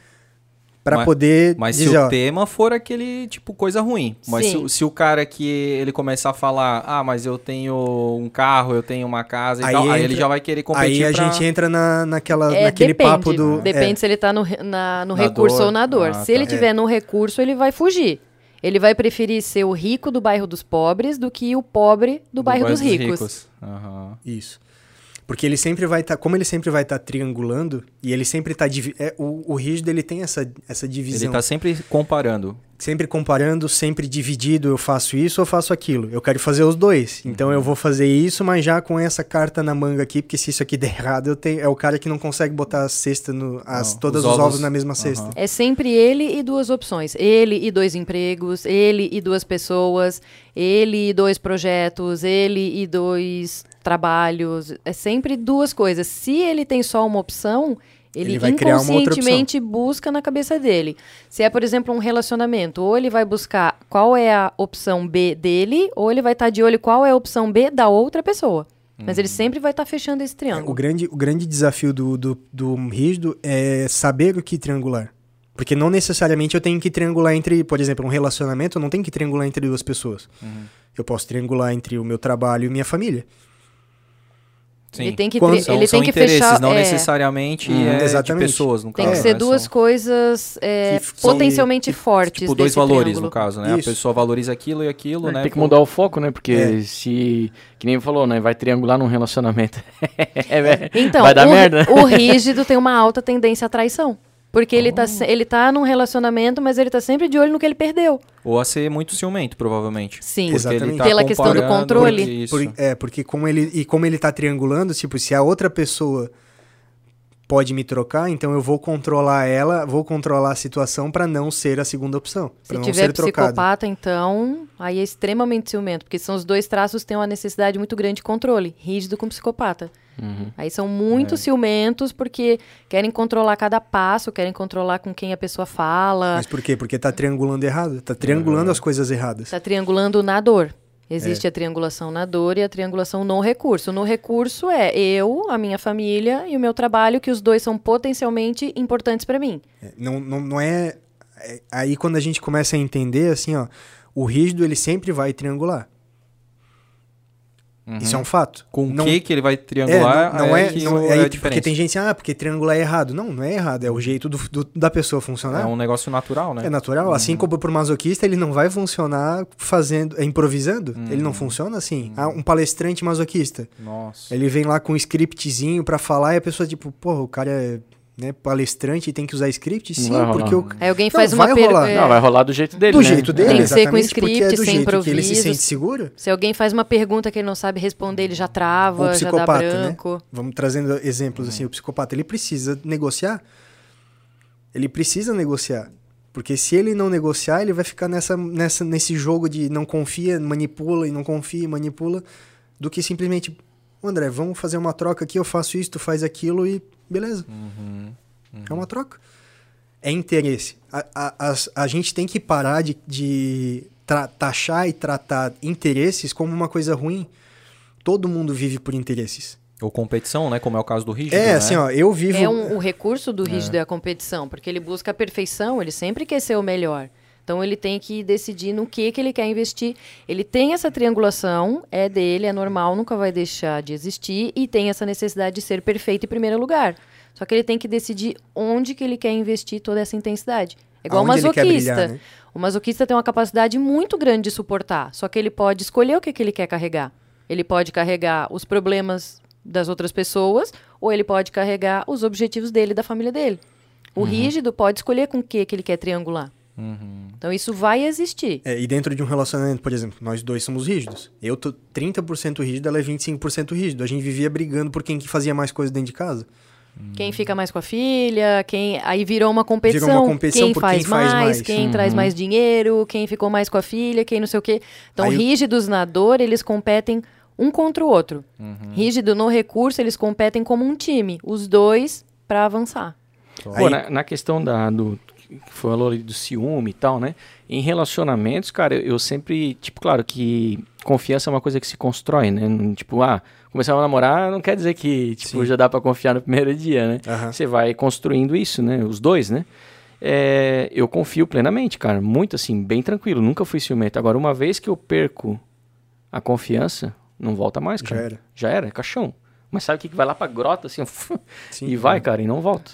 pra Mas- poder Mas se dizer, o ó, tema for aquele, tipo, coisa ruim. Mas se, se o cara que ele começar a falar, ah, mas eu tenho um carro, eu tenho uma casa e Aí tal, aí ele entra- já vai querer competir Aí a pra- gente entra na, naquela, É, naquele depende. papo do. Depende é, se ele tá no, na- no Na recurso dor. ou na dor. Ah, se tá. ele tiver no recurso, ele vai fugir. Ele vai preferir ser o rico do bairro dos pobres do que o pobre do, bairro, dos ricos. Aham. Isso. Porque ele sempre vai estar, como ele sempre vai estar triangulando e ele sempre está é, o, o rígido ele tem essa, essa divisão. Ele está sempre comparando. Sempre comparando, sempre dividido, eu faço isso ou faço aquilo. Eu quero fazer os dois. Então eu vou fazer isso, mas já com essa carta na manga aqui, porque se isso aqui (laughs) der errado, eu tenho, é o cara que não consegue botar a cesta no, as, Não, todas os ovos, ovos na mesma cesta. É sempre ele e duas opções. Ele e dois empregos, ele e duas pessoas, ele e dois projetos, ele e dois trabalhos. É sempre duas coisas. Se ele tem só uma opção, ele, ele inconscientemente busca na cabeça dele. Se é, por exemplo, um relacionamento, ou ele vai buscar qual é a opção B dele, ou ele vai estar tá de olho qual é a opção B da outra pessoa. Mas ele uhum. sempre vai estar tá fechando esse triângulo. É, o, grande, o grande desafio do, do, do rígido é saber o que triangular. Porque não necessariamente eu tenho que triangular entre, por exemplo, um relacionamento, eu não tenho que triangular entre duas pessoas. Uhum. Eu posso triangular entre o meu trabalho e minha família. Sim. Ele tem que, Quando, são, ele tem que fechar. Não é, necessariamente hum, é exatamente. de pessoas, no Tem caso. que ser né? duas são, coisas é, potencialmente de, fortes. Tipo, dois valores, triângulo. no caso, né? Isso. A pessoa valoriza aquilo e aquilo, é, né? Tem que mudar o foco, né? Porque é. se. Que nem falou, né? Vai triangular num relacionamento. (laughs) É, então, vai dar o, merda. o rígido tem uma alta tendência à traição. Porque ele, tá, oh. ele tá num relacionamento, mas ele tá sempre de olho no que ele perdeu. Ou a ser muito ciumento, provavelmente. Sim, exatamente. Tá Pela questão do controle. Por, é, porque como ele, e como ele tá triangulando, tipo, se a outra pessoa pode me trocar, então eu vou controlar ela, vou controlar a situação para não ser a segunda opção. Se não tiver ser psicopata, então, aí é extremamente ciumento, porque são os dois traços que têm uma necessidade muito grande de controle, rígido com psicopata. Uhum. Aí são muito é. ciumentos porque querem controlar cada passo, querem controlar com quem a pessoa fala. Mas por quê? Porque tá triangulando errado. Tá triangulando uhum. as coisas erradas. Tá triangulando na dor. Existe é. a triangulação na dor e a triangulação no recurso. No recurso é eu, a minha família e o meu trabalho, que os dois são potencialmente importantes para mim. É, não, não, não é, é. Aí quando a gente começa a entender, assim, ó, o rígido ele sempre vai triangular. Uhum. Isso é um fato. Com o que que ele vai triangular? É, não, não é, é, não, é, é porque tem gente assim, ah, porque triangular é errado. Não, não é errado, é o jeito do, do, da pessoa funcionar. É um negócio natural, né? É natural, uhum. assim como pro masoquista, ele não vai funcionar fazendo, é, improvisando. Uhum. Ele não funciona assim. Ah, um palestrante masoquista. Nossa. Ele vem lá com um scriptzinho para falar e a pessoa tipo, porra, o cara é né, palestrante tem que usar script? Sim, porque o... Aí alguém faz não, uma pergunta. É... Não, vai rolar do jeito dele. Do né? jeito dele, Tem que ser com script, é sem improviso. ele se sente seguro. Se alguém faz uma pergunta que ele não sabe responder, ele já trava, o já dá né? branco. Né? Vamos trazendo exemplos assim, o psicopata, ele precisa negociar. Ele precisa negociar. Porque se ele não negociar, ele vai ficar nessa, nessa, nesse jogo de não confia, manipula e não confia, manipula, do que simplesmente, André, vamos fazer uma troca aqui, eu faço isso, tu faz aquilo e beleza. Uhum. Uhum. É uma troca. É interesse. A, a, a, a gente tem que parar de, de taxar e tratar interesses como uma coisa ruim. Todo mundo vive por interesses. Ou competição, né? Como é o caso do rígido. É, né? assim, ó, eu vivo. É um, o recurso do rígido é. é a competição, porque ele busca a perfeição, ele sempre quer ser o melhor. Então ele tem que decidir no que, que ele quer investir. Ele tem essa triangulação, é dele, é normal, nunca vai deixar de existir e tem essa necessidade de ser perfeito em primeiro lugar. Só que ele tem que decidir onde que ele quer investir toda essa intensidade. É igual o masoquista. Brilhar, né? O masoquista tem uma capacidade muito grande de suportar, só que ele pode escolher o que, que ele quer carregar. Ele pode carregar os problemas das outras pessoas ou ele pode carregar os objetivos dele e da família dele. O uhum. rígido pode escolher com o que, que ele quer triangular. Uhum. Então isso vai existir. É, e dentro de um relacionamento, por exemplo, nós dois somos rígidos. Eu tô 30% rígido, ela é 25% rígido. A gente vivia brigando por quem que fazia mais coisa dentro de casa. Quem fica mais com a filha, quem aí virou uma competição, virou uma competição quem, faz, quem mais, faz mais, quem uhum. traz mais dinheiro, quem ficou mais com a filha, quem não sei o quê. Então, aí rígidos eu... na dor, eles competem um contra o outro. Uhum. Rígido no recurso, eles competem como um time, os dois para avançar. Pô, na, na, questão da, do que falou ali do ciúme e tal, né? Em relacionamentos, cara, eu, eu, sempre, tipo, claro que confiança é uma coisa que se constrói, né? Tipo, ah, começar a namorar não quer dizer que, tipo, Sim. já dá para confiar no primeiro dia, né? Uhum. Você vai construindo isso, né? Os dois, né? É, eu confio plenamente, cara. Muito assim, bem tranquilo. Nunca fui ciumento. Agora, uma vez que eu perco a confiança, não volta mais, cara. Já era. Já era, é caixão. Mas sabe o que, que vai lá pra grota, assim, (laughs) Sim, e vai, cara, e não volta.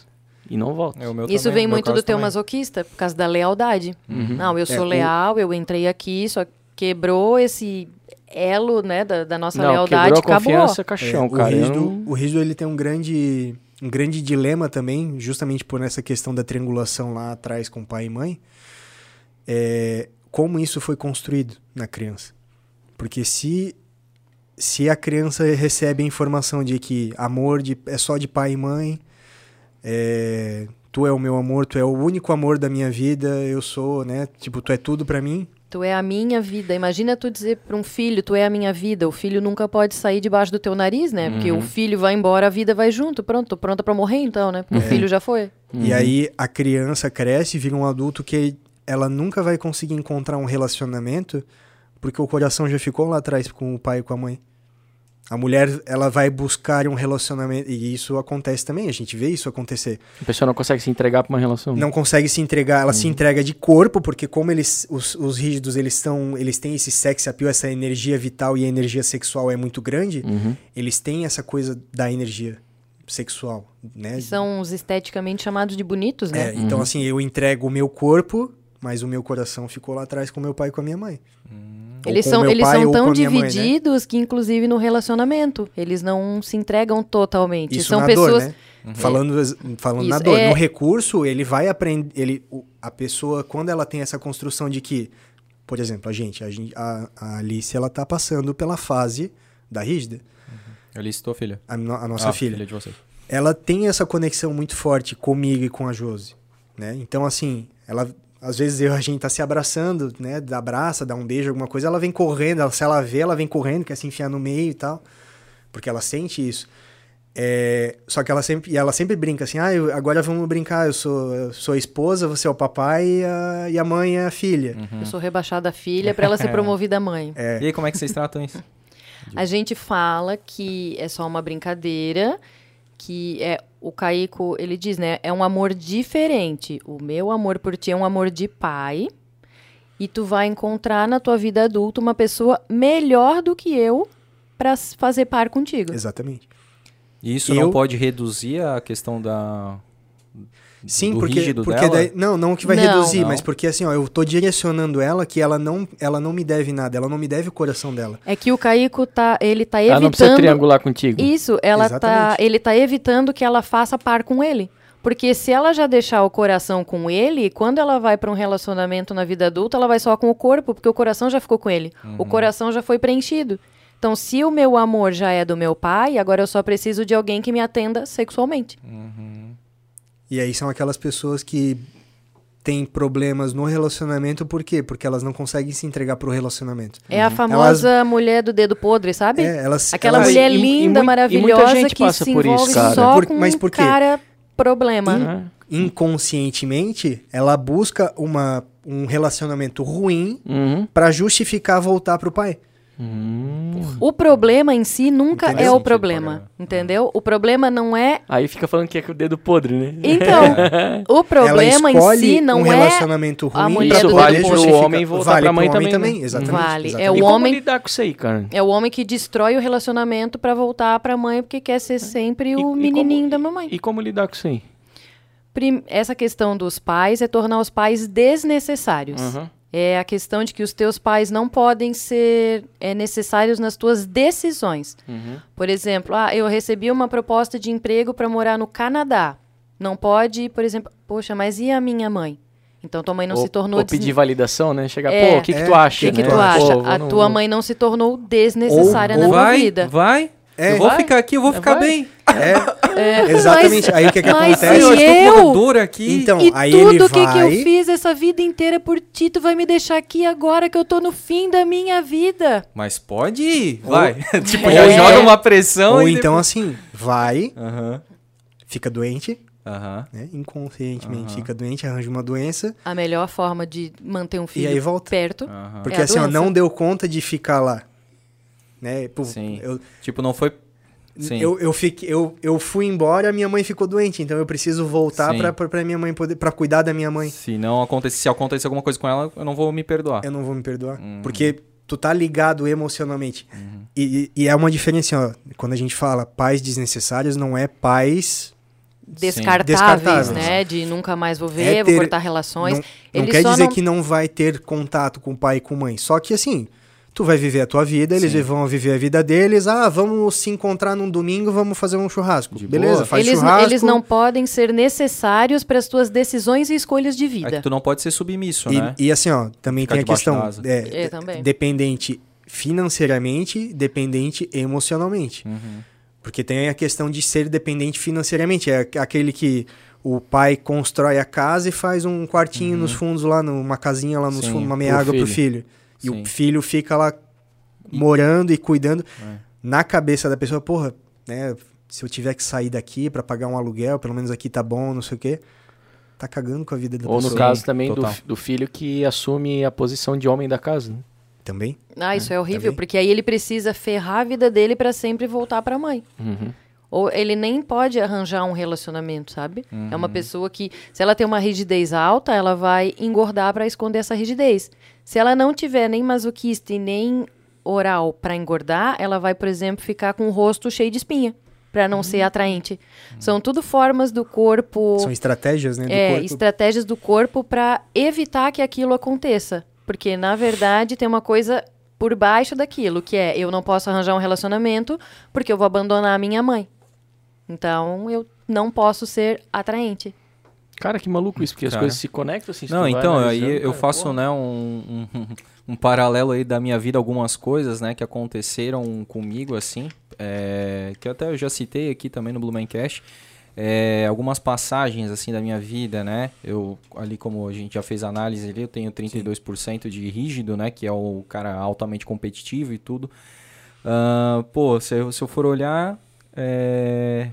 E não volta. É, Isso também, vem muito do teu também. masoquista, por causa da lealdade. Uhum. Não, eu sou é, leal, o... eu entrei aqui, só quebrou esse elo, né, da, da nossa Não, lealdade, quebrou a acabou. confiança, caixão, É, o, cara. Eu rígido, não- o rígido ele tem um grande, um grande dilema também, justamente por essa questão da triangulação lá atrás com pai e mãe. É, como isso foi construído na criança. Porque se, se a criança recebe a informação de que amor de, é só de pai e mãe, é, tu é o meu amor, tu é o único amor da minha vida, eu sou, né? Tipo, tu é tudo pra mim. Tu é a minha vida. Imagina tu dizer para um filho, tu é a minha vida. O filho nunca pode sair debaixo do teu nariz, né? Porque o filho vai embora, a vida vai junto. Pronto, tô pronta para morrer então, né? Porque o filho já foi. E aí a criança cresce e vira um adulto que ela nunca vai conseguir encontrar um relacionamento porque o coração já ficou lá atrás com o pai e com a mãe. A mulher, ela vai buscar um relacionamento e isso acontece também, a gente vê isso acontecer. A pessoa não consegue se entregar pra uma relação. Não consegue se entregar, ela se entrega de corpo, porque como eles os, os rígidos, eles estão, eles têm esse sex appeal, essa energia vital e a energia sexual é muito grande, Uhum. eles têm essa coisa da energia sexual, né? São os esteticamente chamados de bonitos, né? É, então assim, eu entrego o meu corpo, mas o meu coração ficou lá atrás com meu pai e com a minha mãe. Ou Eles são, eles pai são tão minha mãe, né? divididos que, inclusive, no relacionamento, eles não se entregam totalmente. Isso são na pessoas. dor, né? Falando, falando na Isso, dor. é- No recurso, ele vai aprender. Ele, a pessoa, quando ela tem essa construção de que, por exemplo, a gente, a, gente- a, a Alice, ela tá passando pela fase da rígida, Alice, tua filha. a, no- a nossa Ah, filha. de vocês. ela tem essa conexão muito forte comigo e com a Josi, né? Então, assim, ela... Às vezes eu, a gente tá se abraçando, né? Dá abraça, dá um beijo, alguma coisa. Ela vem correndo, ela- se ela vê, ela vem correndo, quer se enfiar no meio e tal. Porque ela sente isso. É, só que ela sempre, e ela sempre brinca assim, ah, eu- agora vamos brincar, eu sou, eu sou a esposa, você é o papai e a, e a mãe é a filha. Eu sou rebaixada a filha para ela ser (laughs) promovida a mãe. E aí, como é que vocês tratam isso? A gente fala que é só uma brincadeira, que é o Caico, ele diz, né, é um amor diferente. O meu amor por ti é um amor de pai. E tu vai encontrar na tua vida adulta uma pessoa melhor do que eu para fazer par contigo. Exatamente. E isso Eu- não pode reduzir a questão da. Sim, do porque, rígido porque dela? daí, não, não que vai Não. reduzir, Não. mas porque assim, ó, eu tô direcionando ela que ela não, ela não me deve nada, ela não me deve o coração dela. É que o Caico tá, ele tá Ela não precisa evitando triangular contigo. Isso, ela tá, ele tá evitando que ela faça par com ele. Porque se ela já deixar o coração com ele, quando ela vai para um relacionamento na vida adulta, ela vai só com o corpo, porque o coração já ficou com ele. O coração já foi preenchido. Então, se o meu amor já é do meu pai, agora eu só preciso de alguém que me atenda sexualmente. E aí são aquelas pessoas que têm problemas no relacionamento, por quê? Porque elas não conseguem se entregar pro relacionamento. É a famosa mulher do dedo podre, sabe? É, elas, Aquela elas- mulher e- linda, e maravilhosa, que passa se por isso, envolve cara. só Por- com mas um por quê? cara problema. Ah, inconscientemente, ela busca uma, um relacionamento ruim uhum. pra justificar voltar pro pai. O problema em si nunca é o problema, entendeu? O problema não é. Aí fica falando que é com o dedo podre, né? Então, (laughs) o problema em si não um é. relacionamento a ruim mulher pra do poder dedo podre. justificar. Pro homem voltar vale pra mãe também, também. né? Exatamente. Vale. É exatamente. E o como homem- lidar com isso aí, cara? É o homem que destrói o relacionamento pra voltar pra mãe porque quer ser sempre E- o e menininho como- da mamãe. E como lidar com isso aí? Prim- Essa questão dos pais é tornar os pais desnecessários. Uhum. É a questão de que os teus pais não podem ser é, necessários nas tuas decisões. Uhum. Por exemplo, ah, eu recebi uma proposta de emprego para morar no Canadá. Não pode, por exemplo, poxa, mas e a minha mãe? Então tua mãe não ou, se tornou ou desne- pedir validação, né? Chegar, É. pô, o que, que É, tu acha? O que, que né? tu Pô, acha? vou a tua vou- mãe não se tornou desnecessária Ou- na ou tua vai, vida. vai. É, eu vou vai. ficar aqui, eu vou ficar Vai. bem. É, (laughs) exatamente. aí o que, que mas acontece? eu estou eu- com dor aqui. Então, e aí tudo ele que, que eu vai- fiz essa vida inteira por ti, tu vai me deixar aqui agora que eu tô no fim da minha vida. Mas pode ir, vai. (laughs) tipo, É. já joga uma pressão Ou e então assim, vai, depois- fica doente, aham. né? Inconscientemente fica doente, arranja uma doença. A melhor forma de manter um filho aí volta. perto. Porque É assim, ó, não deu conta de ficar lá. Né? Pô, Sim. Eu, Tipo, não foi... Sim. eu, eu, fiquei, eu, eu fui embora, minha mãe ficou doente, então eu preciso voltar pra minha mãe poder, pra cuidar da minha mãe. Se não acontecer, se acontecer alguma coisa com ela, eu não vou me perdoar. Eu não vou me perdoar. Uhum. Porque tu tá ligado emocionalmente. E, e- e é uma diferença, ó. Quando a gente fala pais desnecessários, não é pais. Descartáveis, Descartáveis. né? De nunca mais vou ver, É vou ter- cortar relações. Não, não quer só dizer não- que não vai ter contato com o pai e com mãe. Só que assim, Tu vai viver a tua vida, eles Sim. vão viver a vida deles. Ah, vamos se encontrar num domingo, vamos fazer um churrasco. De Beleza, boa. faz eles, churrasco. eles não podem ser necessários para as tuas decisões e escolhas de É vida. que tu não pode ser submisso, E, né? e assim, ó, também Ficar tem a questão é, É, também. dependente financeiramente, dependente emocionalmente. Uhum. Porque tem a questão de ser dependente financeiramente. É aquele que o pai constrói a casa e faz um quartinho nos fundos lá, numa casinha lá nos Uhum. Sim, fundos, uma meia água pro filho. Filho. E Sim. o filho fica lá morando e cuidando. É. Na cabeça da pessoa, porra, né? Se eu tiver que sair daqui pra pagar um aluguel, pelo menos aqui tá bom, não sei o quê. Tá cagando com a vida da Ou no pessoa. caso também do, do filho que assume a posição de homem da casa. né? Também. Ah, isso é horrível, Também. porque aí ele precisa ferrar a vida dele para sempre voltar para a mãe. Uhum. Ou ele nem pode arranjar um relacionamento, sabe? É Uhum. uma pessoa que, se ela tem uma rigidez alta, ela vai engordar para esconder essa rigidez. Se ela não tiver nem masoquista e nem oral para engordar, ela vai, por exemplo, ficar com o rosto cheio de espinha, para não Uhum. ser atraente. São tudo formas do corpo São estratégias, né? Do é, corpo. estratégias do corpo para evitar que aquilo aconteça. Porque, na verdade, tem uma coisa por baixo daquilo, que é eu não posso arranjar um relacionamento porque eu vou abandonar a minha mãe. Então, eu não posso ser atraente. Cara, que maluco isso, porque as Cara. coisas se conectam assim. se Não, então, aí eu faço, pô. né, um, um, um paralelo aí da minha vida, algumas coisas, né, que aconteceram comigo, assim, é, que até eu já citei aqui também no Blumencast, é, algumas passagens, assim, da minha vida, né, eu, ali como a gente já fez análise ali, eu tenho 32% de rígido, né, que é o cara altamente competitivo e tudo. Ah, pô, se eu, se eu for olhar, é,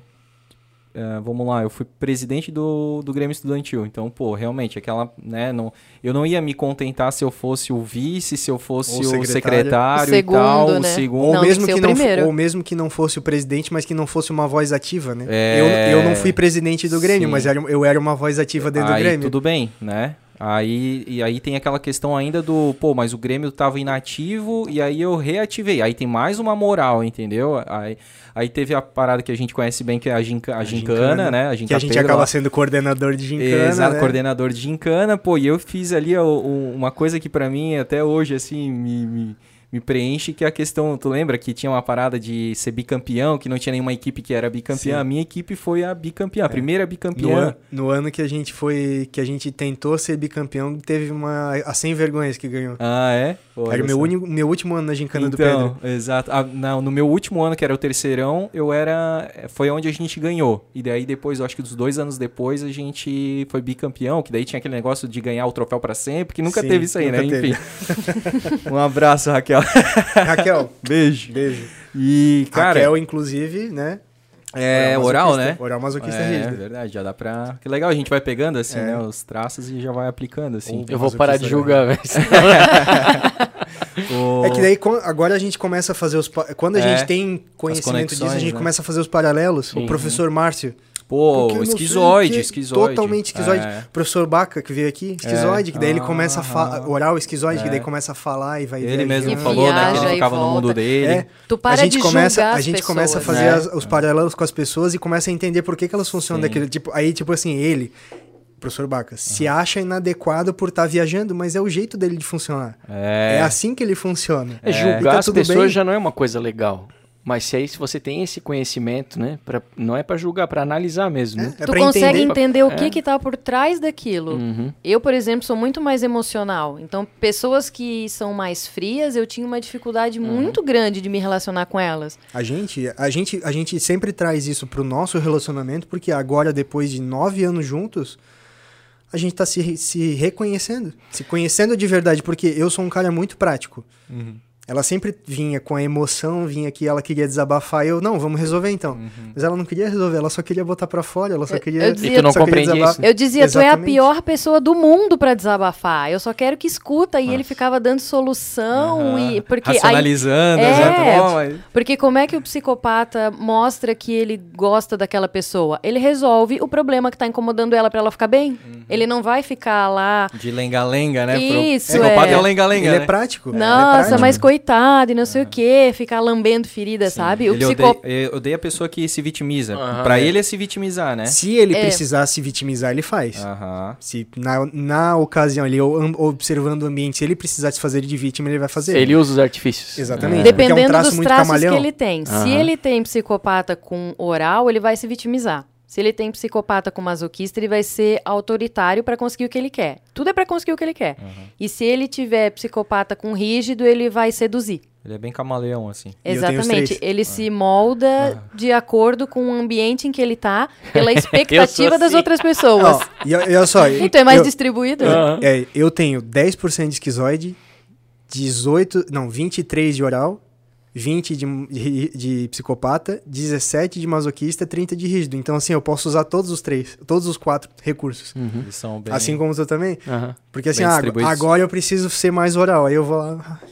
é, vamos lá, eu fui presidente do, do Grêmio Estudantil. Então, pô, realmente, aquela, né, não, eu não ia me contentar se eu fosse o vice, se eu fosse Ou o secretário. secretário, O e tal, segundo, o né? segundo. Ou, Não, mesmo que o não, primeiro. ou mesmo que não fosse o presidente, mas que não fosse uma voz ativa, né? É, Eu, eu não fui presidente do Grêmio, sim. mas era- eu era uma voz ativa dentro aí do Grêmio. tudo bem, né? Aí, e aí tem aquela questão ainda do, pô, mas o Grêmio tava inativo e aí eu reativei. Aí tem mais uma moral, entendeu? Aí, aí teve a parada que a gente conhece bem, que é a, ginca, a, gincana, né? que a gente acaba lá. sendo coordenador de gincana, Exato, né? coordenador de gincana, pô, e eu fiz ali ó, uma coisa que pra mim até hoje, assim, me, me, me preenche, que é a questão, tu lembra que tinha uma parada de ser bicampeão, que não tinha nenhuma equipe que era bicampeã, Sim. a minha equipe foi a bicampeã, a primeira No, bicampeã. an- no ano que a gente foi, que a gente tentou ser bicampeão, teve uma a 100 vergonhas que ganhou. Ah, é? Olha era o meu, único, meu último ano na gincana do então, Pedro. exato. Ah, não, no meu último ano, que era o terceirão, eu era. Foi onde a gente ganhou. E daí depois, eu acho que dos dois anos depois, a gente foi bicampeão, que daí tinha aquele negócio de ganhar o troféu pra sempre, que nunca Sim, teve isso aí, né? teve. Enfim. (laughs) um abraço, Raquel. (laughs) Raquel, Beijo. beijo. E, cara. Raquel, inclusive, né? é oral, né? Oral masoquista É, rígido. verdade, já dá pra. Que legal, a gente vai pegando assim, É. né? Os traços e já vai aplicando assim. Eu vou parar de masoquista julgar, velho. (laughs) O- É que daí agora a gente começa a fazer os. Quando a É, gente tem conhecimento disso, a gente né? começa a fazer os paralelos. Sim. O professor Márcio. Pô, Porque esquizoide, que- esquizoide. Totalmente esquizoide. É. O professor Baca, que veio aqui, esquizoide, que daí ele começa a falar. Aham. Oral esquizoide, que É. daí começa a falar e vai Ele mesmo falou, né? Que ele ficava no mundo volta. dele. É, Tu para a gente de começa, a gente começa a pessoas, fazer né? as- os paralelos com as pessoas e começa a entender por que, que elas funcionam Sim. daquele tipo. Aí, tipo assim, ele, professor Baca, se acha inadequado por estar viajando, mas é o jeito dele de funcionar. É, É. assim que ele funciona. É, julgar tá as pessoas bem. já não é uma coisa legal. Mas se aí se você tem esse conhecimento, né? Pra, não é pra julgar, pra analisar mesmo, né? É tu pra consegue entender. entender o É. que que tá por trás daquilo. Uhum. Eu, por exemplo, sou muito mais emocional. Então, pessoas que são mais frias, eu tinha uma dificuldade muito grande de me relacionar com elas. A gente, a gente, a gente sempre traz isso pro nosso relacionamento, porque agora, depois de nove anos juntos, a gente tá se, se reconhecendo, se conhecendo de verdade, porque eu sou um cara muito prático. Uhum. Ela sempre vinha com a emoção, vinha aqui, ela queria desabafar, e eu, não, vamos resolver então. Uhum. Mas ela não queria resolver, ela só queria botar pra fora, ela só Eu- queria. eu dizia- E tu não isso? Eu dizia, tu é a Exatamente. pior pessoa do mundo pra desabafar. Eu só quero que escuta. E ele ficava dando solução. Aham. e porque aí- Racionalizando, É, exato. Bom, mas- Porque como é que o psicopata mostra que ele gosta daquela pessoa? Ele resolve o problema que tá incomodando ela pra ela ficar bem. Uhum. Ele não vai ficar lá. De lenga-lenga, né? Pro- Isso, Psicopata é. é lenga-lenga, Ele né? é prático. ele é Nossa, prático. mas coitado e não sei o quê, ficar lambendo ferida, sabe? O Ele psico... odeia, odeia a pessoa que se vitimiza. Aham, pra é. ele é se vitimizar, né? Se ele É. precisar se vitimizar, ele faz. Aham. Se na, na ocasião ali, observando o ambiente, se ele precisar se fazer de vítima, ele vai fazer. Ele usa os artifícios. Exatamente. é um Dependendo traço dos muito traços camaleão. que ele tem. Se ele tem psicopata com oral, ele vai se vitimizar. Se ele tem psicopata com masoquista, ele vai ser autoritário para conseguir o que ele quer. Tudo é para conseguir o que ele quer. E se ele tiver psicopata com rígido, ele vai seduzir. Ele é bem camaleão, assim. Eu Exatamente. Ele se molda de acordo com o ambiente em que ele tá, (laughs) pela expectativa das assim. outras pessoas. E, olha só. (laughs) então é mais eu, distribuído? Aham. é, eu tenho 10% de esquizoide, 18, não, 23 de oral, 20 de, de, de psicopata, 17 de masoquista, 30 de rígido. Então, assim, eu posso usar todos os três, todos os quatro recursos. Uhum. Eles são bem... Assim como tu também. Aham. Porque assim, ah, agora eu preciso ser mais oral. Aí eu vou lá, ah,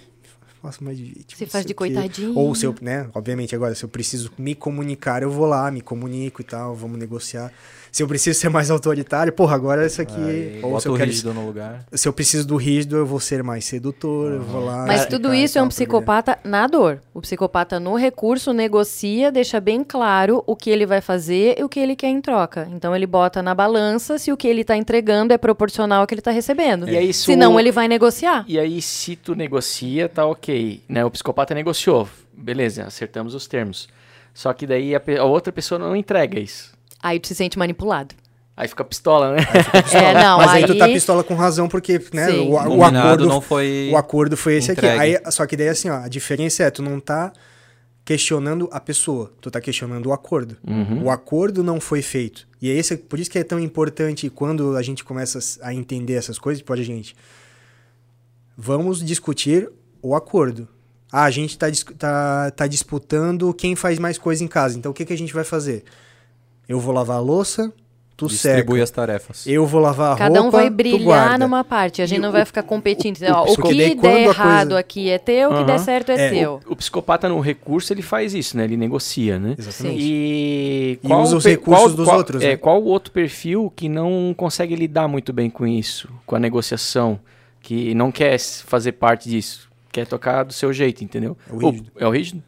faço mais de vítima. Não faz de coitadinho. Ou se eu, né, obviamente agora, se eu preciso me comunicar, eu vou lá, me comunico e tal, vamos negociar. Se eu preciso ser mais autoritário, porra, agora isso aqui. Aí, ou se eu o quero rígido no lugar. se eu preciso do rígido, eu vou ser mais sedutor, eu vou lá. Mas tudo isso é um mulher. psicopata na dor. O psicopata no recurso negocia, deixa bem claro o que ele vai fazer e o que ele quer em troca. Então ele bota na balança se o que ele está entregando é proporcional ao que ele está recebendo. E aí, se Senão o- ele vai negociar. E aí, se tu negocia, tá ok. Né? O psicopata negociou. Beleza, acertamos os termos. Só que daí a, pe- a outra pessoa não entrega isso. Aí tu se sente manipulado. Aí fica pistola, né? É, não, Mas aí... aí... tu tá pistola com razão, porque, né, Sim. o, o acordo não foi O acordo foi esse entregue. aqui. Aí, só que daí, assim, ó, a diferença é, tu não tá questionando a pessoa, tu tá questionando o acordo. O acordo não foi feito. E é esse, por isso que é tão importante quando a gente começa a entender essas coisas, pode a gente. Vamos discutir o acordo. Ah, a gente tá, tá, tá disputando quem faz mais coisa em casa. Então o que, que a gente vai fazer? Eu vou lavar a louça, tu seca. Distribui as tarefas. Eu vou lavar a Cada roupa, um vai guarda. numa parte. A gente E não o- vai ficar competindo. o- O, daí que der a errado coisa- aqui é teu, o que der certo é, É, teu. O psicopata no recurso, ele faz isso, né? Ele negocia, né? Exatamente. E, E usa os recursos dos outros, É, né? qual o outro perfil que não consegue lidar muito bem com isso, com a negociação, que não quer fazer parte disso, quer tocar do seu jeito, entendeu? É o rígido. é o rígido?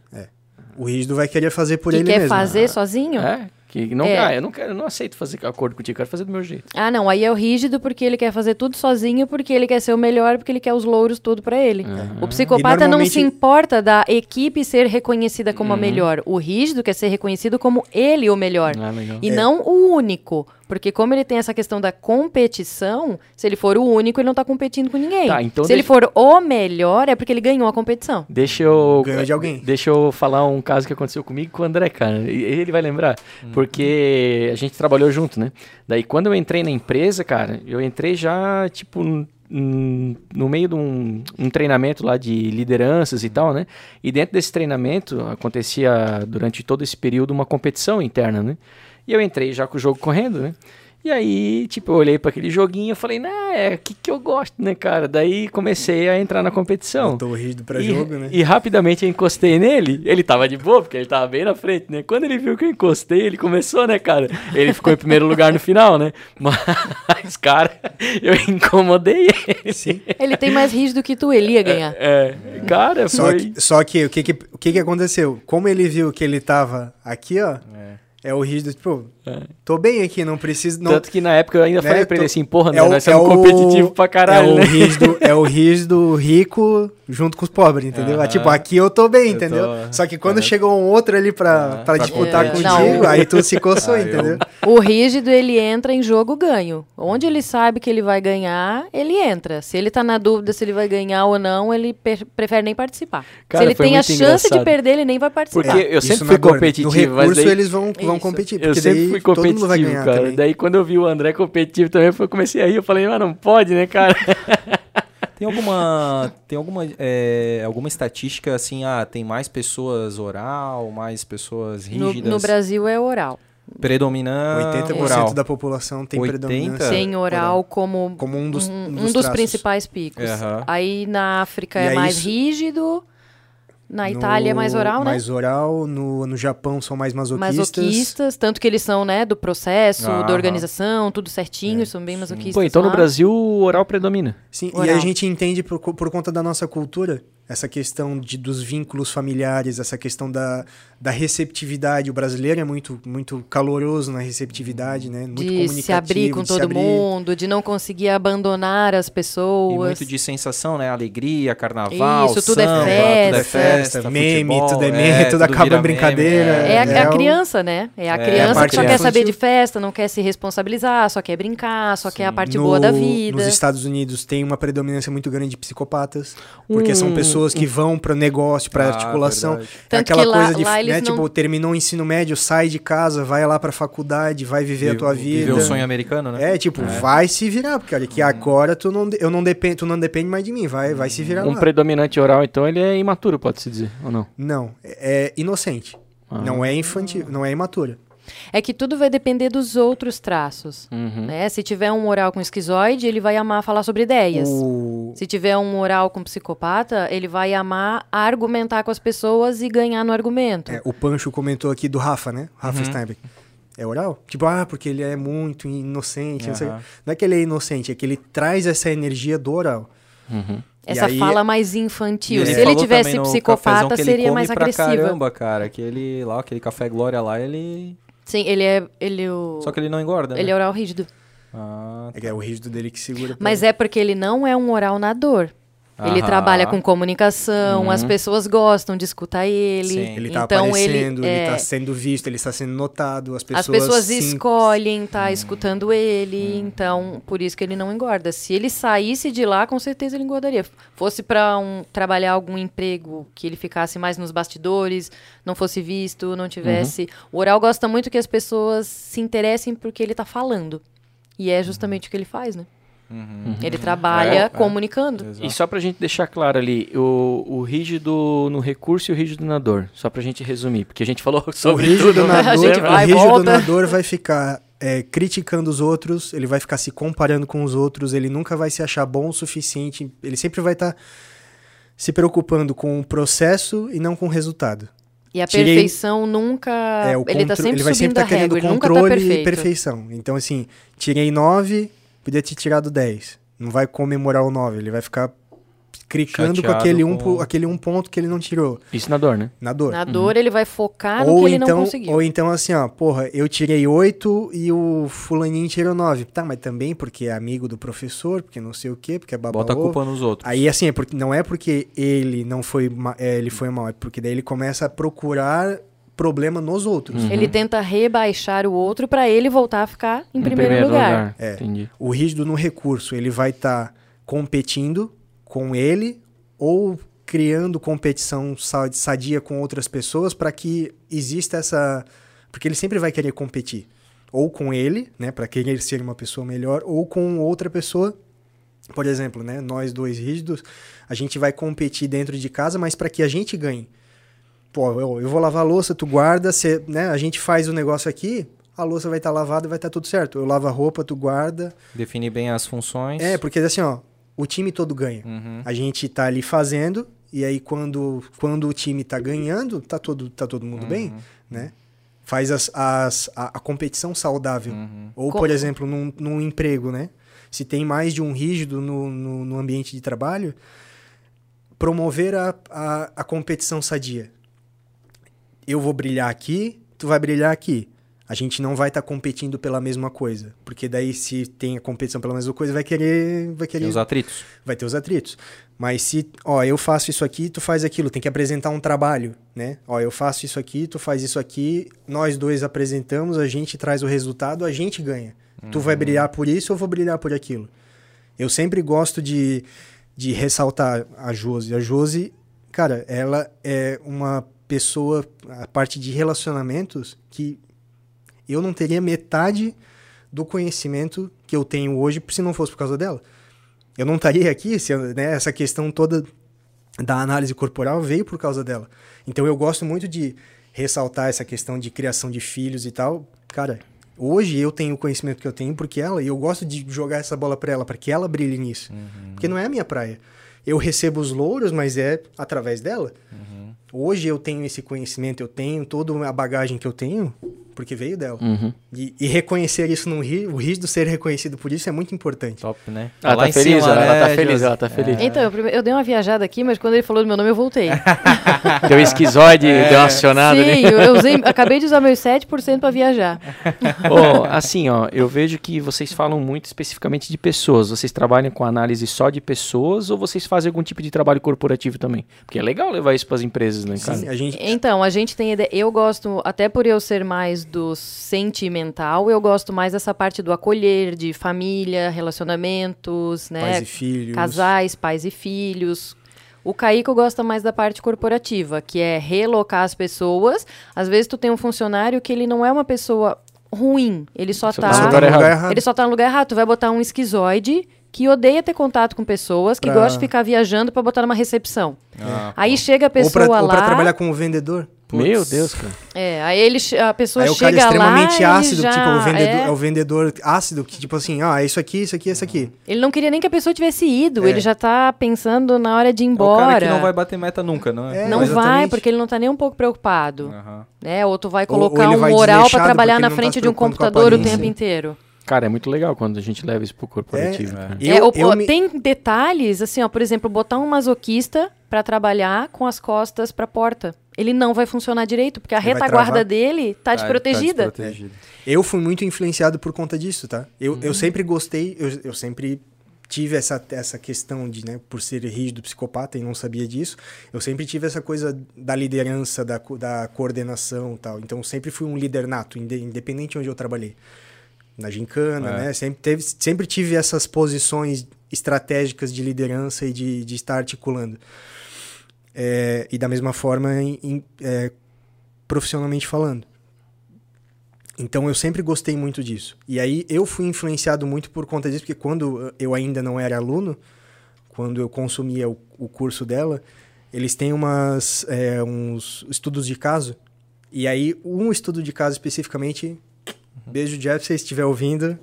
O rígido vai querer fazer por que ele quer mesmo. fazer sozinho? É, que não, É. ah, eu não quero, eu não aceito fazer acordo contigo, eu quero fazer do meu jeito. Ah, não. Aí é o rígido porque ele quer fazer tudo sozinho, porque ele quer ser o melhor, porque ele quer os louros tudo pra ele. O psicopata E não normalmente- se importa da equipe ser reconhecida como Uhum. a melhor. O rígido quer ser reconhecido como ele o melhor. Ah, legal. E não o único. Porque como ele tem essa questão da competição, se ele for o único, ele não tá competindo com ninguém. Tá, então se ele deixa- for o melhor, é porque ele ganhou a competição. Deixa eu. Ganhou de alguém. Deixa eu falar um caso que aconteceu comigo com o André, cara. E Ele vai lembrar. Uhum. Porque a gente trabalhou junto, né? Daí quando eu entrei na empresa, cara, eu entrei já, tipo, no meio de um, um treinamento lá de lideranças e tal, né? E dentro desse treinamento acontecia durante todo esse período uma competição interna, né? E eu entrei já com o jogo correndo, né? E aí, tipo, eu olhei para aquele joguinho e falei, nah, é o que, que eu gosto, né, cara? Daí comecei a entrar na competição. Botou o rígido pra e, jogo, né? E rapidamente eu encostei nele. Ele tava de boa, porque ele tava bem na frente, né? Quando ele viu que eu encostei, ele começou, né, cara? Ele ficou em primeiro lugar no final, né? (laughs) Mas, cara, eu incomodei ele. Sim. Ele tem mais rígido que tu, ele ia ganhar. É, cara, Só foi. que, só que o que que, o que que aconteceu? Como ele viu que ele tava aqui, ó, é, o rígido, tipo, tô bem aqui, não preciso... Não, Tanto que na época eu ainda né, falei pra ele tô- assim, porra, é o- nós é somos o- competitivos pra caralho, é o né? rígido, (laughs) é o rígido rico junto com os pobres, entendeu? É Aham. tipo, aqui eu tô bem, Eu entendeu? tô- Só que quando chegou um outro ali pra, Ah, pra disputar contigo, Não. aí tu se coçou, Ah, eu- entendeu? O rígido, ele entra em jogo ganho. Onde ele sabe que ele vai ganhar, ele entra. Se ele tá na dúvida se ele vai ganhar ou não, ele prefere nem participar. Cara, se ele tem a chance de engraçado. perder, ele nem vai participar. Porque eu Isso sempre fui dor. competitivo, No mas recurso daí- eles vão, vão competir, Eu porque sempre daí fui competitivo, ganhar cara. também. Daí quando eu vi o André competitivo também, eu comecei a rir. Eu falei, mas não pode, né, cara? (laughs) Tem alguma, tem alguma, é, alguma estatística assim, ah, tem mais pessoas oral, mais pessoas No, rígidas? no Brasil é oral. Predominante 80% oral. da população tem 80? predominância. Tem oral como Como um dos, um, um dos, dos principais picos. Aham. Aí na África E é mais isso- rígido. Na No- Itália é mais oral, né? Mais oral, no, no Japão são mais masoquistas. Masoquistas, tanto que eles são, né, do processo, Aham. da organização, tudo certinho, são bem masoquistas. Pô, então no lá. Brasil o oral predomina. Sim, e Oral. a gente entende por, por conta da nossa cultura essa questão de, dos vínculos familiares, essa questão da, da receptividade. O brasileiro é muito, muito caloroso na receptividade, né? Muito de se abrir com todo mundo, de não conseguir abandonar as pessoas. E muito de sensação, né? Alegria, carnaval, Isso, tudo é samba, é festa. Tudo é festa, meme, futebol, tudo é meme, é, tudo, tudo acaba brincadeira. É, é, a, é, a, criança, né? É a é, criança a que só quer saber de festa, não quer se responsabilizar, só quer brincar, só Sim. quer a parte no, boa da vida. Nos Estados Unidos tem uma predominância muito grande de psicopatas, porque hum, são pessoas que hum. vão para negócio, para ah, articulação. É aquela coisa de, né, não... tipo, terminou o ensino médio, sai de casa, vai lá para faculdade, vai viver a tua vida. Viver o sonho americano, né? É, tipo, é. vai se virar, porque olha que hum. agora tu não, eu não dependo, tu não depende mais de mim, vai, vai se virar Um lá. predominante oral, então, ele é imaturo, pode-se dizer, ou não? Não, é inocente. Ah. Não é infantil, não é imatura. É que tudo vai depender dos outros traços. Uhum. Né? Se tiver um oral com esquizoide, ele vai amar falar sobre ideias. Uh. Se tiver um oral com psicopata, ele vai amar argumentar com as pessoas e ganhar no argumento. É, o Pancho comentou aqui do Rafa, né? Rafa uhum. Steinbeck. É oral? Tipo, ah, porque ele é muito inocente. Uhum. Não, não, é que ele é inocente, é que ele traz essa energia do oral. Uhum. Essa aí, fala mais infantil. Se ele tivesse psicopata, seria mais agressiva. Caramba, cara, aquele lá, aquele café Glória lá, ele Sim, ele é. Ele, o... Só que ele não engorda. Ele né? é oral rígido. Ah, tá. É, é o rígido dele que segura. Mas é porque ele não é um oral na Ele trabalha com comunicação, uhum. as pessoas gostam de escutar ele. Sim. Ele está então, aparecendo, ele, está é... sendo visto, ele está sendo notado, as pessoas... As pessoas sim... escolhem estar tá, escutando ele, hum. então por isso que ele não engorda. Se ele saísse de lá, com certeza ele engordaria. Fosse para um, trabalhar algum emprego que ele ficasse mais nos bastidores, não fosse visto, não tivesse... Uhum. O oral gosta muito que as pessoas se interessem porque ele está falando. E é justamente o que ele faz, né? Uhum. Ele trabalha é, é. comunicando. É, e só pra gente deixar claro ali, o, o rígido no recurso e o rígido na dor. Só pra gente resumir, porque a gente falou (laughs) sobre o rígido tudo. Na dor, o rígido na dor vai ficar é, criticando os outros, ele vai ficar se comparando com os outros, ele nunca vai se achar bom o suficiente, ele sempre vai estar tá se preocupando com o processo e não com o resultado. E a Tirei, perfeição nunca. É, ele tá sempre ele vai sempre estar tá querendo régua, tá controle tá e perfeição. Então, assim, tirei nove, podia ter tirado 10. Não vai comemorar o 9, ele vai ficar clicando Chateado com aquele, um, com... aquele um ponto que ele não tirou. Isso na dor, né? Na dor. Na dor uhum. ele vai focar no ou que ele então, não conseguiu. Ou então assim, ó, porra, eu tirei 8 e o fulaninho tirou 9. Tá, mas também porque é amigo do professor, porque não sei o quê, porque é babá Bota a culpa nos outros. Aí assim, é porque, não é porque ele não foi, é, ele foi mal, é porque daí ele começa a procurar problema nos outros. Uhum. Ele tenta rebaixar o outro para ele voltar a ficar em, em primeiro, primeiro, lugar. lugar. É. Entendi. O rígido no recurso, ele vai estar tá competindo com ele ou criando competição sadia com outras pessoas para que exista essa porque ele sempre vai querer competir ou com ele, né, para querer ser uma pessoa melhor ou com outra pessoa. Por exemplo, né, nós dois rígidos, a gente vai competir dentro de casa, mas para que a gente ganhe pô, eu, eu vou lavar a louça, tu guarda, cê, né, a gente faz o negócio aqui, a louça vai estar tá lavada e vai estar tá tudo certo. Eu lavo a roupa, tu guarda. Define bem as funções. É, porque assim, ó, o time todo ganha. Uhum. A gente tá ali fazendo, e aí quando, quando o time tá ganhando, tá todo, tá todo mundo uhum. bem, né? Faz as, as, a, a competição saudável. Uhum. Ou, por exemplo, num, num emprego, né? Se tem mais de um rígido no, no, no ambiente de trabalho, promover a, a, a competição sadia eu vou brilhar aqui, tu vai brilhar aqui. A gente não vai estar tá competindo pela mesma coisa, porque daí se tem a competição pela mesma coisa, vai querer, vai querer tem os atritos. Vai ter os atritos. Mas se, ó, eu faço isso aqui, tu faz aquilo, tem que apresentar um trabalho, né? Ó, eu faço isso aqui, tu faz isso aqui, nós dois apresentamos, a gente traz o resultado, a gente ganha. Uhum. Tu vai uhum. brilhar por isso, eu vou brilhar por aquilo. Eu sempre gosto de, de ressaltar a Josi. A Josi, cara, ela é uma pessoa, a parte de relacionamentos, que eu não teria metade do conhecimento que eu tenho hoje se não fosse por causa dela. Eu não estaria aqui, se, né, essa questão toda da análise corporal veio por causa dela. Então eu gosto muito de ressaltar essa questão de criação de filhos e tal. Cara, hoje eu tenho o conhecimento que eu tenho porque ela, e eu gosto de jogar essa bola para ela, para que ela brilhe nisso. Uhum. Porque não é a minha praia. Eu recebo os louros, mas é através dela. Uhum. Hoje eu tenho esse conhecimento, eu tenho toda a bagagem que eu tenho porque veio dela. Uhum. E, e reconhecer isso num rígido, o rígido ser reconhecido por isso é muito importante. Top, né? Ela Lá tá feliz, cima, ela, ela né, tá feliz, ela tá feliz. Então, eu, eu dei uma viajada aqui, mas quando ele falou do meu nome, eu voltei. (laughs) Deu esquizoide, deu uma acionada ali. Sim, eu, eu usei, acabei de usar meus 7% para viajar. (laughs) Ó, assim, ó, eu vejo que vocês falam muito especificamente de pessoas. Vocês trabalham com análise só de pessoas ou vocês fazem algum tipo de trabalho corporativo também? Porque é legal levar isso para as empresas, né, cara? Sim, a gente, Então, a gente tem ideia. Eu gosto, até por eu ser mais do sentimental, eu gosto mais dessa parte do acolher, de família, relacionamentos, né? pais e filhos. Casais, pais e filhos. O Caíco gosta mais da parte corporativa, que é relocar as pessoas. Às vezes tu tem um funcionário que ele não é uma pessoa ruim, ele só Só tá no lugar tá lugar errado. ele só tá no lugar errado. Tu vai botar um esquizoide que odeia ter contato com pessoas, que Pra- gosta de ficar viajando pra botar numa recepção. Ah, Aí chega a Ou pessoa pra, ou lá. pra trabalhar como vendedor. Putz. Meu Deus, cara. É, aí ele, a pessoa Aí o cara chega é extremamente lá. ele ácido, já- tipo, o vendedor, é. é. o vendedor ácido, que tipo assim, ah, é isso aqui, isso aqui, isso aqui. Ele não queria nem que a pessoa tivesse ido. É. Ele já tá pensando na hora de ir É o embora. cara que não vai bater meta nunca, não é? É, Não vai, porque ele não tá nem um pouco preocupado. Aham. Né? Ou tu vai Ou- ou colocar ele um vai moral pra desleixado trabalhar na tá frente se de um computador o tempo inteiro. Cara, é muito legal quando a gente leva isso pro corporativo. É, cara. Eu, É, o- eu o- me- Tem detalhes, assim, ó, por exemplo, botar um masoquista pra trabalhar com as costas pra porta. Ele não vai funcionar direito, porque a Ele retaguarda dele tá, desprotegida. desprotegido. Eu fui muito influenciado por conta disso, tá? Eu, Uhum. eu sempre gostei, eu, eu sempre tive essa, essa questão de, né, por ser rígido psicopata e não sabia disso, eu sempre tive essa coisa da liderança, da, da coordenação e tal. Então, eu sempre fui um líder nato, inde- independente de onde eu trabalhei. Na gincana, É. né? Sempre, teve, sempre tive essas posições estratégicas de liderança e de, de estar articulando. É, e da mesma forma, em- em- é, profissionalmente falando. Então eu sempre gostei muito disso. E aí eu fui influenciado muito por conta disso, porque quando eu ainda não era aluno, quando eu consumia o, o curso dela, eles têm umas, é, uns estudos de caso. E aí, um estudo de caso especificamente, beijo Jeff, se estiver ouvindo,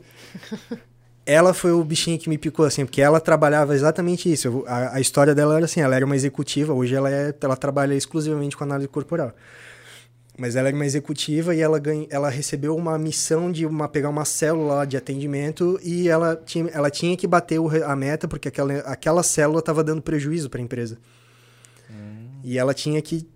(laughs) ela foi o bichinho que me picou, assim, porque ela trabalhava exatamente isso. A, a história dela era assim, ela era uma executiva, hoje ela, é, ela trabalha exclusivamente com análise corporal. Mas ela era uma executiva e ela, ganha, ela recebeu uma missão de uma, pegar uma célula de atendimento e ela tinha, ela tinha que bater o a meta porque aquela, aquela célula estava dando prejuízo para a empresa. E ela tinha que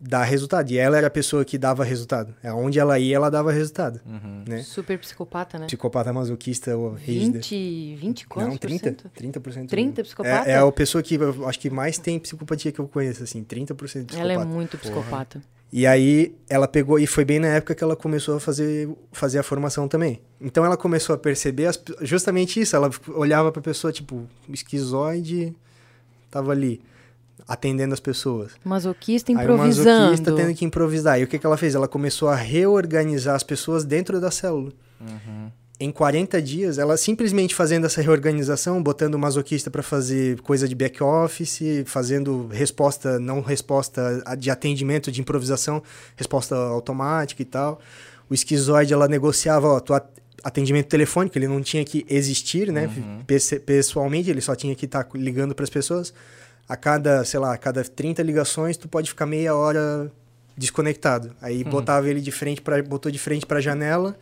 dar resultado. E ela era a pessoa que dava resultado. Onde ela ia, ela dava resultado. Né? Super psicopata, né? Psicopata masoquista ou rígida. 20, 20 quantos Não, por 30. cento? 30%. 30 psicopata? É, é a pessoa que eu acho que mais tem psicopatia que eu conheço, assim, 30% de psicopata. Ela é muito psicopata. E aí ela pegou, e foi bem na época que ela começou a fazer, fazer a formação também. Então ela começou a perceber as- justamente isso, ela olhava pra pessoa, tipo, esquizoide, tava ali, atendendo as pessoas. Masoquista Aí o improvisando. masoquista tendo que improvisar. E o que, que ela fez? Ela começou a reorganizar as pessoas dentro da célula. Em 40 dias, ela simplesmente fazendo essa reorganização, botando o masoquista para fazer coisa de back office, fazendo resposta, não resposta de atendimento, de improvisação, resposta automática e tal. O esquizoide, ela negociava, ó, tua atendimento telefônico, ele não tinha que existir, né, pes- pessoalmente, ele só tinha que estar ligando para as pessoas. A cada, sei lá, a cada 30 ligações, tu pode ficar meia hora desconectado. Aí botava ele de frente para botou de frente para a janela.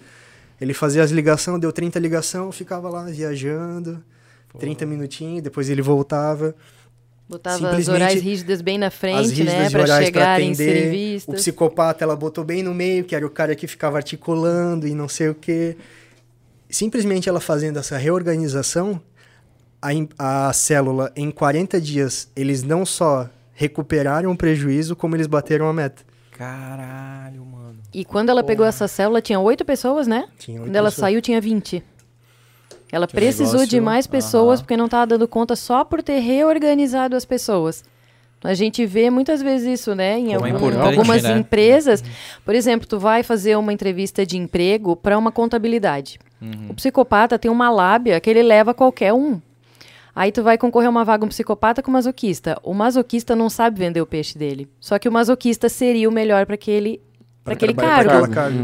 Ele fazia as ligações, deu 30 ligação, ficava lá viajando, 30 minutinhos, depois ele voltava. Botava as Simplesmente orais rígidas bem na frente, né? Pra orais pra em atender. serem O psicopata ela botou bem no meio, que era o cara que ficava articulando e não sei o quê. Simplesmente ela fazendo essa reorganização, a, a célula, em 40 dias, eles não só recuperaram o prejuízo, como eles bateram a meta. Caralho, mano. E quando ela pegou essa célula, tinha oito pessoas, né? Tinha oito Quando ela pessoas. saiu, tinha 20. Ela Que precisou negócio- de mais pessoas Aham. porque não estava dando conta só por ter reorganizado as pessoas. A gente vê muitas vezes isso, né? Em é algum- importante, algumas né? empresas. Por exemplo, tu vai fazer uma entrevista de emprego para uma contabilidade. Uhum. O psicopata tem uma lábia que ele leva qualquer um. Aí tu vai concorrer a uma vaga um psicopata com masoquista. O masoquista não sabe vender o peixe dele. Só que o masoquista seria o melhor para aquele, pra aquele cargo.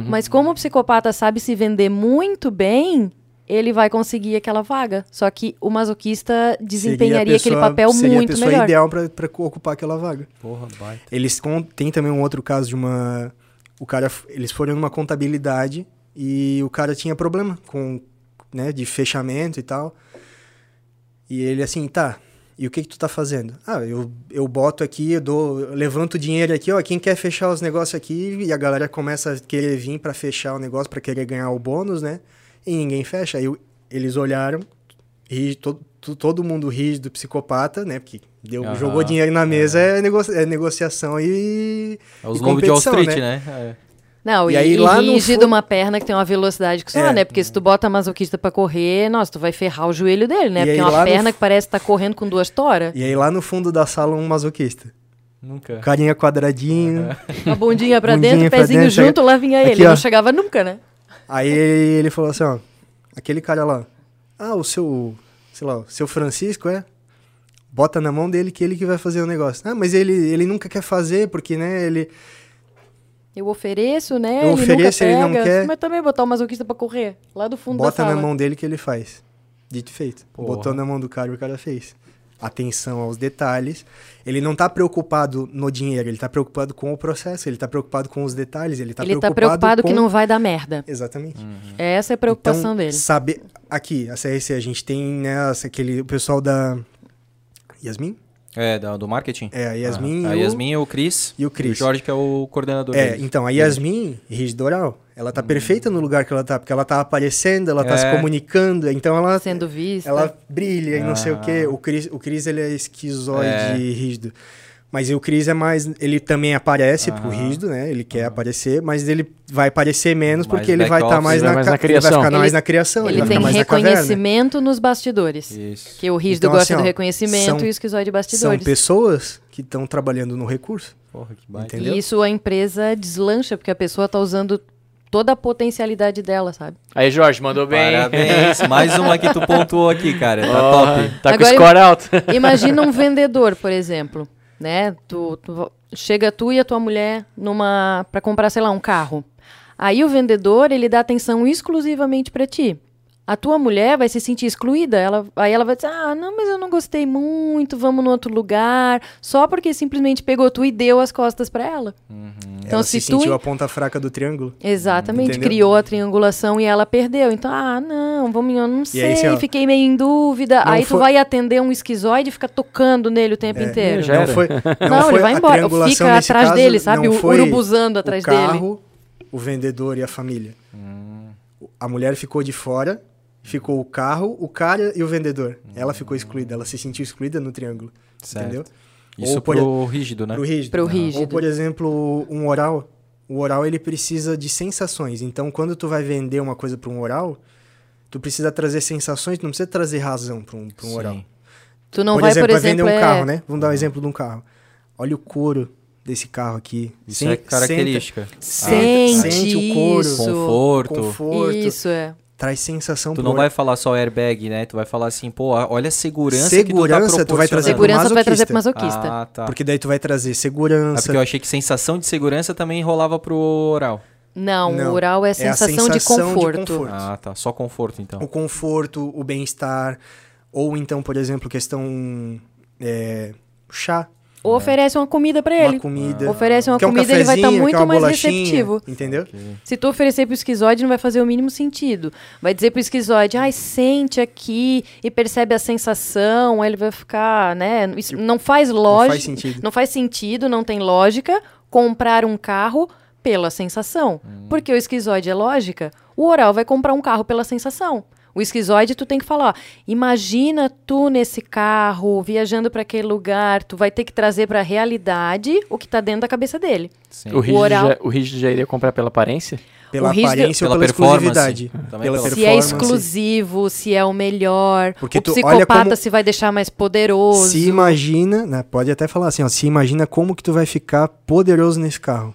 Mas como o psicopata sabe se vender muito bem, ele vai conseguir aquela vaga. Só que o masoquista Seria desempenharia aquele pessoa- papel seria muito a pessoa melhor. ideal para ocupar aquela vaga. Porra, baita. Eles tem também um outro caso de uma o cara, eles foram numa contabilidade e o cara tinha problema com, né, de fechamento e tal. E ele assim, tá, e o que que tu tá fazendo? Ah, eu, eu boto aqui, eu dou, eu levanto o dinheiro aqui, ó, quem quer fechar os negócios aqui, e a galera começa a querer vir para fechar o negócio, para querer ganhar o bônus, né? E ninguém fecha. Aí eles olharam, e todo, todo mundo rígido, psicopata, né? Porque deu, Aham, jogou dinheiro na mesa, é, nego, é negociação e. É os e lobos de Wall competição, Street, né? É. Não, E e, aí, lá no rígido fundo- uma perna que tem uma velocidade que só, É. né? Porque se tu bota masoquista pra correr, nossa, tu vai ferrar o joelho dele, né? E Porque aí, é uma no perna fu- que parece estar correndo com duas toras. E aí lá no fundo da sala um masoquista. Nunca. Carinha quadradinho. A bundinha pra Bundinha dentro, pra pezinho dentro, junto, lá vinha ele. Aqui. Não chegava nunca, né? Aí ele falou assim, ó, aquele cara lá, ah, o seu, sei lá, o seu Francisco, é? Bota na mão dele que ele que vai fazer o negócio. Ah, mas ele, ele nunca quer fazer, porque, né, ele... Eu ofereço, né? Eu ele ofereço, nunca ele não pega. quer. Mas também botar o masoquista pra correr, lá do fundo da Bota sala. na mão dele que ele faz. Dito e feito. Porra. Botou na mão do cara e o cara fez. Atenção aos detalhes. Ele não tá preocupado no dinheiro, ele tá preocupado com o processo, ele tá preocupado com os detalhes, ele tá ele preocupado tá preocupado com... que não vai dar merda. Exatamente. Essa é a preocupação então, dele. Saber aqui, a CRC, a gente tem né, aquele o pessoal da Yasmin? É, do marketing. É, a Yasmin Ah, a e o- Yasmin, o Cris. e o Cris. o Jorge, que é o coordenador É, deles. então, a Yasmin, rígido oral, ela tá perfeita no lugar que ela tá, porque ela tá aparecendo, ela tá se É. comunicando, então ela Sendo vista. ela brilha e não sei o Ah. quê. O Cris, o Cris ele é esquizoide É. rígido. Mas o Cris é mais. Ele também aparece pro Aham. rígido, né? Ele quer aparecer, mas ele vai aparecer menos Mais porque ele vai estar back-office, mais, na, mais na ele vai criação. ficar mais Ele- na criação, ele, Ele vai tem mais na reconhecimento nos bastidores. Isso. Que o rígido Então, gosta assim, do ó, reconhecimento são- e o esquizoide de São bastidores. pessoas que estão trabalhando no recurso. Porra, que baita. Entendeu? E isso a empresa deslancha, porque a pessoa tá usando toda a potencialidade dela, sabe? Aí, Jorge, mandou bem. Parabéns. Mais uma que tu pontuou aqui, cara. Tá Porra, top. Tá com Agora score alto. Imagina um vendedor, por exemplo, né? Tu, tu- chega tu e a tua mulher numa para comprar, sei lá, um carro. Aí o vendedor, ele dá atenção exclusivamente para ti. A tua mulher vai se sentir excluída, ela, aí ela vai dizer: "Ah, não, mas eu não gostei muito, vamos no outro lugar", só porque simplesmente pegou tu e deu as costas para ela. Então ela se se tu sentiu a ponta fraca do triângulo. Exatamente, Entendeu? criou a triangulação e ela perdeu. Então, ah, não, vamos, eu não sei, aí, assim, ó, fiquei meio em dúvida. não Aí tu foi- vai atender um esquizoide e fica tocando nele o tempo É, inteiro. já não foi, não, Não, foi ele vai embora, fica atrás caso, dele, sabe? O urubuzando atrás o dele. carro, o vendedor e a família. A mulher ficou de fora, ficou o carro, o cara e o vendedor. Ela ficou excluída, ela se sentiu excluída no triângulo. Certo. Entendeu? Isso Ou por- pro rígido, né? Pro rígido. Pro Ou, rígido. por exemplo, um oral. O oral, ele precisa de sensações. Então, quando tu vai vender uma coisa para um oral, tu precisa trazer sensações, tu não precisa trazer razão para um, pra um Sim. oral. Tu não por vai, exemplo, por vai vender exemplo, um é... carro, né? Vamos dar um exemplo de um carro. Olha o couro desse carro aqui. Isso Sen- é característica. Sente, Sente o couro. isso. Conforto. Conforto. Isso, é. Traz sensação Tu não vai falar só airbag, né? Tu vai falar assim, pô, olha a segurança, Segurança, que tu, tá tu vai trazer pro. Segurança tu vai trazer pro masoquista. Ah, tá. Porque daí tu vai trazer É segurança. porque eu achei que sensação de segurança também rolava pro oral. Não, Não, o oral é é a sensação, de, sensação de conforto. conforto. Ah, tá. Só conforto, então. o conforto, o bem-estar. Ou então, por exemplo, questão. É, chá, Ou oferece uma comida pra ele. uma comida. Oferece uma quer um comida, ele vai estar cafezinho, muito mais receptivo. Entendeu? Se tu oferecer pro esquizoide, não vai fazer o mínimo sentido. Vai dizer pro esquizoide, ai, sente aqui e percebe a sensação, aí ele vai ficar, né? Isso não faz lógica. faz sentido. Não faz sentido, não tem lógica comprar um carro pela sensação. Porque o esquizoide é lógica, o oral vai comprar um carro pela sensação. O esquizoide, tu tem que falar, ó, imagina tu nesse carro, viajando para aquele lugar, tu vai ter que trazer para a realidade o que tá dentro da cabeça dele. Sim. O rígido, oral- já, o rígido já iria comprar pela aparência? Pela O rígido- aparência ou Pela exclusividade. Pela pela- Se é exclusivo, se é o melhor. Porque o tu olha psicopata como- se vai deixar mais poderoso. Se imagina, né, pode até falar assim, ó, se imagina como que tu vai ficar poderoso nesse carro.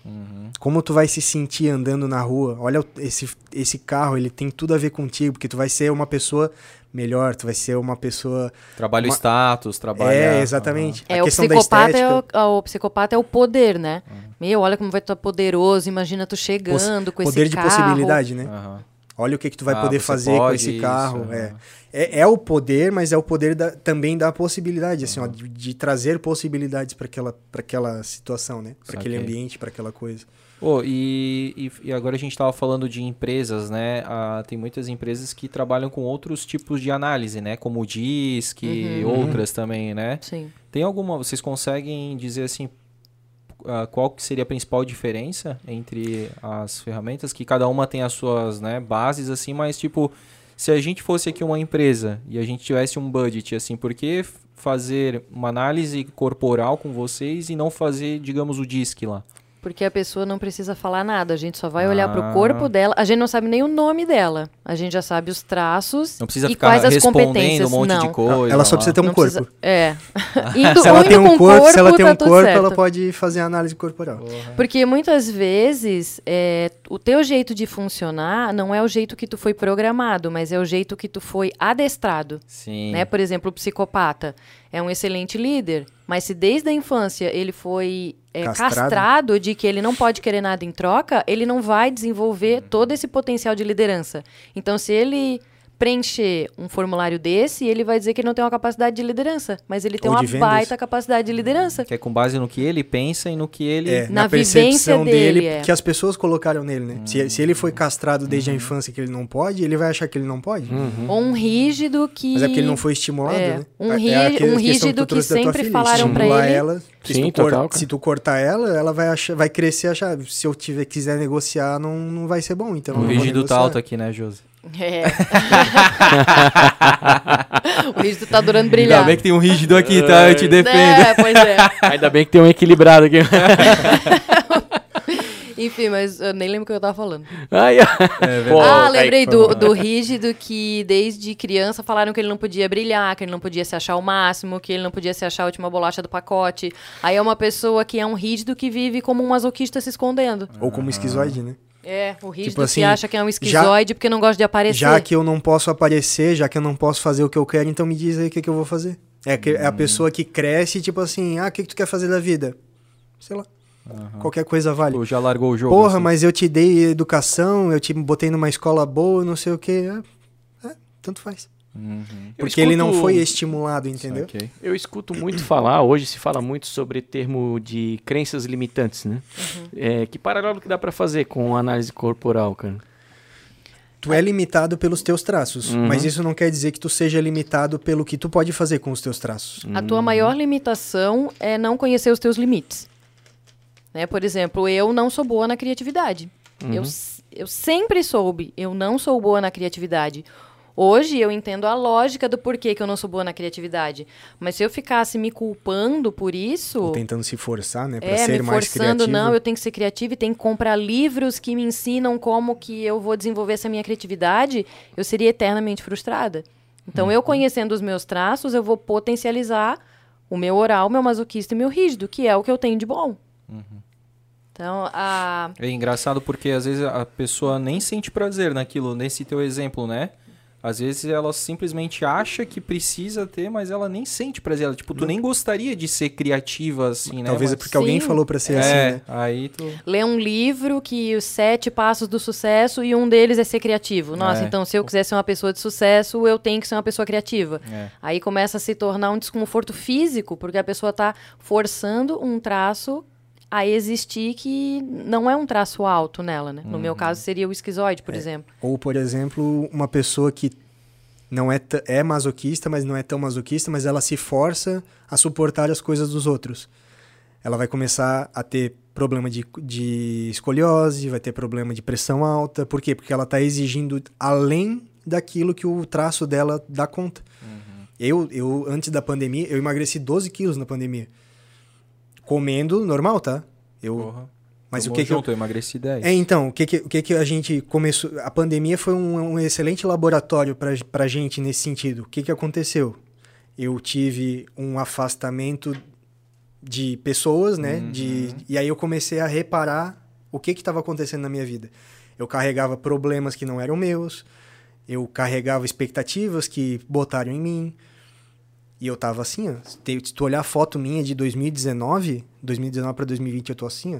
Como tu vai se sentir andando na rua. Olha esse, esse carro, ele tem tudo a ver contigo, porque tu vai ser uma pessoa melhor, tu vai ser uma pessoa... Trabalho Uma- status, trabalho. É, exatamente. É, a o questão da psicopata, é estética. o, o psicopata é o poder, né? Uhum. Meu, olha como vai estar poderoso, imagina tu chegando com Poder esse de carro. possibilidade, né? Aham. Olha o que, que tu vai ah, poder fazer com esse carro. Isso, é. É, é o poder, mas é o poder da, também da possibilidade, assim, ó, de, de, trazer possibilidades para aquela, aquela situação, né? Para aquele ambiente, para aquela coisa. Oh, e, e, agora a gente estava falando de empresas, né? Ah, tem muitas empresas que trabalham com outros tipos de análise, né? Como o DISC e uhum. outras também, né? Sim. Tem alguma... Vocês conseguem dizer assim... Uh, qual que seria a principal diferença entre as ferramentas? Que cada uma tem as suas né, bases, assim, mas tipo... Se a gente fosse aqui uma empresa e a gente tivesse um budget, assim, por que fazer uma análise corporal com vocês e não fazer, digamos, o DISC lá? Porque a pessoa não precisa falar nada, a gente só vai olhar ah. para o corpo dela. A gente não sabe nem o nome dela. A gente já sabe os traços não precisa e ficar quais as competências. um monte não. de coisa. Ela só precisa ter um não corpo. Precisa, é. Indo, (laughs) se ela tem um corpo, corpo, se ela tem um tá corpo, ela pode fazer análise corporal. Porque muitas vezes é, o teu jeito de funcionar não é o jeito que tu foi programado, mas é o jeito que tu foi adestrado. Sim. Né? Por exemplo, o psicopata é um excelente líder, mas se desde a infância ele foi é, castrado. castrado. de que ele não pode querer nada em troca, ele não vai desenvolver todo esse potencial de liderança. Então, se ele preencher um formulário desse, ele vai dizer que ele não tem uma capacidade de liderança, mas ele tem uma baita capacidade de liderança. Que é com base no que ele pensa e no que ele... É, na, na percepção dele, dele é. que as pessoas colocaram nele, né? Hum. Se, se ele foi castrado desde a infância que ele não pode, ele vai achar que ele não pode. Uhum. Ou um rígido que... Mas é porque ele não foi estimulado, é. né? Um, rí é um rígido que, que sempre falaram para ele... Ela, se, Sim, tu total, se tu cortar ela, ela vai, achar, vai crescer achar, se eu tiver, quiser negociar, não, não vai ser bom. Então o rígido tá alto aqui, né, Josi? É. (laughs) o rígido tá durando brilhar. Ainda bem que tem um rígido aqui, tá? Eu te defendo. É, pois é. (laughs) Ainda bem que tem um equilibrado aqui. (laughs) Enfim, mas eu nem lembro o que eu tava falando. Ai, é ah, lembrei do, do rígido que desde criança falaram que ele não podia brilhar, que ele não podia se achar o máximo, que ele não podia se achar a última bolacha do pacote. Aí é uma pessoa que é um rígido que vive como um masoquista se escondendo. Ou como esquizoide, né? É, o rígido tipo assim, que acha que é um esquizoide já, porque não gosta de aparecer. Já que eu não posso aparecer, já que eu não posso fazer o que eu quero, então me diz aí o que, que eu vou fazer. É, que, hum. é a hum. pessoa que cresce, tipo assim, ah, o que, que tu quer fazer da vida? Sei lá. Uhum. Qualquer coisa vale. Ou já largou o jogo. Porra, assim. mas eu te dei educação, eu te botei numa escola boa, não sei o quê. É, é tanto faz. Uhum. Porque escuto... ele não foi estimulado, entendeu? Okay. Eu escuto muito (clears throat) falar, hoje se fala muito sobre termo de crenças limitantes, né? Uhum. É, que paralelo que dá para fazer com análise corporal, cara? Tu é limitado pelos teus traços, uhum. mas isso não quer dizer que tu seja limitado pelo que tu pode fazer com os teus traços. A tua maior limitação é não conhecer os teus limites. Né? Por exemplo, eu não sou boa na criatividade. Eu, uhum. eu sempre soube, eu não sou boa na criatividade. Hoje eu entendo a lógica do porquê que eu não sou boa na criatividade. Mas se eu ficasse me culpando por isso. Ou tentando se forçar, né? Pra é, ser me mais forçando, criativo. não, eu tenho que ser criativo e tenho que comprar livros que me ensinam como que eu vou desenvolver essa minha criatividade, eu seria eternamente frustrada. Então, uhum. eu conhecendo os meus traços, eu vou potencializar o meu oral, meu masoquista e meu rígido, que é o que eu tenho de bom. Uhum. Então, a... É engraçado porque às vezes a pessoa nem sente prazer naquilo, nesse teu exemplo, né? Às vezes ela simplesmente acha que precisa ter, mas ela nem sente prazer. Ela, tipo, tu nem gostaria de ser criativa assim, né? Talvez mas... é porque Sim. alguém falou pra ser é, assim, né? Aí tu... Lê um livro que os sete passos do sucesso e um deles é ser criativo. Nossa, é. então se eu quiser ser uma pessoa de sucesso, eu tenho que ser uma pessoa criativa. É. Aí começa a se tornar um desconforto físico, porque a pessoa tá forçando um traço a existir que não é um traço alto nela, né? No meu uhum. caso seria o esquizoide, por é. exemplo. Ou, por exemplo, uma pessoa que não é, é masoquista, mas não é tão masoquista, mas ela se força a suportar as coisas dos outros. Ela vai começar a ter problema de, de escoliose, vai ter problema de pressão alta. Por quê? Porque ela está exigindo além daquilo que o traço dela dá conta. Uhum. Eu, eu, antes da pandemia, eu emagreci 12 quilos na pandemia comendo normal, tá? Eu. Porra. Mas Tomou o que junto, que eu... eu emagreci 10. É, então, o que que, o que que a gente começou... A pandemia foi um, um excelente laboratório pra, pra gente nesse sentido. O que que aconteceu? Eu tive um afastamento de pessoas, né? Uhum. De, e aí eu comecei a reparar o que que estava acontecendo na minha vida. Eu carregava problemas que não eram meus, eu carregava expectativas que botaram em mim, e eu tava assim, ó. Se tu olhar a foto minha de 2019, 2019 pra 2020, eu tô assim, ó.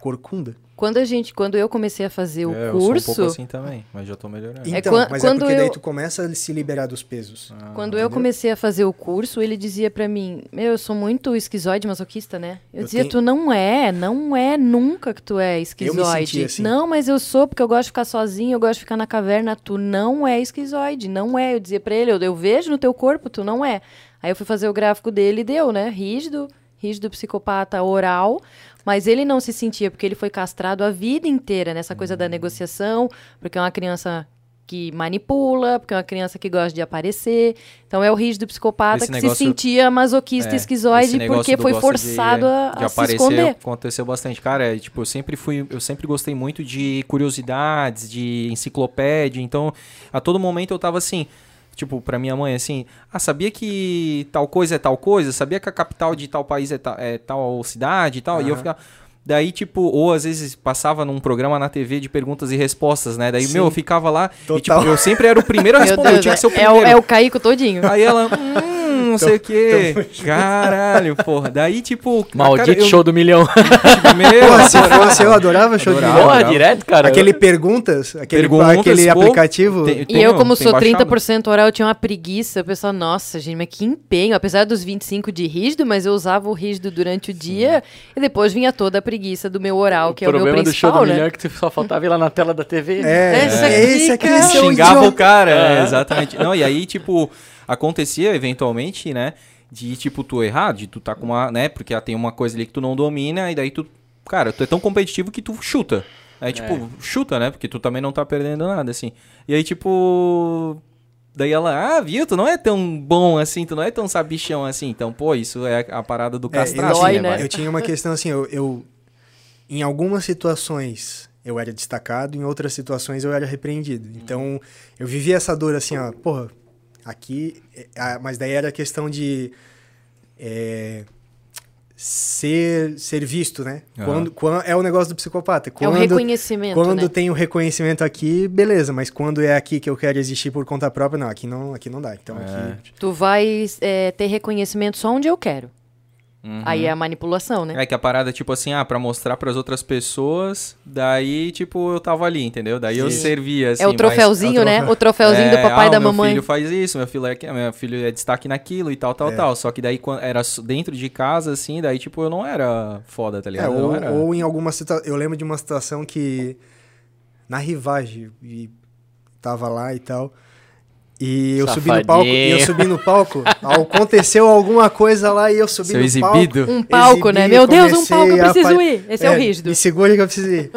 corcunda. Quando a gente, quando eu comecei a fazer o É, eu curso, sou um pouco assim também, mas já tô melhorando. É Então, quan- mas quando é porque daí eu- tu começa a se liberar dos pesos. Ah, Quando eu comecei a fazer o curso, ele dizia pra mim: Meu, eu sou muito esquizoide masoquista, né? Eu, Eu dizia: tenho- Tu não é, não é nunca que tu é esquizoide. assim. Não, mas eu sou porque eu gosto de ficar sozinho, eu gosto de ficar na caverna. Tu não é esquizoide, não é. Eu dizia pra ele: Eu, eu vejo no teu corpo, tu não é. Aí eu fui fazer o gráfico dele e deu, né? Rígido, rígido psicopata oral. Mas ele não se sentia, porque ele foi castrado a vida inteira nessa coisa Hum. da negociação, porque é uma criança que manipula, porque é uma criança que gosta de aparecer. Então é o rígido psicopata Esse que negócio- se sentia masoquista É, esquizoide porque foi forçado de, a, de a se aparecer esconder. aconteceu bastante. Cara, é, tipo, eu sempre fui, eu sempre gostei muito de curiosidades, de enciclopédia, então a todo momento eu tava assim, tipo, pra minha mãe assim, ah, sabia que tal coisa é tal coisa? Sabia que a capital de tal país é, ta- é tal cidade e tal? E eu ficava Daí, tipo, ou às vezes passava num programa na TV de perguntas e respostas, né? Daí, Sim. meu, eu ficava lá e, tipo, Total. eu sempre era o primeiro a responder. eu Deus, tinha que ser o é, primeiro. o, é o Caico todinho. Aí ela, hum, (laughs) não sei o quê. Caralho, porra. Daí, tipo. Maldito cara, eu- show do milhão. (laughs) Meu, Porra, se fosse eu adorava show de Adorava. milhão. Porra, direto, cara. Aquele perguntas, aquele, Perguntas, aquele pô, aplicativo. tem- E eu, como tem sou baixado. 30% oral, eu tinha uma preguiça. Eu pensava, nossa, gente, mas que empenho. Apesar dos 25 de rígido, mas eu usava o rígido durante o dia. E depois vinha toda a preguiça do meu oral, que é o meu problema do show principal, do milhão né? é que tu só faltava ir lá na tela da TV. É, Essa é, esse aqui, aquele cara. seu xingava o idiota. cara, é, É. exatamente. Não, e aí, tipo, acontecia eventualmente, né? De, tipo, tu errar, de tu tá com uma, né? Porque tem uma coisa ali que tu não domina, e daí tu, cara, tu é tão competitivo que tu chuta. Aí, tipo, chuta, né? Porque tu também não tá perdendo nada, assim. E aí, tipo. Daí ela, ah, viu, tu não é tão bom assim, tu não é tão sabichão assim. Então, pô, isso é a parada do É, eu, castrado, Dói, tinha, né? eu tinha uma questão assim, eu, eu- em algumas situações eu era destacado, em outras situações eu era repreendido. Então eu vivia essa dor assim, ó, porra, aqui, é, mas daí era questão de é, ser, ser visto, né? Aham. Quando, quando, é o negócio do psicopata. É o Quando, reconhecimento, quando né? tem o reconhecimento aqui, beleza, mas quando é aqui que eu quero existir por conta própria, não, aqui não, aqui não dá. Então É. aqui Tu vai é, ter reconhecimento só onde eu quero. Uhum. Aí é a manipulação, né? É que a parada é tipo assim, ah, pra mostrar pras outras pessoas, daí, tipo, eu tava ali, entendeu? Daí eu Isso. servia, assim, é o mas- troféuzinho, é o né? (laughs) O troféuzinho do É, papai ah, e da meu mamãe. filho faz isso, meu filho é, meu filho é destaque naquilo e tal, tal, É. tal. Só que daí quando era dentro de casa, assim, daí, tipo, eu não era foda, tá É, ligado? Eu não ou, era... ou em alguma situação. Eu lembro de uma situação que. Na rivagem, e tava lá e tal. E eu subi no palco. E eu subi no palco. aconteceu alguma coisa lá e eu subi Seu no exibido. palco. Um palco, né? exibi, Meu Deus, um palco, eu a preciso apa- ir. Esse é, o rígido. Me segura que eu preciso ir.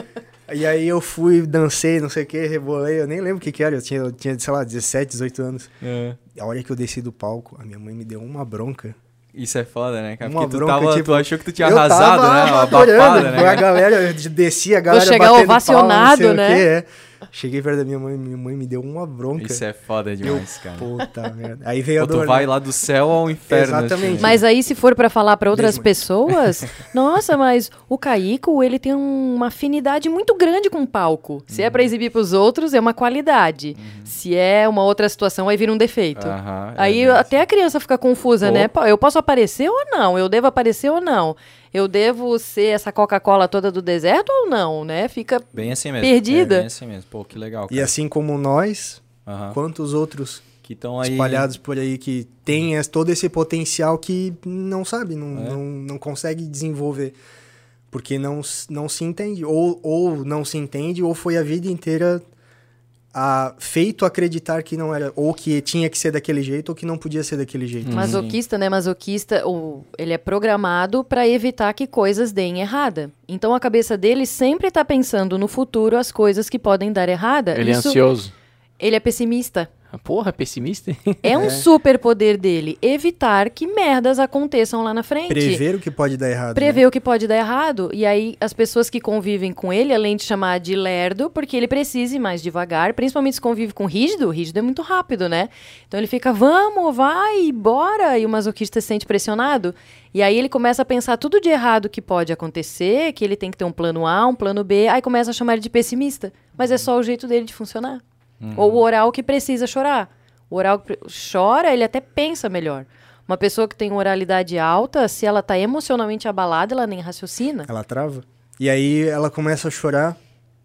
E aí eu fui, dancei, não sei o que, rebolei. Eu nem lembro o que que era. Eu tinha, eu tinha, sei lá, 17, 18 anos. É. A hora que eu desci do palco, a minha mãe me deu uma bronca. Isso é foda, né, cara? Uma Porque tu, bronca, tava, tipo, tu achou que tu tinha arrasado, tava né? Uma adorando, abafada, né? A galera, eu desci, a galera chegar batendo ovacionado, não sei o né? quê, é. Cheguei perto da minha mãe, minha mãe me deu uma bronca. Isso é foda demais, cara. Puta merda. Aí veio a dor. tu vai né? lá do céu ao inferno. Exatamente. assim. Mas aí, se for pra falar pra outras Mesmo. pessoas, (laughs) nossa, mas o Caico, ele tem um- uma afinidade muito grande com o palco. Se é pra Uhum. exibir pros outros, é uma qualidade. Se é uma outra situação, aí vira um defeito. É aí bem até a criança fica confusa, Pô. né? Eu posso aparecer ou não? Eu devo aparecer ou não? Eu devo ser essa Coca-Cola toda do deserto ou não, né? Fica Bem assim mesmo. Perdida. É, bem assim mesmo. Pô, que legal, E cara. assim como nós, quantos outros Que estão aí... espalhados por aí que têm es- todo esse potencial que não sabe, não, É. não, não consegue desenvolver. Porque não, não se entende. Ou, ou não se entende, ou foi a vida inteira a, feito acreditar que não era. Ou que tinha que ser daquele jeito, ou que não podia ser daquele jeito. Uhum. Masoquista, né? Masoquista, o, ele é programado pra evitar que coisas deem errada. Então a cabeça dele sempre tá pensando no futuro as coisas que podem dar errada. Ele é Isso- ansioso. Ele é pessimista. Porra, pessimista? É um superpoder dele evitar que merdas aconteçam lá na frente. Prever o que pode dar errado. né? Prever o que pode dar errado. E aí, as pessoas que convivem com ele, além de chamar de lerdo, porque ele precisa ir mais devagar, principalmente se convive com rígido, o rígido é muito rápido, né? Então ele fica, vamos, vai, bora. E o masoquista se sente pressionado. E aí ele começa a pensar tudo de errado que pode acontecer, que ele tem que ter um plano A, um plano B, aí começa a chamar ele de pessimista. Mas é só o jeito dele de funcionar. Ou o oral que precisa chorar. O oral que chora, ele até pensa melhor. Uma pessoa que tem oralidade alta, se ela tá emocionalmente abalada, ela nem raciocina. Ela trava? E aí ela começa a chorar.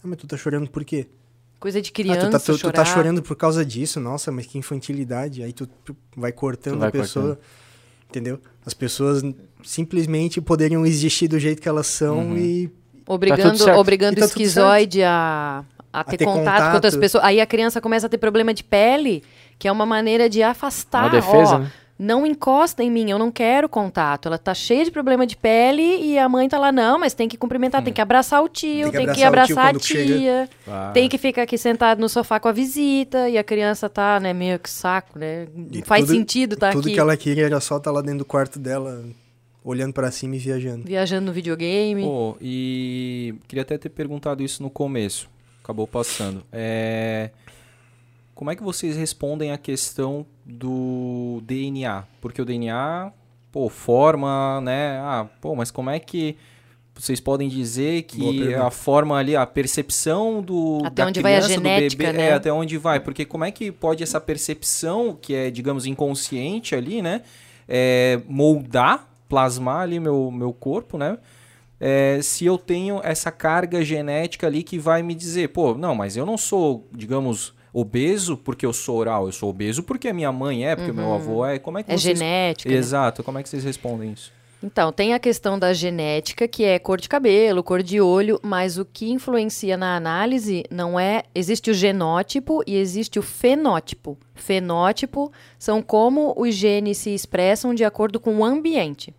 Ah, mas tu tá chorando por quê? Coisa de Ah, criança, tu, tá, tu, tu chorar. tá chorando por causa disso, nossa, mas que infantilidade. Aí tu tu vai cortando Tu vai a pessoa, entendeu? As pessoas simplesmente poderiam existir do jeito que elas são Uhum. e Obrigando, Tá obrigando tá o esquizoide a, a ter, ter contato, com contato. outras pessoas. Aí a criança começa a ter problema de pele, que é uma maneira de afastar. Uma defesa, ó, né? Não encosta em mim, eu não quero contato. Ela tá cheia de problema de pele e a mãe tá lá, não, mas tem que cumprimentar, tem que abraçar o tio, Tem que tem que abraçar abraçar a tia, Ah. tem que ficar aqui sentado no sofá com a visita e a criança tá, né, meio que saco, né? E Faz tudo- sentido tá tudo aqui que ela queria era só estar lá dentro do quarto dela, olhando pra cima e viajando. viajando no videogame. Pô, e queria até ter perguntado isso no começo. Acabou passando. É... Como é que vocês respondem a questão do DNA? Porque o DNA, pô, forma, né? Ah, pô, mas como é que vocês podem dizer que a forma ali, a percepção do Até da onde vai a criança, do genética, bebê, né? É, até onde vai? Porque como é que pode essa percepção, que é, digamos, inconsciente ali, né? é, moldar, plasmar ali meu, meu corpo, né? É, se eu tenho essa carga genética ali que vai me dizer, pô, não, mas eu não sou, digamos, obeso porque eu sou oral, eu sou obeso porque a minha mãe é, porque o meu avô é. Como é que Uhum. É vocês... genética. né? Exato, como é que vocês respondem isso? Então, tem a questão da genética, que é cor de cabelo, cor de olho, mas o que influencia na análise não é. Existe o genótipo e existe o fenótipo. Fenótipo são como os genes se expressam de acordo com o ambiente.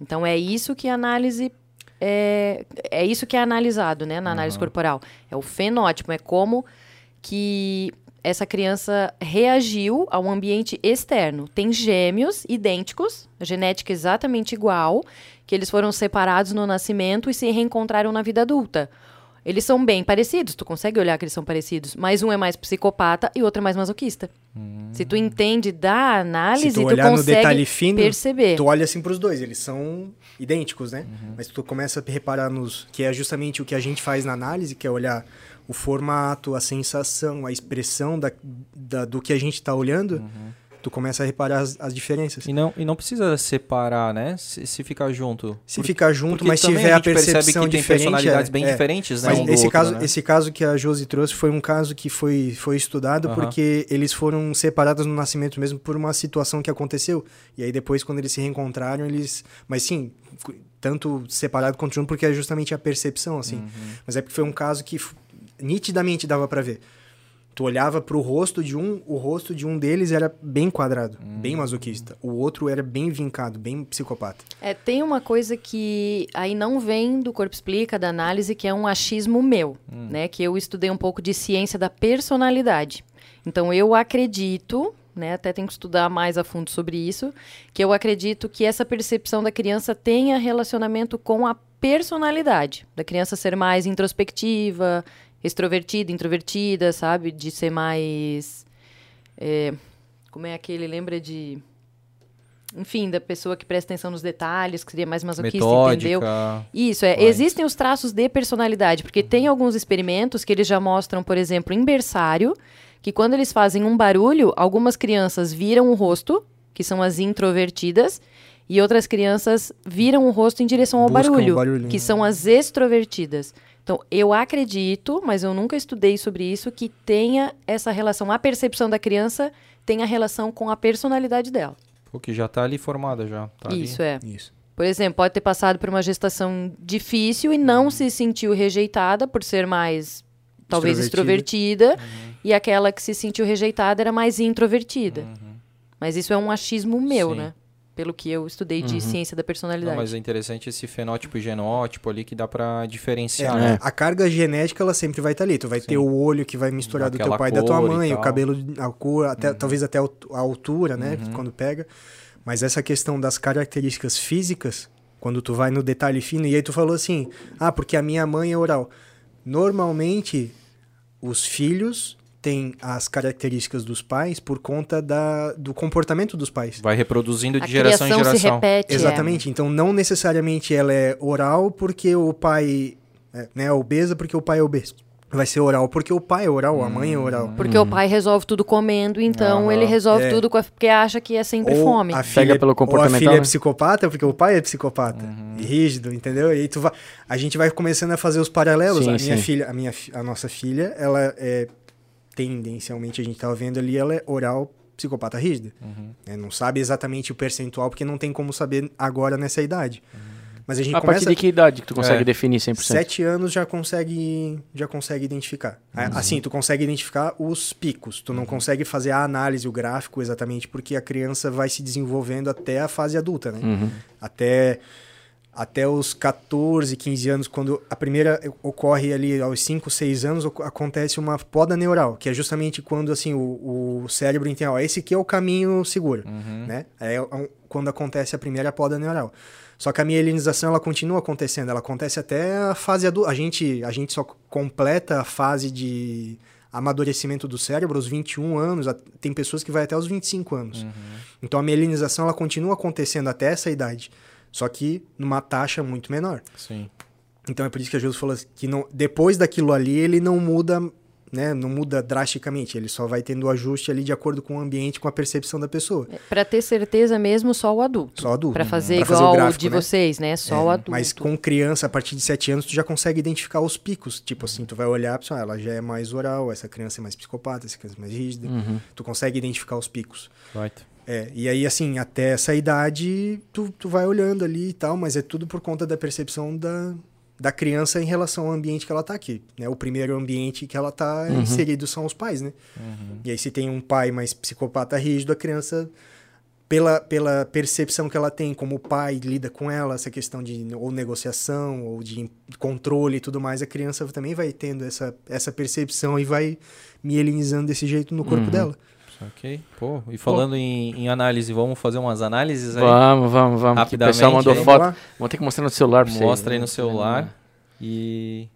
Então, é isso que a análise. É, é isso que é analisado, né, na análise corporal. É o fenótipo, é como que essa criança reagiu ao ambiente externo. Tem gêmeos idênticos, a genética exatamente igual, que eles foram separados no nascimento e se reencontraram na vida adulta. Eles são bem parecidos, tu consegue olhar que eles são parecidos, mas um é mais psicopata e outro é mais masoquista. Se tu entende da análise, Se tu olhar no consegue detalhe fino, perceber. Tu olha assim pros dois, eles são idênticos, né? Uhum. Mas tu começa a reparar nos. que é justamente o que a gente faz na análise, que é olhar o formato, a sensação, a expressão da, da- do que a gente tá olhando, Uhum. tu começa a reparar as, as diferenças. E não, e não precisa separar, né? Se, se ficar junto. Se ficar junto, Porque mas também tiver a a, percepção que tem diferente. personalidades é- bem é. diferentes, né? Mas um esse, outro, caso, né? esse caso que a Josi trouxe foi um caso que foi, foi estudado porque eles foram separados no nascimento mesmo por uma situação que aconteceu. E aí depois, quando eles se reencontraram, eles. Mas sim, tanto separado quanto junto, porque é justamente a percepção, assim. Uhum. Mas é porque foi um caso que nitidamente dava pra ver. Tu olhava pro rosto de um, o rosto de um deles era bem quadrado, Hum. bem masoquista. O outro era bem vincado, bem psicopata. É, tem uma coisa que aí não vem do Corpo Explica, da análise, que é um achismo meu, né? Que eu estudei um pouco de ciência da personalidade. Então, eu acredito, né? Até tenho que estudar mais a fundo sobre isso, que eu acredito que essa percepção da criança tenha relacionamento com a personalidade. Da criança ser mais introspectiva, extrovertida, introvertida, sabe? De ser mais... é, como é aquele, lembra de... Enfim, da pessoa que presta atenção nos detalhes, que seria mais masoquista, entendeu? Metódica. Isso, é. Vai. Existem os traços de personalidade, porque tem alguns experimentos que eles já mostram, por exemplo, em berçário, que quando eles fazem um barulho, algumas crianças viram o rosto, que são as introvertidas, e outras crianças viram o rosto em direção ao Buscam o barulho, que são as extrovertidas. Então, eu acredito, mas eu nunca estudei sobre isso, que tenha essa relação, a percepção da criança tenha relação com a personalidade dela. Pô, que já tá ali formada já. Tá ali. Isso é. Isso. Por exemplo, pode ter passado por uma gestação difícil e não se sentiu rejeitada por ser mais, talvez, Extrovertida. extrovertida. E aquela que se sentiu rejeitada era mais introvertida. Mas isso é um achismo meu, Sim. né? Pelo que eu estudei de ciência da Não, personalidade. mas é interessante esse fenótipo e genótipo ali que dá pra É, diferenciar, né? A carga genética, ela sempre vai estar ali. Tu vai ter o olho que vai misturar do Daquela teu pai e da tua mãe, o cabelo, a cor, até, talvez até a altura, né? Quando pega. Mas essa questão das características físicas, quando tu vai no detalhe fino, e aí tu falou assim, ah, porque a minha mãe é oral. Normalmente, os filhos têm as características dos pais por conta da, do comportamento dos pais. Vai reproduzindo de a geração em criação se geração. repete. é. Exatamente. Então, não necessariamente ela é oral porque o pai é, né, é obesa porque o pai é obeso. Vai ser oral porque o pai é oral, a mãe é oral. Porque o pai resolve tudo comendo, então ele resolve É. tudo com a- porque acha que é sempre Ou fome. a filha, pelo ou a filha é né? psicopata porque o pai é psicopata. Uhum. E rígido, entendeu? E tu vai, a gente vai começando a fazer os paralelos. Sim, a minha sim. filha, a minha a nossa filha, ela é tendencialmente a gente tava vendo ali, ela é oral psicopata rígida. Uhum. né? Não sabe exatamente o percentual porque não tem como saber agora nessa idade. Mas a gente A partir começa de que idade que tu consegue É. definir 100%? Sete anos já consegue, já consegue identificar. A- Uhum. Assim, tu consegue identificar os picos. Tu não consegue fazer a análise, o gráfico exatamente, porque a criança vai se desenvolvendo até a fase adulta, né? Uhum. Até, até os 14, 15 anos, quando a primeira ocorre ali aos 5, 6 anos, acontece uma poda neural, que é justamente quando assim o, o cérebro entende, ó, esse aqui é o caminho seguro, né? É um- quando acontece a primeira poda neural. Só que a mielinização ela continua acontecendo, ela acontece até a fase adulta. A gente, a gente só completa a fase de amadurecimento do cérebro aos 21 anos, tem pessoas que vai até os 25 anos. Então a mielinização ela continua acontecendo até essa idade, só que numa taxa muito menor. Sim. Então é por isso que a Jesus falou que não, depois daquilo ali ele não muda, né, não muda drasticamente, ele só vai tendo o ajuste ali de acordo com o ambiente, com a percepção da pessoa. Pra ter certeza mesmo, só o adulto. Só adulto. Pra fazer Pra fazer igual o o gráfico, de né? vocês, né? Só É, o adulto. Mas com criança, a partir de 7 anos, tu já consegue identificar os picos. Tipo assim, tu vai olhar, pessoal, ela já é mais oral, essa criança é mais psicopata, essa criança é mais rígida. Uhum. Tu consegue identificar os picos. Right. É, e aí, assim, até essa idade, tu, tu vai olhando ali e tal, mas é tudo por conta da percepção da, da criança em relação ao ambiente que ela tá aqui. Né? O primeiro ambiente que ela tá inserido são os pais, né? E aí, se tem um pai mais psicopata rígido, a criança, pela, pela percepção que ela tem, como o pai lida com ela, essa questão de ou negociação, ou de controle e tudo mais, a criança também vai tendo essa, essa percepção e vai mielinizando desse jeito no corpo dela. Ok. Pô, e falando em, em análise, vamos fazer umas análises aí? Vamos, vamos, vamos. que O Rapidamente, pessoal mandou aí. foto. Vamos? Vamos ter que mostrar no celular pra. Mostra aí no celular. E.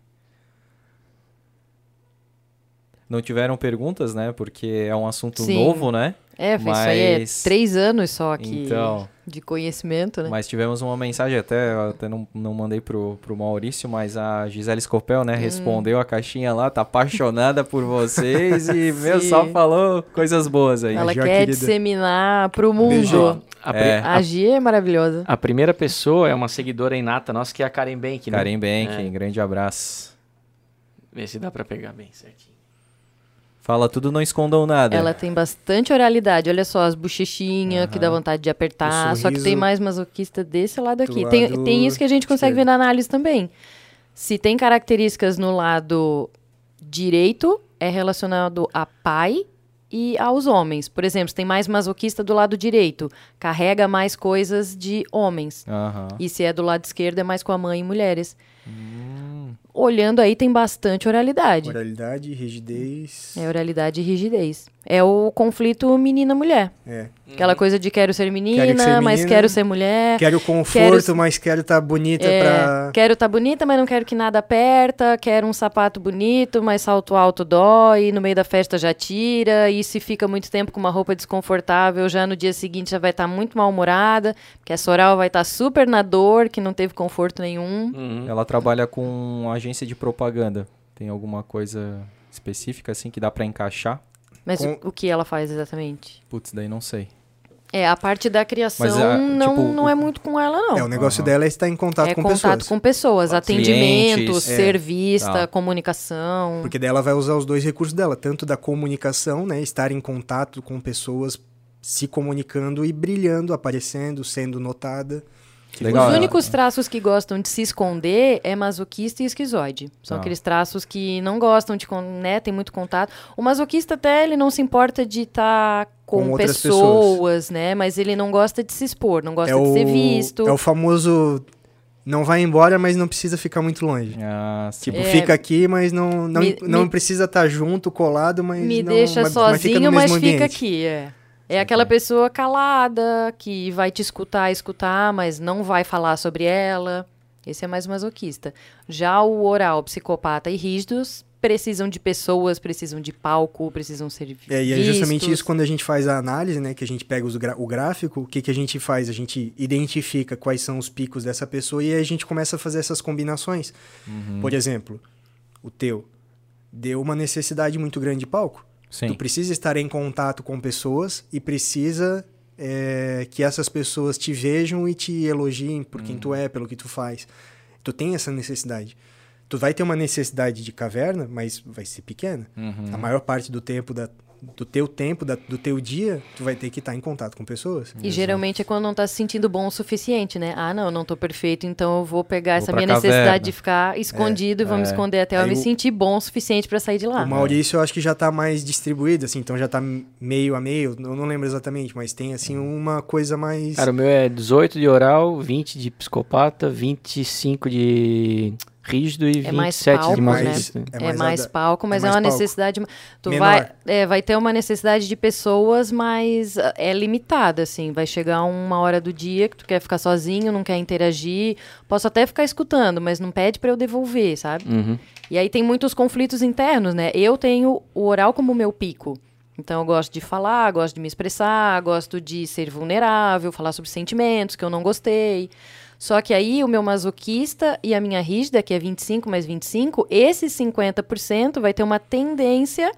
Não tiveram perguntas, né? Porque é um assunto Sim. novo, né? É, isso aí é Mas- três anos só aqui Então. De conhecimento, né? Mas tivemos uma mensagem, até, eu até não, não mandei pro, pro Maurício, mas a Gisele Scopel, Hum. né, respondeu a caixinha lá, tá apaixonada por vocês e, (laughs) meu, só falou coisas boas aí. Ela quer querida. disseminar pro mundo. A, É. A Gi é maravilhosa. a primeira pessoa é uma seguidora inata nossa, que é a Karen Bank, né? Karen Bank, É. grande abraço. Vê se dá pra pegar bem certinho. Fala tudo, não escondam nada. Ela tem bastante oralidade. Olha só, as bochechinhas que dá vontade de apertar. Só que tem mais masoquista desse lado do aqui. Tem, lado tem isso que a gente consegue ver esquerdo. na análise também. Se tem características no lado direito, é relacionado a pai e aos homens. Por exemplo, se tem mais masoquista do lado direito, carrega mais coisas de homens. Aham. E se é do lado esquerdo, é mais com a mãe e mulheres. Hum. Olhando aí, tem bastante oralidade. Oralidade, rigidez. É oralidade e rigidez. É o conflito menina-mulher. É. Aquela coisa de quero ser menina, Quero ser mas menina, quero ser mulher. Quero conforto, Quero- mas quero estar bonita É, pra. Quero estar bonita, mas não quero que nada aperta. Quero um sapato bonito, mas salto alto dói. No meio da festa já tira. E se fica muito tempo com uma roupa desconfortável, já no dia seguinte já vai estar muito mal-humorada. Porque essa oral vai estar super na dor, que não teve conforto nenhum. Uhum. Ela trabalha com agência de propaganda. Tem alguma coisa específica assim que dá pra encaixar? Mas Com- o, o que ela faz exatamente? Putz, daí não sei. É, a parte da criação Mas, ah, não, tipo, não é muito com ela, não. É, o negócio dela é estar em contato é com contato pessoas. com pessoas, Clientes, atendimento, é, ser vista, tá. comunicação. Porque daí ela vai usar os dois recursos dela, tanto da comunicação, né, estar em contato com pessoas, se comunicando e brilhando, aparecendo, sendo notada. Legal. Os únicos traços que gostam de se esconder é masoquista e esquizoide. São Tá. aqueles traços que não gostam de, con- né, tem muito contato. O masoquista até ele não se importa de estar com, Com outras pessoas, né, mas ele não gosta de se expor, não gosta é, de o, ser visto. é o famoso não vai embora, mas não precisa ficar muito longe. Ah, sim. Tipo, É. fica aqui, mas não, não, Me- não me- precisa estar junto, colado, mas Me não, deixa mas, mas fica sozinho, mas fica aqui, é. É aquela pessoa calada, que vai te escutar, escutar, mas não vai falar sobre ela. Esse é mais masoquista. Já o oral, psicopata e rígidos precisam de pessoas, precisam de palco, precisam ser vistos. É, e é justamente isso quando a gente faz a análise, né? Que a gente pega o gráfico, o que, que a gente faz? A gente identifica quais são os picos dessa pessoa e aí a gente começa a fazer essas combinações. Uhum. Por exemplo, o teu. deu uma necessidade muito grande de palco. Sim. Tu precisa estar em contato com pessoas e precisa é, que essas pessoas te vejam e te elogiem por quem tu é, pelo que tu faz. Tu tem essa necessidade. Tu vai ter uma necessidade de caverna, mas vai ser pequena. Uhum. A maior parte do tempo da, do teu tempo, da, do teu dia, tu vai ter que estar em contato com pessoas. E geralmente é quando não tá se sentindo bom o suficiente, né? Ah, não, não tô perfeito, então eu vou pegar Vou essa minha caverna. necessidade de ficar escondido e vou me é. esconder até eu Aí me o- sentir bom o suficiente pra sair de lá. O Maurício eu acho que já tá mais distribuído, assim, então já tá meio a meio, eu não lembro exatamente, mas tem assim uma coisa mais. Cara, o meu é 18 de oral, 20 de psicopata, 25 de rígido e É mais 27 palco, de né? masoquista. É mais, ada- palco, mas é, mais uma palco. necessidade. Tu Menor. vai, é, vai ter uma necessidade de pessoas, mas ah, é limitada, assim. Vai chegar uma hora do dia que tu quer ficar sozinho, não quer interagir. Posso até ficar escutando, mas não pede pra eu devolver, sabe? Uhum. E aí tem muitos conflitos internos, né? Eu tenho o oral como meu pico. Então eu gosto de falar, gosto de me expressar, gosto de ser vulnerável, falar sobre sentimentos que eu não gostei. Só que aí o meu masoquista e a minha rígida, que é 25 mais 25, esse 50% vai ter uma tendência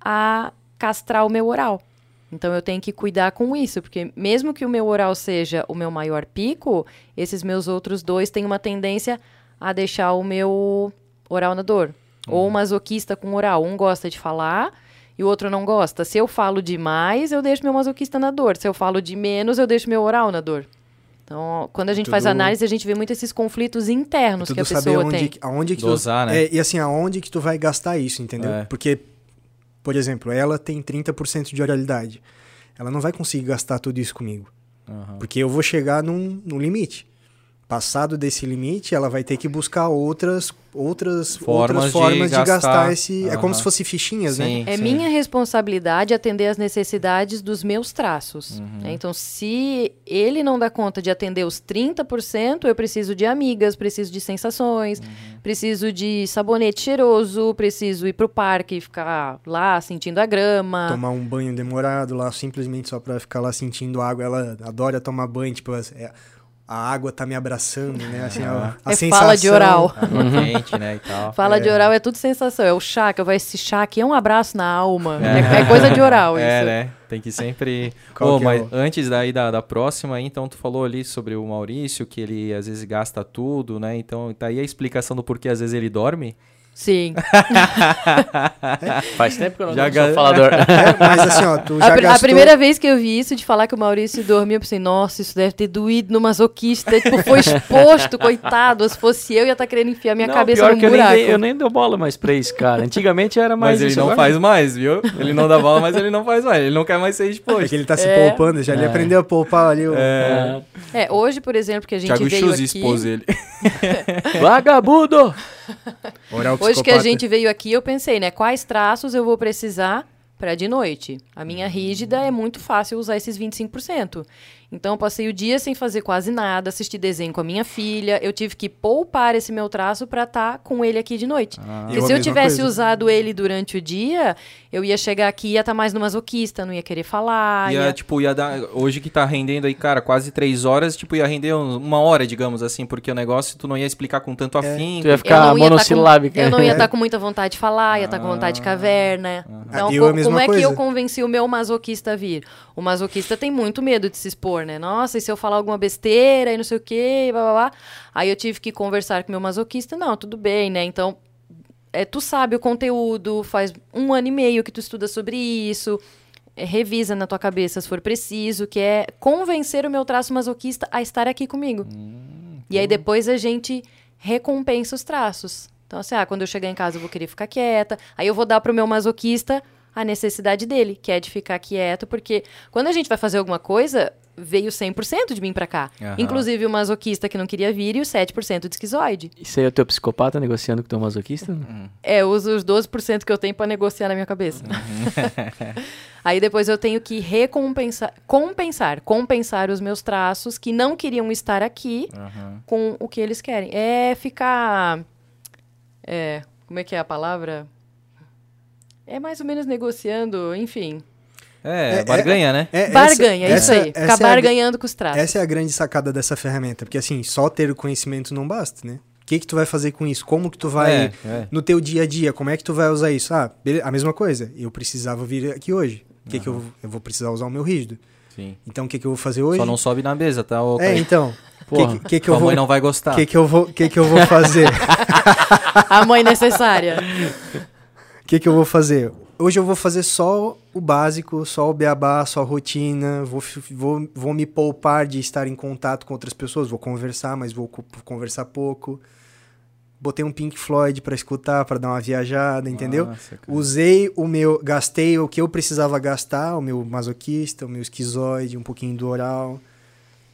a castrar o meu oral. Então eu tenho que cuidar com isso, porque mesmo que o meu oral seja o meu maior pico, esses meus outros dois têm uma tendência a deixar o meu oral na dor. Ou o masoquista com oral. Um gosta de falar e o outro não gosta. Se eu falo demais, eu deixo meu masoquista na dor. Se eu falo de menos, eu deixo meu oral na dor. Então, quando a gente faz Tudo- análise, a gente vê muito esses conflitos internos que tudo a saber pessoa aonde, tem. que- aonde que Dosar, tu, né? é, e assim, aonde que tu vai gastar isso, entendeu? É. Porque, por exemplo, ela tem 30% de oralidade. Ela não vai conseguir gastar tudo isso comigo. Aham. Porque eu vou chegar num, num limite. Passado desse limite, ela vai ter que buscar outras outras Formas outras de formas de, gastar, gastar. esse. É Aham. como se fosse fichinhas, né? Sim, É sim. minha responsabilidade atender as necessidades dos meus traços. Uhum. né? Então, se ele não dá conta de atender os 30%, eu preciso de amigas, preciso de sensações, Uhum. preciso de sabonete cheiroso, preciso ir pro parque e ficar lá sentindo a grama. Tomar um banho demorado lá, simplesmente só pra ficar lá sentindo água. Ela adora tomar banho, tipo, é- a água tá me abraçando, né? Assim, a, a É sensação. fala de oral. (laughs) Água quente, né, e tal. Fala de oral é tudo sensação. É o chá, que eu vou esse chá aqui é um abraço na alma. É, é coisa de oral (laughs) É, isso. né? Tem que sempre. (laughs) Qual Ô, que é mas o- antes daí da, da próxima, então tu falou ali sobre o Maurício, que ele às vezes gasta tudo, né? Então tá aí a explicação do porquê às vezes ele dorme. Sim. (laughs) Faz tempo que eu não Já sou falador. (laughs) É, mas assim, ó, tu A, já a gastou... primeira vez que eu vi isso, de falar que o Maurício dormia, eu pensei, nossa, isso deve ter doído no masoquista. Tipo, foi exposto, (laughs) coitado. Se fosse eu, ia estar querendo enfiar minha Não, cabeça pior num que eu nem, buraco. dei, eu nem dou bola mais pra isso, cara. Antigamente era mais Mas ele isso, não agora- faz mais, viu? Ele não dá bola, mas ele não faz mais. Ele não quer mais ser É exposto. que ele tá se É. poupando, já ele É. aprendeu a poupar ali. O... É, É, hoje, por exemplo, que a gente Thiago veio Chus aqui... expôs ele. Vagabundo! (laughs) Hoje que a gente veio aqui, eu pensei, né? Quais traços eu vou precisar para de noite? A minha rígida é muito fácil usar esses 25%. Então, eu passei o dia sem fazer quase nada, assisti desenho com a minha filha. Eu tive que poupar esse meu traço para estar com ele aqui de noite. Porque Eu a se eu tivesse coisa. usado ele durante o dia, eu ia chegar aqui e ia estar mais no masoquista, não ia querer falar. Ia, ia- tipo, ia dar. Hoje que tá rendendo aí, cara, quase três horas, tipo, ia render uma hora, digamos assim, porque o negócio tu não ia explicar com tanto afim. Tu ia Eu ficar não ia tá monossilábica. com, eu não ia estar (laughs) com muita vontade de falar, ia estar com vontade de caverna. Então, Ah, eu a co- mesma como é que eu convenci o meu masoquista a vir? O masoquista tem muito medo de se expor, né? Nossa, e se eu falar alguma besteira e não sei o quê, blá, blá, blá. Aí eu tive que conversar com meu masoquista. Não, tudo bem, né? Então, é, tu sabe o conteúdo, faz um ano e meio que tu estuda sobre isso. é, revisa na tua cabeça se for preciso, que é convencer o meu traço masoquista a estar aqui comigo. E aí depois a gente recompensa os traços. Então, assim, ah, quando eu chegar em casa eu vou querer ficar quieta. Aí eu vou dar pro meu masoquista a necessidade dele, que é de ficar quieto, porque quando a gente vai fazer alguma coisa, veio 100% de mim pra cá. Aham. Inclusive o masoquista que não queria vir e o 7% de esquizoide. Isso aí é o teu psicopata negociando com o teu masoquista? É, eu uso os 12% que eu tenho pra negociar na minha cabeça. (laughs) (laughs) Aí depois eu tenho que recompensar, compensar, compensar os meus traços que não queriam estar aqui com o que eles querem. É ficar. É. Como é que é a palavra? É mais ou menos negociando, enfim. É, É, barganha, né? É, essa- Barganha, é isso essa- aí. essa é a- barganhando com os traços. Essa é a grande sacada dessa ferramenta, porque assim, só ter o conhecimento não basta, né? que que tu vai fazer com isso? Como que tu vai É, é. no teu dia a dia? Como é que tu vai usar isso? Ah, a mesma coisa. Eu precisava vir aqui hoje. O que que eu, eu vou precisar usar o meu rígido? Sim. Então o que que eu vou fazer hoje? Só não sobe na mesa, tá? Ô, É, então. O Porra, que, que, que eu vou mãe não vai gostar. que que eu vou que que eu vou fazer? (laughs) A mãe necessária. O (laughs) que, que eu vou fazer? Hoje eu vou fazer só o básico, só o beabá, só a rotina. Vou, vou, vou me poupar de estar em contato com outras pessoas. Vou conversar, mas vou co- conversar pouco. Botei um Pink Floyd pra escutar, pra dar uma viajada, entendeu? Nossa. Usei o meu. Gastei o que eu precisava gastar, o meu masoquista, o meu esquizoide, um pouquinho do oral.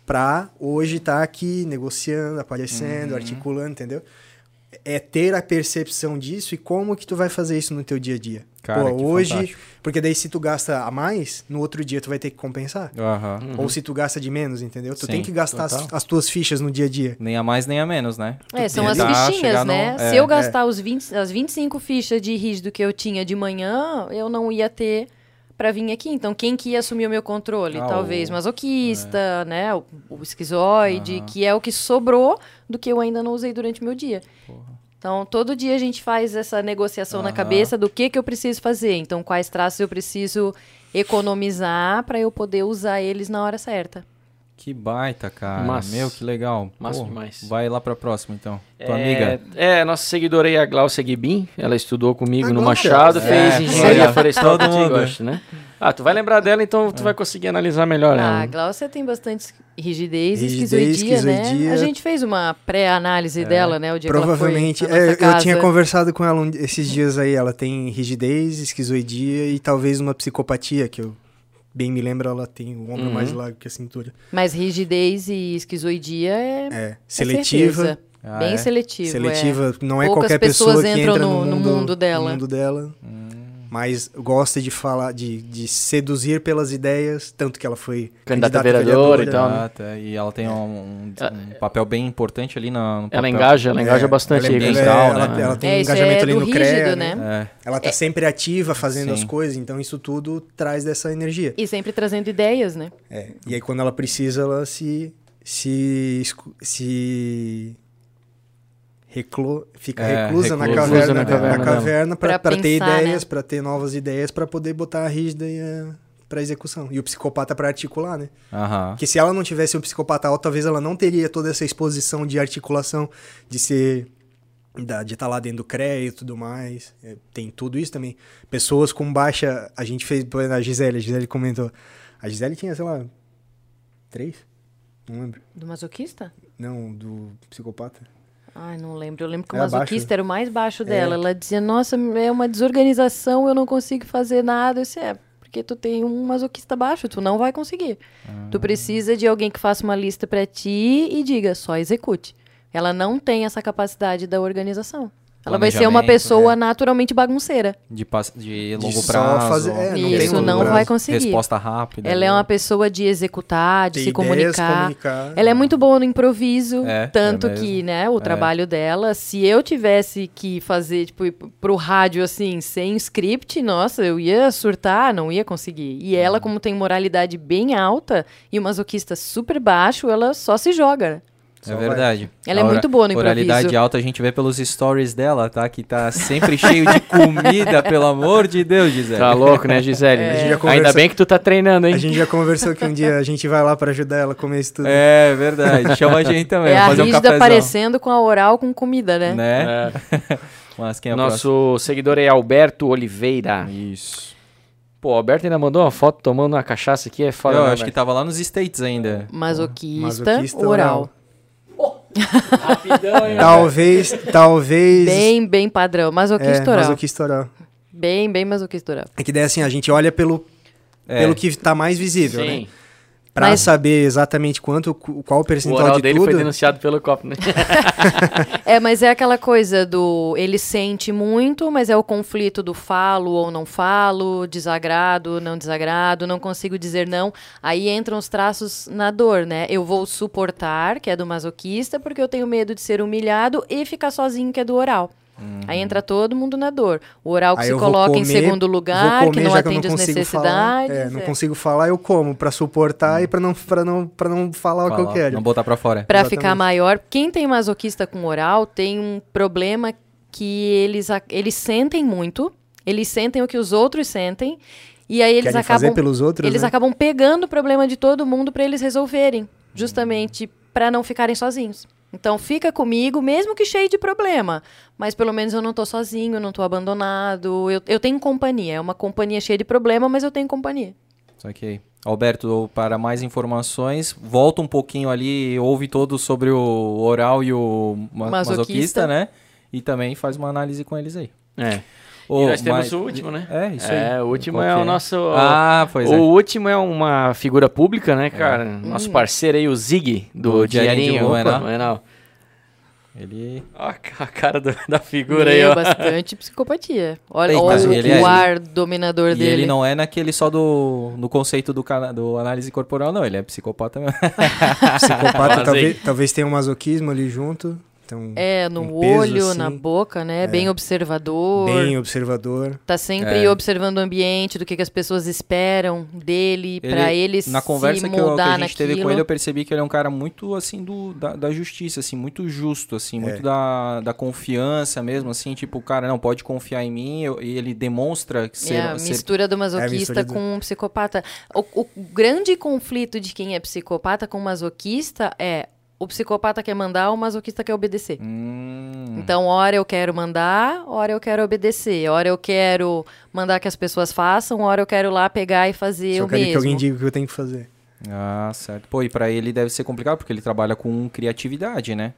Pra hoje estar aqui negociando, aparecendo, Uhum. articulando, entendeu? É ter a percepção disso e como que tu vai fazer isso no teu dia a dia. Cara, Pô, que hoje. fantástico. Porque daí se tu gasta a mais, no outro dia tu vai ter que compensar. Aham. Ou se tu gasta de menos, entendeu? Tu Sim, tem que gastar as, as tuas fichas no dia a dia. Nem a mais, nem a menos, né? É, são as Tentar fichinhas, no- né? é, Se eu é. gastar os 20, as 25 fichas de rígido que eu tinha de manhã, eu não ia ter pra vir aqui. Então, quem que ia assumir o meu controle? Ah, Talvez o- masoquista, né? O, o esquizoide, que é o que sobrou do que eu ainda não usei durante o meu dia. Então, todo dia a gente faz essa negociação na Aham. cabeça do que que eu preciso fazer. Então, quais traços eu preciso economizar pra eu poder usar eles na hora certa. Que baita, cara. Massa. Meu, que legal. Massa Pô, demais. Vai lá pra próxima, então. Tua é, amiga. É, nossa seguidora aí, a Glaucia Guibin. Ela estudou comigo A no Glaucia. Machado, É, fez engenharia florestal contigo, mundo. acho, né? Ah, tu vai lembrar dela, então tu vai conseguir analisar melhor Ah, ela. a Glaucia tem bastante rigidez, e Rigidez, esquizoidia, né? esquizoidia. A gente fez uma pré-análise dela, né? O dia Provavelmente. que ela foi na é, eu tinha conversado com ela um- esses dias aí. Ela tem rigidez, esquizoidia e talvez uma psicopatia, que eu bem me lembro, ela tem o ombro Uhum. mais largo que a cintura. Mas rigidez e esquizoidia é, É. é Seletiva. certeza. Ah, Bem é? seletivo. Seletiva, não é Poucas qualquer pessoas pessoa que entram entra no- no, no mundo, mundo dela. no mundo dela. Mas gosta de falar, de, de seduzir pelas ideias, tanto que ela foi Candidata a candidata vereadora e tal, né? Tá. E ela tem um, um- um papel bem importante ali na, no Ela papel. engaja, ela engaja É, bastante ela, é- com ela, é- ela- né? ela tem É, um engajamento é ali no rígido, CREA, né? né? É. Ela tá sempre ativa fazendo Sim. as coisas, então isso tudo traz dessa energia. E sempre trazendo ideias, né? É, E aí quando ela precisa, ela se se se reclo, fica É, reclusa, na reclusa caverna, na na caverna caverna, Pra para ter pensar, ideias, né? pra ter novas ideias, pra poder botar a rígida e a, para execução. E o psicopata pra articular, né? Aham. Porque se ela não tivesse um psicopata alto, talvez ela não teria toda essa exposição de articulação, de ser. da- de estar lá dentro do CREA e tudo mais. É, tem tudo isso também. Pessoas com baixa. A gente fez. A Gisele, a Gisele comentou. A Gisele tinha, sei lá. Três? Não lembro. Do masoquista? Não, do psicopata. Ai, não lembro. Eu lembro que o Era masoquista baixo? era o mais baixo dela. Ela dizia, nossa, é uma desorganização, eu não consigo fazer nada. Eu disse, é, porque tu tem um masoquista baixo, tu não vai conseguir. Tu precisa de alguém que faça uma lista pra ti e diga, só execute. Ela não tem essa capacidade da organização. Ela vai ser uma pessoa é. naturalmente bagunceira. De, de De longo só prazo. fazer- é, não Isso tem longo não prazo. vai conseguir. Resposta rápida. Ela é uma pessoa de executar, de Ter se comunicar. comunicar. Ela é muito boa no improviso, É, tanto é que, né, o trabalho dela, se eu tivesse que fazer, tipo, ir pro rádio, assim, sem script, nossa, eu ia surtar, não ia conseguir. E Uhum. ela, como tem moralidade bem alta e o masoquista super baixo, ela só se joga. É verdade. Ela é muito boa no Oralidade improviso. alta a gente vê pelos stories dela, tá? Que tá sempre cheio de comida, (laughs) pelo amor de Deus, Gisele. Tá louco, né, Gisele? A gente já Ainda conversa- bem que tu tá treinando, hein? A gente já conversou que um dia a gente vai lá pra ajudar ela a comer isso tudo. É verdade. Chama a gente também. é a fazer um rígida cafezão. aparecendo com a oral com comida, né? Né? É. (laughs) Mas quem é o próximo? Nosso seguidor é Alberto Oliveira. Isso. Pô, o Alberto ainda mandou uma foto tomando uma cachaça aqui, é foda, Eu né, acho que Alberto? tava lá nos States ainda. Masoquista, Masoquista oral. Rapidão, hein, Talvez, talvez. Bem, bem padrão. é, Masoquista oral. masoquista oral. Bem, bem masoquista oral. É que daí assim, a gente olha pelo, É. pelo que tá mais visível, né? Pra Mas- saber exatamente quanto, qual o O percentual oral de dele tudo. foi denunciado pelo copo, né? (laughs) É, mas é aquela coisa do ele sente muito, mas é o conflito do falo ou não falo, desagrado, não desagrado, não consigo dizer não. Aí entram os traços na dor, né? Eu vou suportar, que é do masoquista, porque eu tenho medo de ser humilhado e ficar sozinho, que é do oral. Uhum. Aí entra todo mundo na dor. O oral que Aí se coloca em comer- segundo lugar, que comer, não que eu atende as consigo falar. necessidades. É, não é. consigo falar, eu como pra suportar e pra não, pra não, pra não falar o que eu quero. Não botar pra fora. Pra Exatamente. ficar maior, quem tem masoquista com oral tem um problema que eles, eles sentem muito, eles sentem o que os outros sentem, e aí eles Querem acabam fazer pelos outros, eles né? acabam pegando o problema de todo mundo pra eles resolverem, justamente pra não ficarem sozinhos. Então fica comigo, mesmo que cheio de problema, mas pelo menos eu não tô sozinho, eu não tô abandonado, eu, eu tenho companhia, é uma companhia cheia de problema, mas eu tenho companhia. Ok. Alberto, para mais informações, volta um pouquinho ali, ouve todo sobre o oral e o ma- Masoquista. masoquista, né? E também faz uma análise com eles aí. É. Ô, e nós temos mas- o último, né? É, isso aí. É, o último Qual é o nosso. Ah, pois o é. último é uma figura pública, né, cara? Nosso parceiro aí, o Zig, do. Opa, Blumenau. Blumenau. Ele... Ó a cara do- da figura aí, Meu, ó. bastante psicopatia. Olha, Eita, olha o, é- o ar dominador E dele. ele não é naquele só do no conceito do, cana- do análise corporal, não. Ele é psicopata mesmo. (laughs) Psicopata, talvez, talvez tenha um masoquismo ali junto. Então, É, no um peso, olho, assim. na boca, né? Bem observador. bem observador. Tá sempre É. observando o ambiente, do que, que as pessoas esperam dele, pra ele na se conversa que, eu- que a gente teve com naquilo. ele, eu percebi que ele é um cara muito, assim, do, da, da justiça, assim, muito justo, assim, muito É. da, da confiança mesmo, assim, tipo, o cara, não, pode confiar em mim, eu- e ele demonstra ser... É a ser- mistura do masoquista mistura do- com um psicopata. O, o grande conflito de quem é psicopata com masoquista é o psicopata quer mandar, o masoquista quer obedecer. Hum, Então, hora eu quero mandar, hora eu quero obedecer. Hora eu quero mandar que as pessoas façam, hora eu quero lá pegar e fazer Só o quero que mesmo. alguém diga o que eu tenho que fazer. Ah, certo. Pô, e pra ele deve ser complicado, porque ele trabalha com criatividade, né?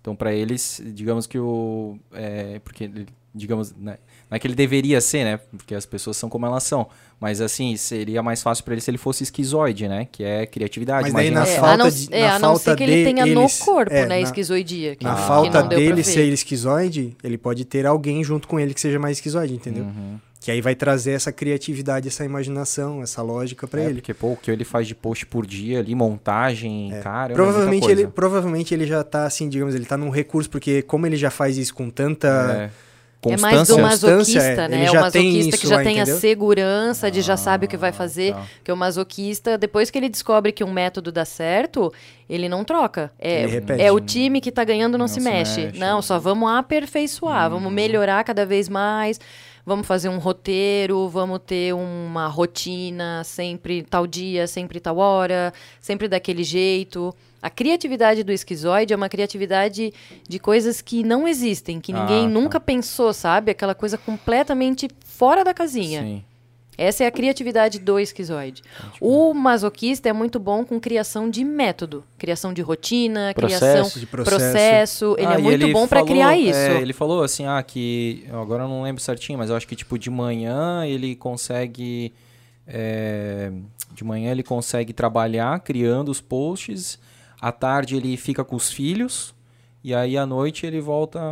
Então, pra eles, digamos que o... É, porque, ele- digamos, né, não é que ele deveria ser, né? Porque as pessoas são como elas são. Mas, assim, seria mais fácil pra ele se ele fosse esquizoide, né? Que é criatividade, Mas daí na imaginação. É, a não, falta de- é, na a não ser falta que ele tenha deles- no corpo, é, né, na- esquizoidia. Que, Na que falta não deu pra dele ser esquizoide, ele pode ter alguém junto com ele que seja mais esquizoide, entendeu? Uhum. Que aí vai trazer essa criatividade, essa imaginação, essa lógica pra É, ele. Porque, pô, o que ele faz de post por dia ali, montagem, cara... Provavelmente é ele, provavelmente ele já tá assim, digamos, ele tá num recurso, porque como ele já faz isso com tanta. É. É mais do Constância. Constância, masoquista, é, né? ele o masoquista que já lá, tem a entendeu? segurança de já sabe o que vai Ah, fazer. tá. Porque o masoquista, depois que ele descobre que um método dá certo, ele não troca. É, repete. é o time que tá ganhando não, Não se, se mexe. mexe. Não, só vamos aperfeiçoar, vamos melhorar cada vez mais. Vamos fazer um roteiro, vamos ter uma rotina, sempre tal dia, sempre tal hora, sempre daquele jeito. A criatividade do esquizoide é uma criatividade de coisas que não existem, que ninguém Ah, tá. nunca pensou, sabe? Aquela coisa completamente fora da casinha. Sim. Essa é a criatividade do esquizoide. O masoquista é muito bom com criação de método, criação de rotina, Processo, criação de processo. processo. Ele Ah, é muito ele bom para criar isso. é, ele falou assim, ah, que agora eu não lembro certinho, mas eu acho que tipo de manhã ele consegue é, de manhã ele consegue trabalhar criando os posts, à tarde ele fica com os filhos e aí à noite ele volta a,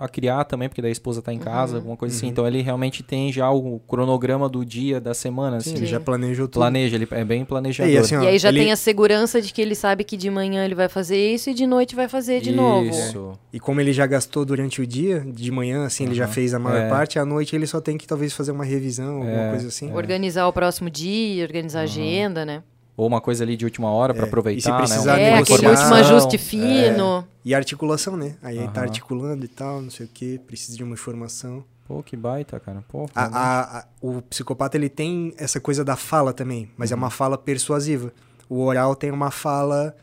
a- a criar também, porque daí a esposa tá em casa, alguma coisa assim. Então ele realmente tem já o cronograma do dia, da semana, Sim, assim. ele já planejou tudo. Planeja, ele é bem planejador. E assim, ó, E aí já ele- tem a segurança de que ele sabe que de manhã ele vai fazer isso e de noite vai fazer de novo. Isso. E como ele já gastou durante o dia, de manhã, assim, ele já fez a maior É. parte, à noite ele só tem que talvez fazer uma revisão, alguma É, coisa assim. Organizar o próximo dia, organizar a agenda, né? Ou uma coisa ali de última hora pra É, aproveitar, e se né? precisar Uma É, aquele último ajuste fino. E articulação, né? Aí ele tá articulando e tal, não sei o que, precisa de uma informação. Pô, que baita, cara. Pô, A- a- a- o psicopata ele tem essa coisa da fala também, mas é uma fala persuasiva. O oral tem uma fala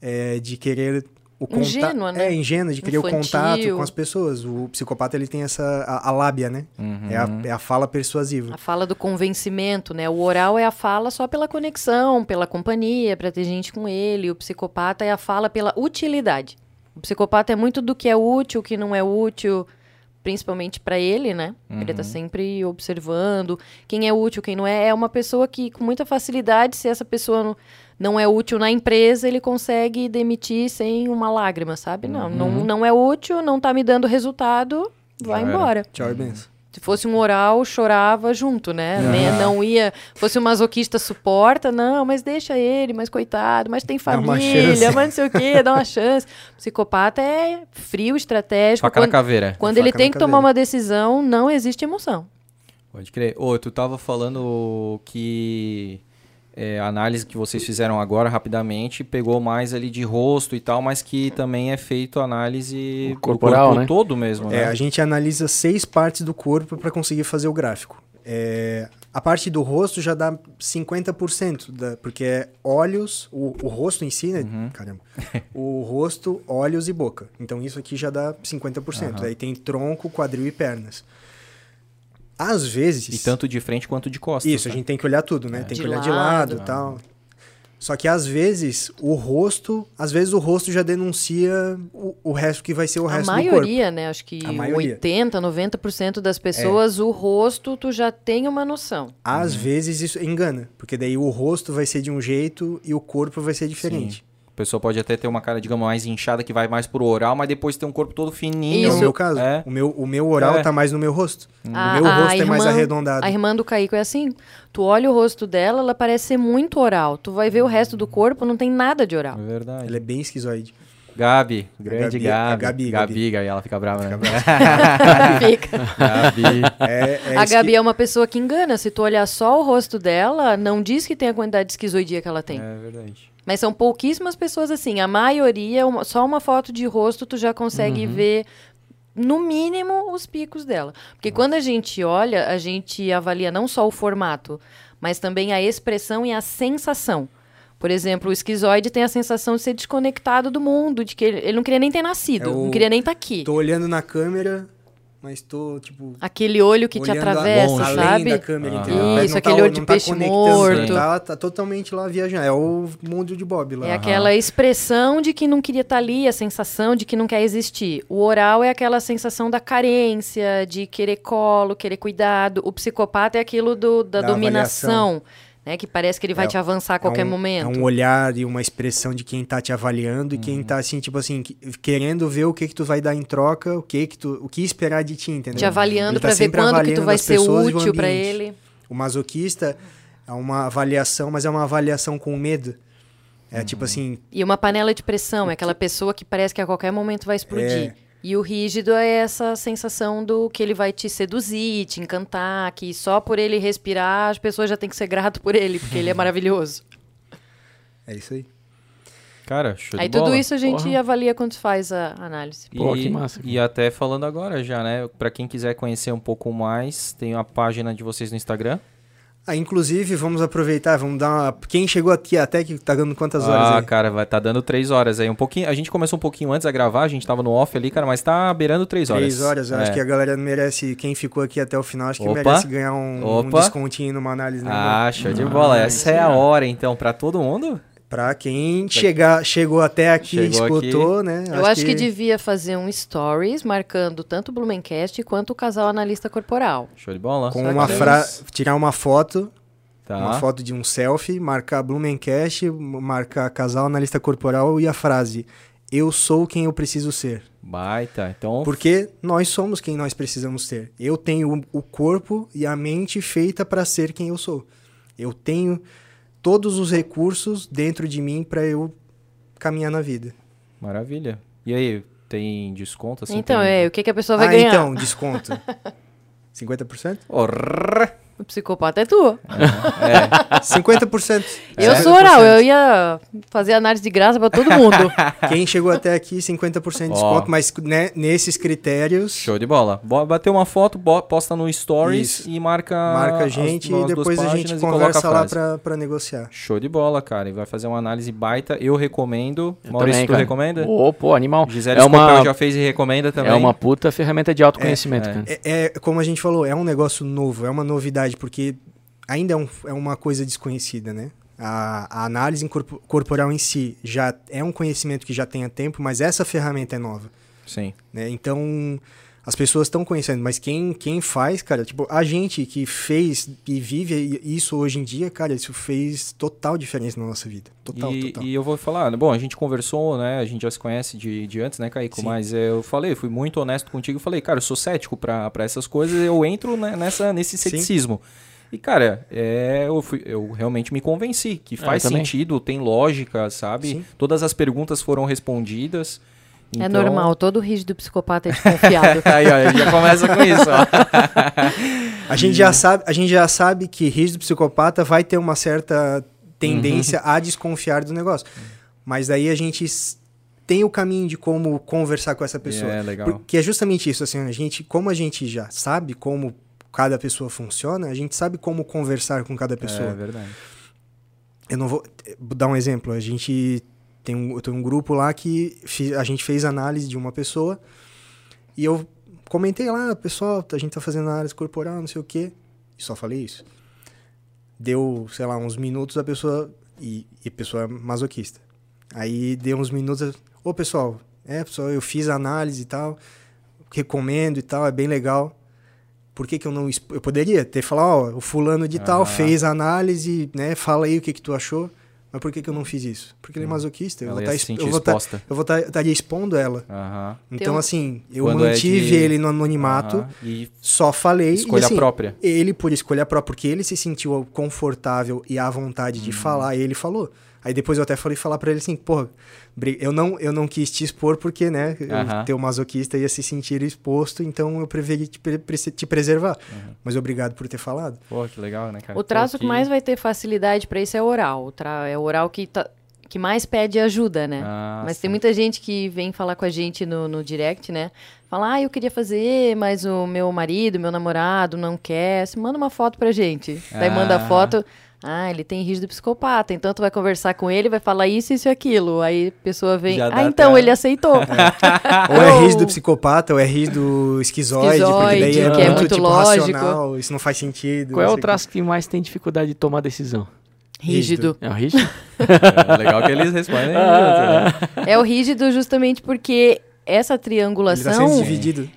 é, de querer o contato. Ingênua, né? É, ingênua, de querer o Infantil. contato com as pessoas. O psicopata ele tem essa a, a lábia, né? Uhum. É, a, é a fala persuasiva. A fala do convencimento, né? O oral é a fala só pela conexão, pela companhia, pra ter gente com ele. O psicopata é a fala pela utilidade. O psicopata é muito do que é útil, o que não é útil, principalmente pra ele, né? Ele tá sempre observando quem é útil, quem não é. É uma pessoa que, com muita facilidade, se essa pessoa não, não é útil na empresa, ele consegue demitir sem uma lágrima, sabe? Não, não, não é útil, não tá me dando resultado, vai Já era. embora. Tchau e benção. Se fosse um oral, chorava junto, né? Nem- Não ia. Fosse um masoquista, suporta, não, mas deixa ele, mas coitado, mas tem família, mas não sei o quê, dá uma chance. Psicopata é frio, estratégico. Faca na Quando, caveira. quando ele Faca tem na que tomar caveira. uma decisão, não existe emoção. Pode crer. Ô, tu tava falando que é, a análise que vocês fizeram agora, rapidamente, pegou mais ali de rosto e tal, mas que também é feito análise do corporal, corpo né? todo mesmo, É, né? a gente analisa seis partes do corpo para conseguir fazer o gráfico. É, a parte do rosto já dá 50%, da, porque é olhos, o, o rosto em si, né? Uhum. Caramba. o rosto, olhos e boca. Então isso aqui já dá 50%. Aí tem tronco, quadril e pernas. Às vezes. E tanto de frente quanto de costas. Isso, a né? gente tem que olhar tudo, né? Tem De que olhar de lado. lado e tal. Só que às vezes o rosto, às vezes o rosto já denuncia o, o resto que vai ser o a resto do corpo. maioria, né? Acho que A maioria. 80, 90% das pessoas, o rosto, tu já tem uma noção. Às vezes isso engana, porque daí o rosto vai ser de um jeito e o corpo vai ser diferente. A pessoa pode até ter uma cara, digamos, mais inchada que vai mais pro oral, mas depois tem um corpo todo fininho. É o Isso. meu caso. É. O, meu, o meu oral É. tá mais no meu rosto. A- o meu rosto é mais irmã- arredondado. A irmã do Caico é assim. Tu olha o rosto dela, ela parece ser muito oral. Tu vai ver o resto do corpo, não tem nada de oral. É verdade. Ele é bem esquizoide. Gabi, grande Gabi- Gabi. Gabi, Gabi, Gabi. Gabi, ela fica brava, né? (laughs) Fica. Gabi. É, é a esqui- Gabi é uma pessoa que engana. Se tu olhar só o rosto dela, não diz que tem a quantidade de esquizoidia que ela tem. É verdade. Mas são pouquíssimas pessoas assim. A maioria, uma- só uma foto de rosto, tu já consegue ver, no mínimo, os picos dela. Porque quando a gente olha, a gente avalia não só o formato, mas também a expressão e a sensação. Por exemplo, o esquizoide tem a sensação de ser desconectado do mundo, de que ele, ele não queria nem ter nascido, É o- não queria nem estar aqui. Tô olhando na câmera, mas tô, tipo... Aquele olho que te a- atravessa, longe. além sabe? da câmera, Ah. Isso, não aquele olho de não peixe conectando, morto. Tá, tá totalmente lá viajando. É o mundo de Bob lá. É aquela expressão de que não queria estar ali, a sensação de que não quer existir. O oral é aquela sensação da carência, de querer colo, querer cuidado. O psicopata é aquilo do, da, Da dominação, né? Que parece que ele vai É- te avançar a qualquer é um, momento. É um olhar e uma expressão de quem tá te avaliando e Uhum. quem tá assim, tipo assim, que- querendo ver o que que tu vai dar em troca, o que que tu, o que esperar de ti, entendeu? Te avaliando Ele tá pra ver quando que tu vai ser útil pra ambiente. ele. O masoquista é uma avaliação, mas é uma avaliação com medo. É Uhum. tipo assim, E uma panela de pressão, é aquela pessoa que parece que a qualquer momento vai explodir. É. E o rígido é essa sensação do que ele vai te seduzir, te encantar, que só por ele respirar as pessoas já têm que ser grato por ele, porque ele é (laughs) maravilhoso. é isso aí. Cara, show Aí de bola. tudo isso a gente Porra. avalia quando faz a análise. Pô, e, que massa. E até falando agora já, né? Pra quem quiser conhecer um pouco mais, tem a página de vocês no Instagram. Ah, inclusive, vamos aproveitar, vamos dar uma... Quem chegou aqui até que tá dando quantas horas ah, aí? cara, vai tá dando três horas aí. Um pouquinho, a gente começou um pouquinho antes a gravar, a gente tava no off ali, cara, mas tá beirando três horas. Três horas, eu É. acho que a galera merece, quem ficou aqui até o final, acho que Opa. merece ganhar um, um descontinho numa análise, né? Ah, show de bola. Essa é a hora, então, pra todo mundo. Pra quem chegar, chegou até aqui, Chegou escutou, né? Eu acho que... devia fazer um stories marcando tanto o Blumencast quanto o casal analista corporal. Show de bola. com Só uma que- fra... tirar uma foto, Tá. uma foto de um selfie, marcar Blumencast, marcar casal analista corporal e a frase: Eu sou quem eu preciso ser. Baita. Então, Porque nós somos quem nós precisamos ser. Eu tenho o- o corpo e a mente feita para ser quem eu sou. Eu tenho todos os recursos dentro de mim para eu caminhar na vida. maravilha. E aí, tem desconto? Assim, então, tem... é, o que, que a pessoa vai ah, ganhar? então, desconto. (laughs) 50%? Orrr. O psicopata é tu. É, 50%. Eu 50%. sou oral, eu ia fazer análise de graça pra todo mundo. (laughs) Quem chegou até aqui, 50% de Ó. desconto, mas né, nesses critérios, show de bola. Bo- Bateu uma foto, posta no Stories Isso. e marca marca a gente as e depois a gente conversa a lá pra negociar. Show de bola, cara. E vai fazer uma análise baita. Eu recomendo. Eu Maurício, também, tu cara. recomenda? Ô, pô, animal. Gisele é uma, já fez e recomenda também. é uma puta ferramenta de autoconhecimento, É, é. cara. É, é, como a gente falou, é um negócio novo, é uma novidade, porque ainda é, um- é uma coisa desconhecida, né? A, a análise corpo- corporal em si já é um conhecimento que já tem há tempo, mas essa ferramenta é nova. Sim. né? Então, as pessoas estão conhecendo, mas quem, quem faz, cara, tipo, a gente que fez e vive isso hoje em dia, cara, isso fez total diferença na nossa vida. Total, e, total. E eu vou falar, bom, a gente conversou, né? A gente já se conhece de, de antes, né, Kaico? Sim. Mas eu falei, fui muito honesto contigo. Falei, cara, eu sou cético para essas coisas, eu entro né, nessa, nesse ceticismo. Sim. E, cara, é, eu, fui, eu realmente me convenci que é, faz sentido, tem lógica, sabe? Sim. Todas as perguntas foram respondidas. É então... É normal, todo rígido psicopata é desconfiado. (laughs) Aí, ó, já começa com isso, ó. a, gente já sabe, a gente já sabe que rígido psicopata vai ter uma certa tendência uhum. a desconfiar do negócio. Mas daí a gente tem o caminho de como conversar com essa pessoa. É, legal. Porque é justamente isso, assim, a gente, como a gente já sabe como cada pessoa funciona, a gente sabe como conversar com cada pessoa. É verdade. Eu não vou dar um exemplo, a gente tem um, eu tenho um grupo lá que a gente fez análise de uma pessoa e eu comentei lá, pessoal, a gente tá fazendo análise corporal, não sei o quê, e só falei isso. Deu, sei lá, uns minutos a pessoa, e, e a pessoa é masoquista. Aí deu uns minutos, ô pessoal, é pessoal, eu fiz análise e tal, recomendo e tal, é bem legal. Por que, que eu não. Eu poderia ter falado, ó, o fulano de tal fez a análise, né? Fala aí o que, que tu achou. Mas por que, que eu não fiz isso? Porque ele é hum. masoquista. Eu ela vou estar tá, eu vou tá, eu vou estar tá, expondo ela. Então, assim, eu Quando é mantive é de... ele no anonimato, e só falei. Escolha e, assim, própria. Ele, por escolha própria, porque ele se sentiu confortável e à vontade de uhum. falar, ele falou. Aí depois eu até falei falar para ele assim, porra, eu não, eu não quis te expor porque, né, uhum. teu masoquista ia se sentir exposto, então eu preferi te, te preservar. Uhum. Mas obrigado por ter falado. Pô, que legal, né, cara? O traço Pô, que... que mais vai ter facilidade para isso é oral. O tra... É o oral que tá que mais pede ajuda, né? Ah, mas sim. tem muita gente que vem falar com a gente no, no direct, né? Fala, ah, eu queria fazer, mas o meu marido, meu namorado não quer. Você manda uma foto pra gente. Ah. Daí manda a ah. foto. Ah, ele tem rígido psicopata, então tu vai conversar com ele, vai falar isso, isso e aquilo. Aí a pessoa vem, ah, então ele aceitou. (laughs) É. ou é rígido psicopata, ou é rígido esquizoide, esquizoide porque daí é, que é muito tipo, lógico. Racional, isso não faz sentido. Qual é o traço que mais tem dificuldade de tomar decisão? Rígido. É o rígido? é legal que eles respondem. Ah. É o rígido justamente porque essa triangulação... Ele tá dividido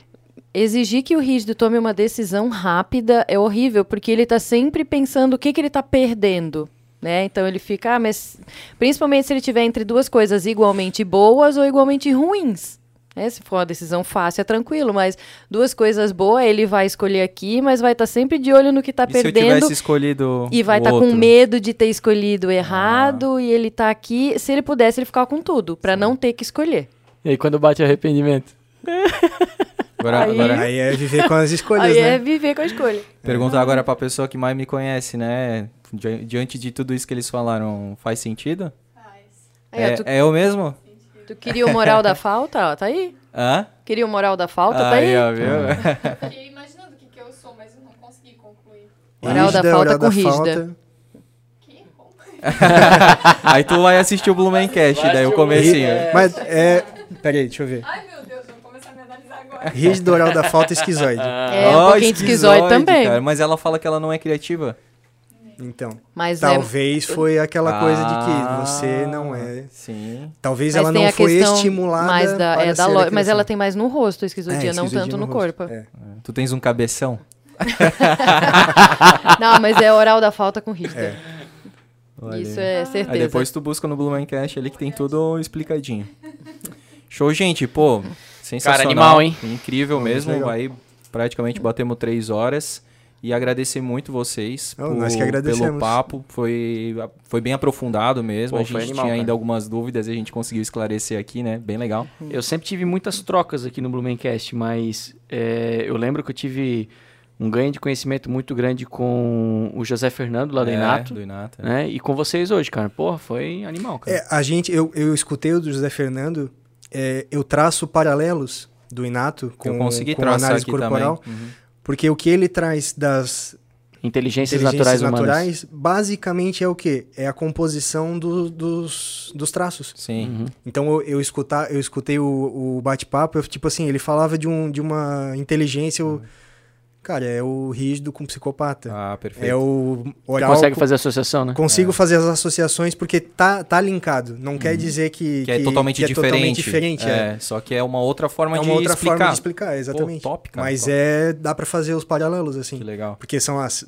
exigir que o rígido tome uma decisão rápida é horrível, porque ele está sempre pensando o que, que ele está perdendo. Né? Então ele fica, ah, mas principalmente se ele tiver entre duas coisas igualmente boas ou igualmente ruins. Né? Se for uma decisão fácil, é tranquilo, mas duas coisas boas, ele vai escolher aqui, mas vai estar tá sempre de olho no que está perdendo. Se eu tivesse escolhido e vai estar tá com medo de ter escolhido errado ah. e ele está aqui. Se ele pudesse, ele ficava com tudo, para não ter que escolher. E aí, quando bate arrependimento? (laughs) Agora, aí, agora... aí é viver com as escolhas, aí né? é viver com a escolha. Pergunta é. agora pra pessoa que mais me conhece, né? Diante de tudo isso que eles falaram, faz sentido? Faz. É, tu... é eu mesmo? Tu queria o moral da (laughs) falta? Ó, tá aí. Hã? Queria o moral da falta? Tá aí. Ó, viu? Eu (laughs) fiquei imaginando o que, que eu sou, mas eu não consegui concluir. Moral rígida, da falta com rígida. Falta. (laughs) aí tu vai assistir o Blumencast, daí o comecinho. Mas é... Peraí, deixa eu ver. Ai, meu Rígido oral da falta esquizoide. É, um oh, pouquinho de esquizoide também. Cara, mas ela fala que ela não é criativa. Então, mas é talvez é... foi aquela coisa de que ah, você não é. Sim. Talvez mas ela não foi estimulada. Mais da, é da lo... Mas ela tem mais no rosto a esquizodia, é, não tanto no, no corpo. É. Tu tens um cabeção? (laughs) não, mas é oral da falta com rígido. É. Isso é certeza. Aí depois tu busca no Blumencast ali que tem tudo explicadinho. Show, gente. Pô, Sensacional. Cara, animal, hein? Incrível mesmo. Aí praticamente batemos três horas. E agradecer muito vocês oh, por, nós que agradecemos. pelo papo. Foi, foi bem aprofundado mesmo. Pô, a gente animal, tinha ainda algumas dúvidas e a gente conseguiu esclarecer aqui, né? Bem legal. Eu sempre tive muitas trocas aqui no Blumencast, mas é, eu lembro que eu tive um ganho de conhecimento muito grande com o José Fernando lá do é, Inato. Do Inato é. né? E com vocês hoje, cara. Porra, foi animal, cara. É, a gente, eu, eu escutei o do José Fernando é, eu traço paralelos do Inato com, com a análise corporal, uhum. porque o que ele traz das inteligências, inteligências naturais, naturais basicamente é o que? É a composição do, dos, dos traços. Sim. Uhum. Então eu, eu, escutar, eu escutei o, o bate-papo, tipo assim, ele falava de, um, de uma inteligência. Uhum Cara, é o rígido com psicopata. Ah, perfeito. é o oral. consegue com- fazer associação, né? Consigo fazer as associações porque tá, tá linkado. Não quer dizer que, que é totalmente que é totalmente diferente. É, É, só que é uma outra forma É de uma outra explicar. forma de explicar, exatamente. Pô, top, cara, Mas top. é dá pra fazer os paralelos assim. Que legal. Porque são as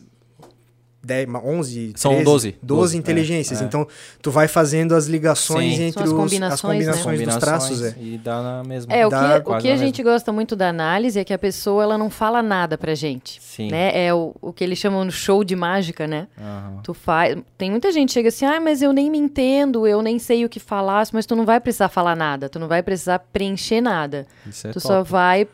10, 11, São 13, 12, 12, 12, inteligências. é, é. Então, tu vai fazendo as ligações Sim. entre São as os, combinações, as combinações né? dos traços. É. E dá na mesma. É, o Dá que, o que a gente gosta muito da análise é que a pessoa ela não fala nada pra gente. Sim. Né? É o, o que eles chamam de show de mágica, né? Aham. Tu faz. Tem muita gente que chega assim, ah, mas eu nem me entendo, eu nem sei o que falar, mas tu não vai precisar falar nada, tu não vai precisar preencher nada. Isso é tu top. só vai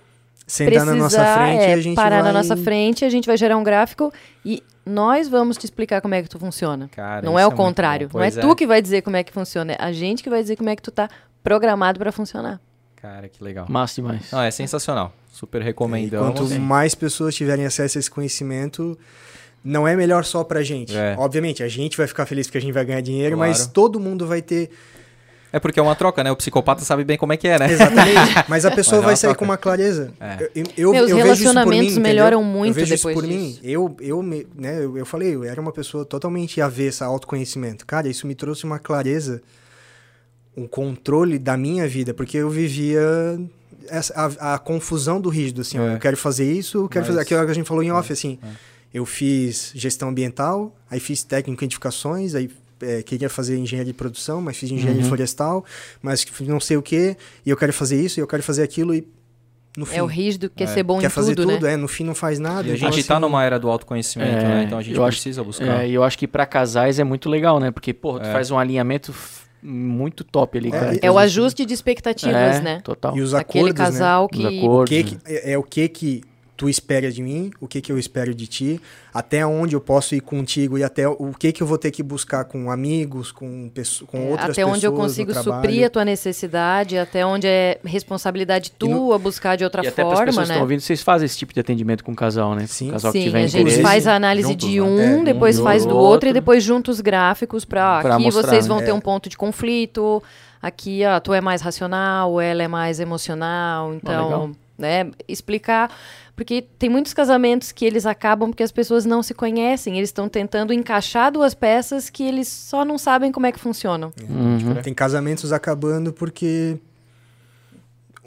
Sentar precisar na nossa frente é, e a gente parar vai... na nossa frente, a gente vai gerar um gráfico e nós vamos te explicar como é que tu funciona. Cara, não é o muito contrário. Não é Pois tu que vai dizer como é que funciona, é a gente que vai dizer como é que tu tá programado pra funcionar. Cara, que legal. Massa demais. Não, é sensacional. Super E recomendamos. quanto mais pessoas tiverem acesso a esse conhecimento, não é melhor só pra gente. É. Obviamente, a gente vai ficar feliz porque a gente vai ganhar dinheiro, Claro. mas todo mundo vai ter. É porque é uma troca, né? O psicopata sabe bem como é que é, né? Exatamente. (laughs) Mas a pessoa Mas é vai sair troca. com uma clareza. É. Eu, eu, Meus eu vejo isso por mim, relacionamentos entendeu? melhoram muito eu vejo depois isso por disso. mim. Eu, eu, me- né, eu, eu falei, eu era uma pessoa totalmente avessa a autoconhecimento. Cara, isso me trouxe uma clareza, um controle da minha vida, porque eu vivia essa, a, a confusão do rígido, assim, ó, É. eu quero fazer isso, eu quero Mas- fazer aquilo que a gente falou em off, assim. Eu fiz gestão ambiental, aí fiz técnico em edificações, aí é, queria fazer engenharia de produção, mas fiz engenharia Uhum. florestal, mas não sei o que, e eu quero fazer isso, e eu quero fazer aquilo, e no fim É o rígido que quer É. ser bom quer em fazer tudo, tudo, né? é, no fim não faz nada. E a então, gente tá assim, numa era do autoconhecimento, É, né? Então a gente acho- precisa buscar. É, e eu acho que pra casais é muito legal, né? Porque, porra, tu É. faz um alinhamento muito top ali, É, cara. e- É o ajuste de expectativas, É, né? Total. E os Aquele acordos, né? casal Os que acordos, O que né? que- é, é o que que tu espera de mim, o que que eu espero de ti, até onde eu posso ir contigo e até o que que eu vou ter que buscar com amigos, com, com É, outras até pessoas onde eu consigo suprir a tua necessidade, até onde é responsabilidade E no- tua buscar de outra E até para as forma, pessoas que né? estão ouvindo, vocês fazem esse tipo de atendimento com o casal, né? Sim. O casal que Sim, tiver a gente interesse. faz a análise juntos, de né? um, É, depois um faz do outro, outro. e depois junta os gráficos para Pra aqui mostrar, vocês né? vão ter É. um ponto de conflito, aqui ó, tu é mais racional, ela é mais emocional, então, legal. Né, explicar, porque tem muitos casamentos que eles acabam porque as pessoas não se conhecem, eles estão tentando encaixar duas peças que eles só não sabem como é que funcionam. Uhum. Tem casamentos acabando porque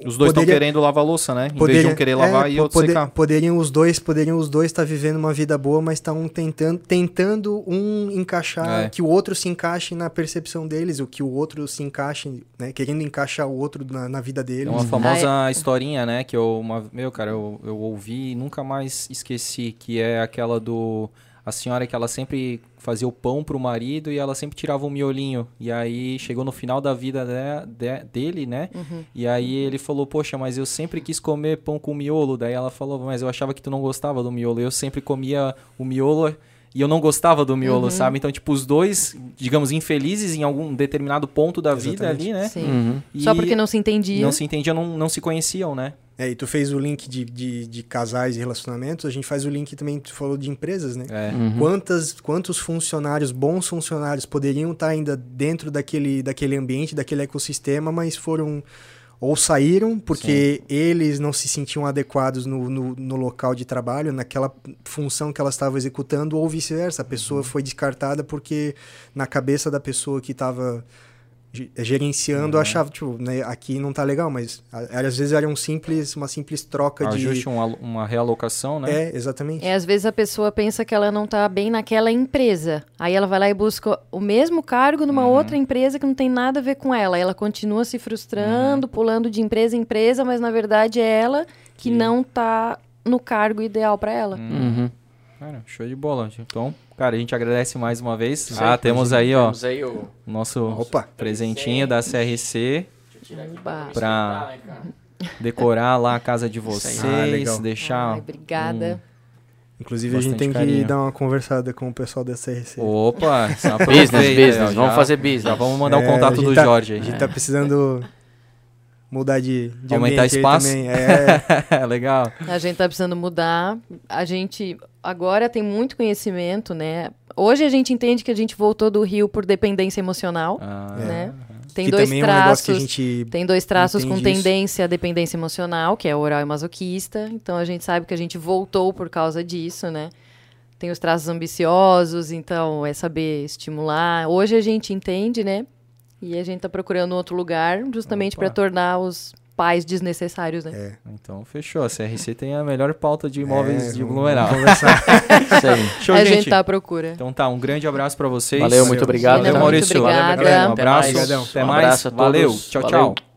Os dois estão Poderia- querendo lavar a louça, né? Em vez de Poderia- um querer lavar é, e outro poder- secar. Poderiam os dois, poderiam os dois estar vivendo uma vida boa, mas estão tentando, tentando um encaixar, É. que o outro se encaixe na percepção deles, o que o outro se encaixe, né, querendo encaixar o outro na, na vida É deles. uma famosa historinha, né? Que eu, uma, meu, cara, eu, eu ouvi e nunca mais esqueci, que é aquela do a senhora que ela sempre fazia o pão pro marido e ela sempre tirava um miolinho. E aí chegou no final da vida de- de- dele, né? E aí ele falou, poxa, mas eu sempre quis comer pão com miolo. Daí ela falou, mas eu achava que tu não gostava do miolo. Eu sempre comia o miolo e eu não gostava do miolo, sabe? Então, tipo, os dois, digamos, infelizes em algum determinado ponto da vida Exatamente. ali, né? Sim. Uhum. Só E porque não se entendia. não se entendiam, não, não se conheciam, né? É, e tu fez o link de, de, de casais e relacionamentos, a gente faz o link também, tu falou de empresas, né? É. Uhum. Quantas, quantos funcionários, bons funcionários, poderiam estar ainda dentro daquele, daquele ambiente, daquele ecossistema, mas foram ou saíram porque eles não se sentiam adequados no, no, no local de trabalho, naquela função que elas estavam executando, ou vice-versa. A pessoa Uhum. foi descartada porque na cabeça da pessoa que estava gerenciando Uhum. achava, tipo, né, aqui não tá legal, mas às vezes era um simples, uma simples troca de... Ajuste uma, uma realocação, né? É, exatamente. É, às vezes a pessoa pensa que ela não tá bem naquela empresa. Aí ela vai lá e busca o mesmo cargo numa Uhum. outra empresa que não tem nada a ver com ela. Ela continua se frustrando, Uhum. pulando de empresa em empresa, mas na verdade é ela que, Que- não tá no cargo ideal para ela. Uhum. Cara, show de bola. Então, cara, a gente agradece mais uma vez. Isso ah, temos aí, ó, Temos aí o... nosso Opa! presentinho da CRC Bah. pra decorar lá a casa de vocês, Ah, deixar Ai, obrigada. Inclusive, a gente Bastante tem que carinho. dar uma conversada com o pessoal da CRC. Opa, só Business, business. ó, Vamos já- fazer business. Já vamos mandar o É, contato a gente do tá- Jorge A aí. gente tá precisando mudar de, de Aumentar espaço? também. É, (laughs) Legal. A gente tá precisando mudar. A gente agora tem muito conhecimento, né? Hoje a gente entende que a gente voltou do Rio por dependência emocional, Ah, né? tem que dois também é um que a traços. gente... Tem dois traços com Entende isso. tendência à dependência emocional, que é oral e masoquista. Então a gente sabe que a gente voltou por causa disso, né? Tem os traços ambiciosos, então é saber estimular. Hoje a gente entende, né? E a gente tá procurando outro lugar, justamente para tornar os pais desnecessários, né? É, Então, fechou. A CRC tem a melhor pauta de imóveis é, de conversar. (laughs) Isso aí. Show, a gente. gente tá à procura. Então tá, um grande abraço pra vocês. Valeu, muito obrado. Valeu, Maurício. obrigada. Valeu, galera. Um Até abraço. mais. Até Um mais. abraço a todos. Valeu. Tchau, Valeu. tchau.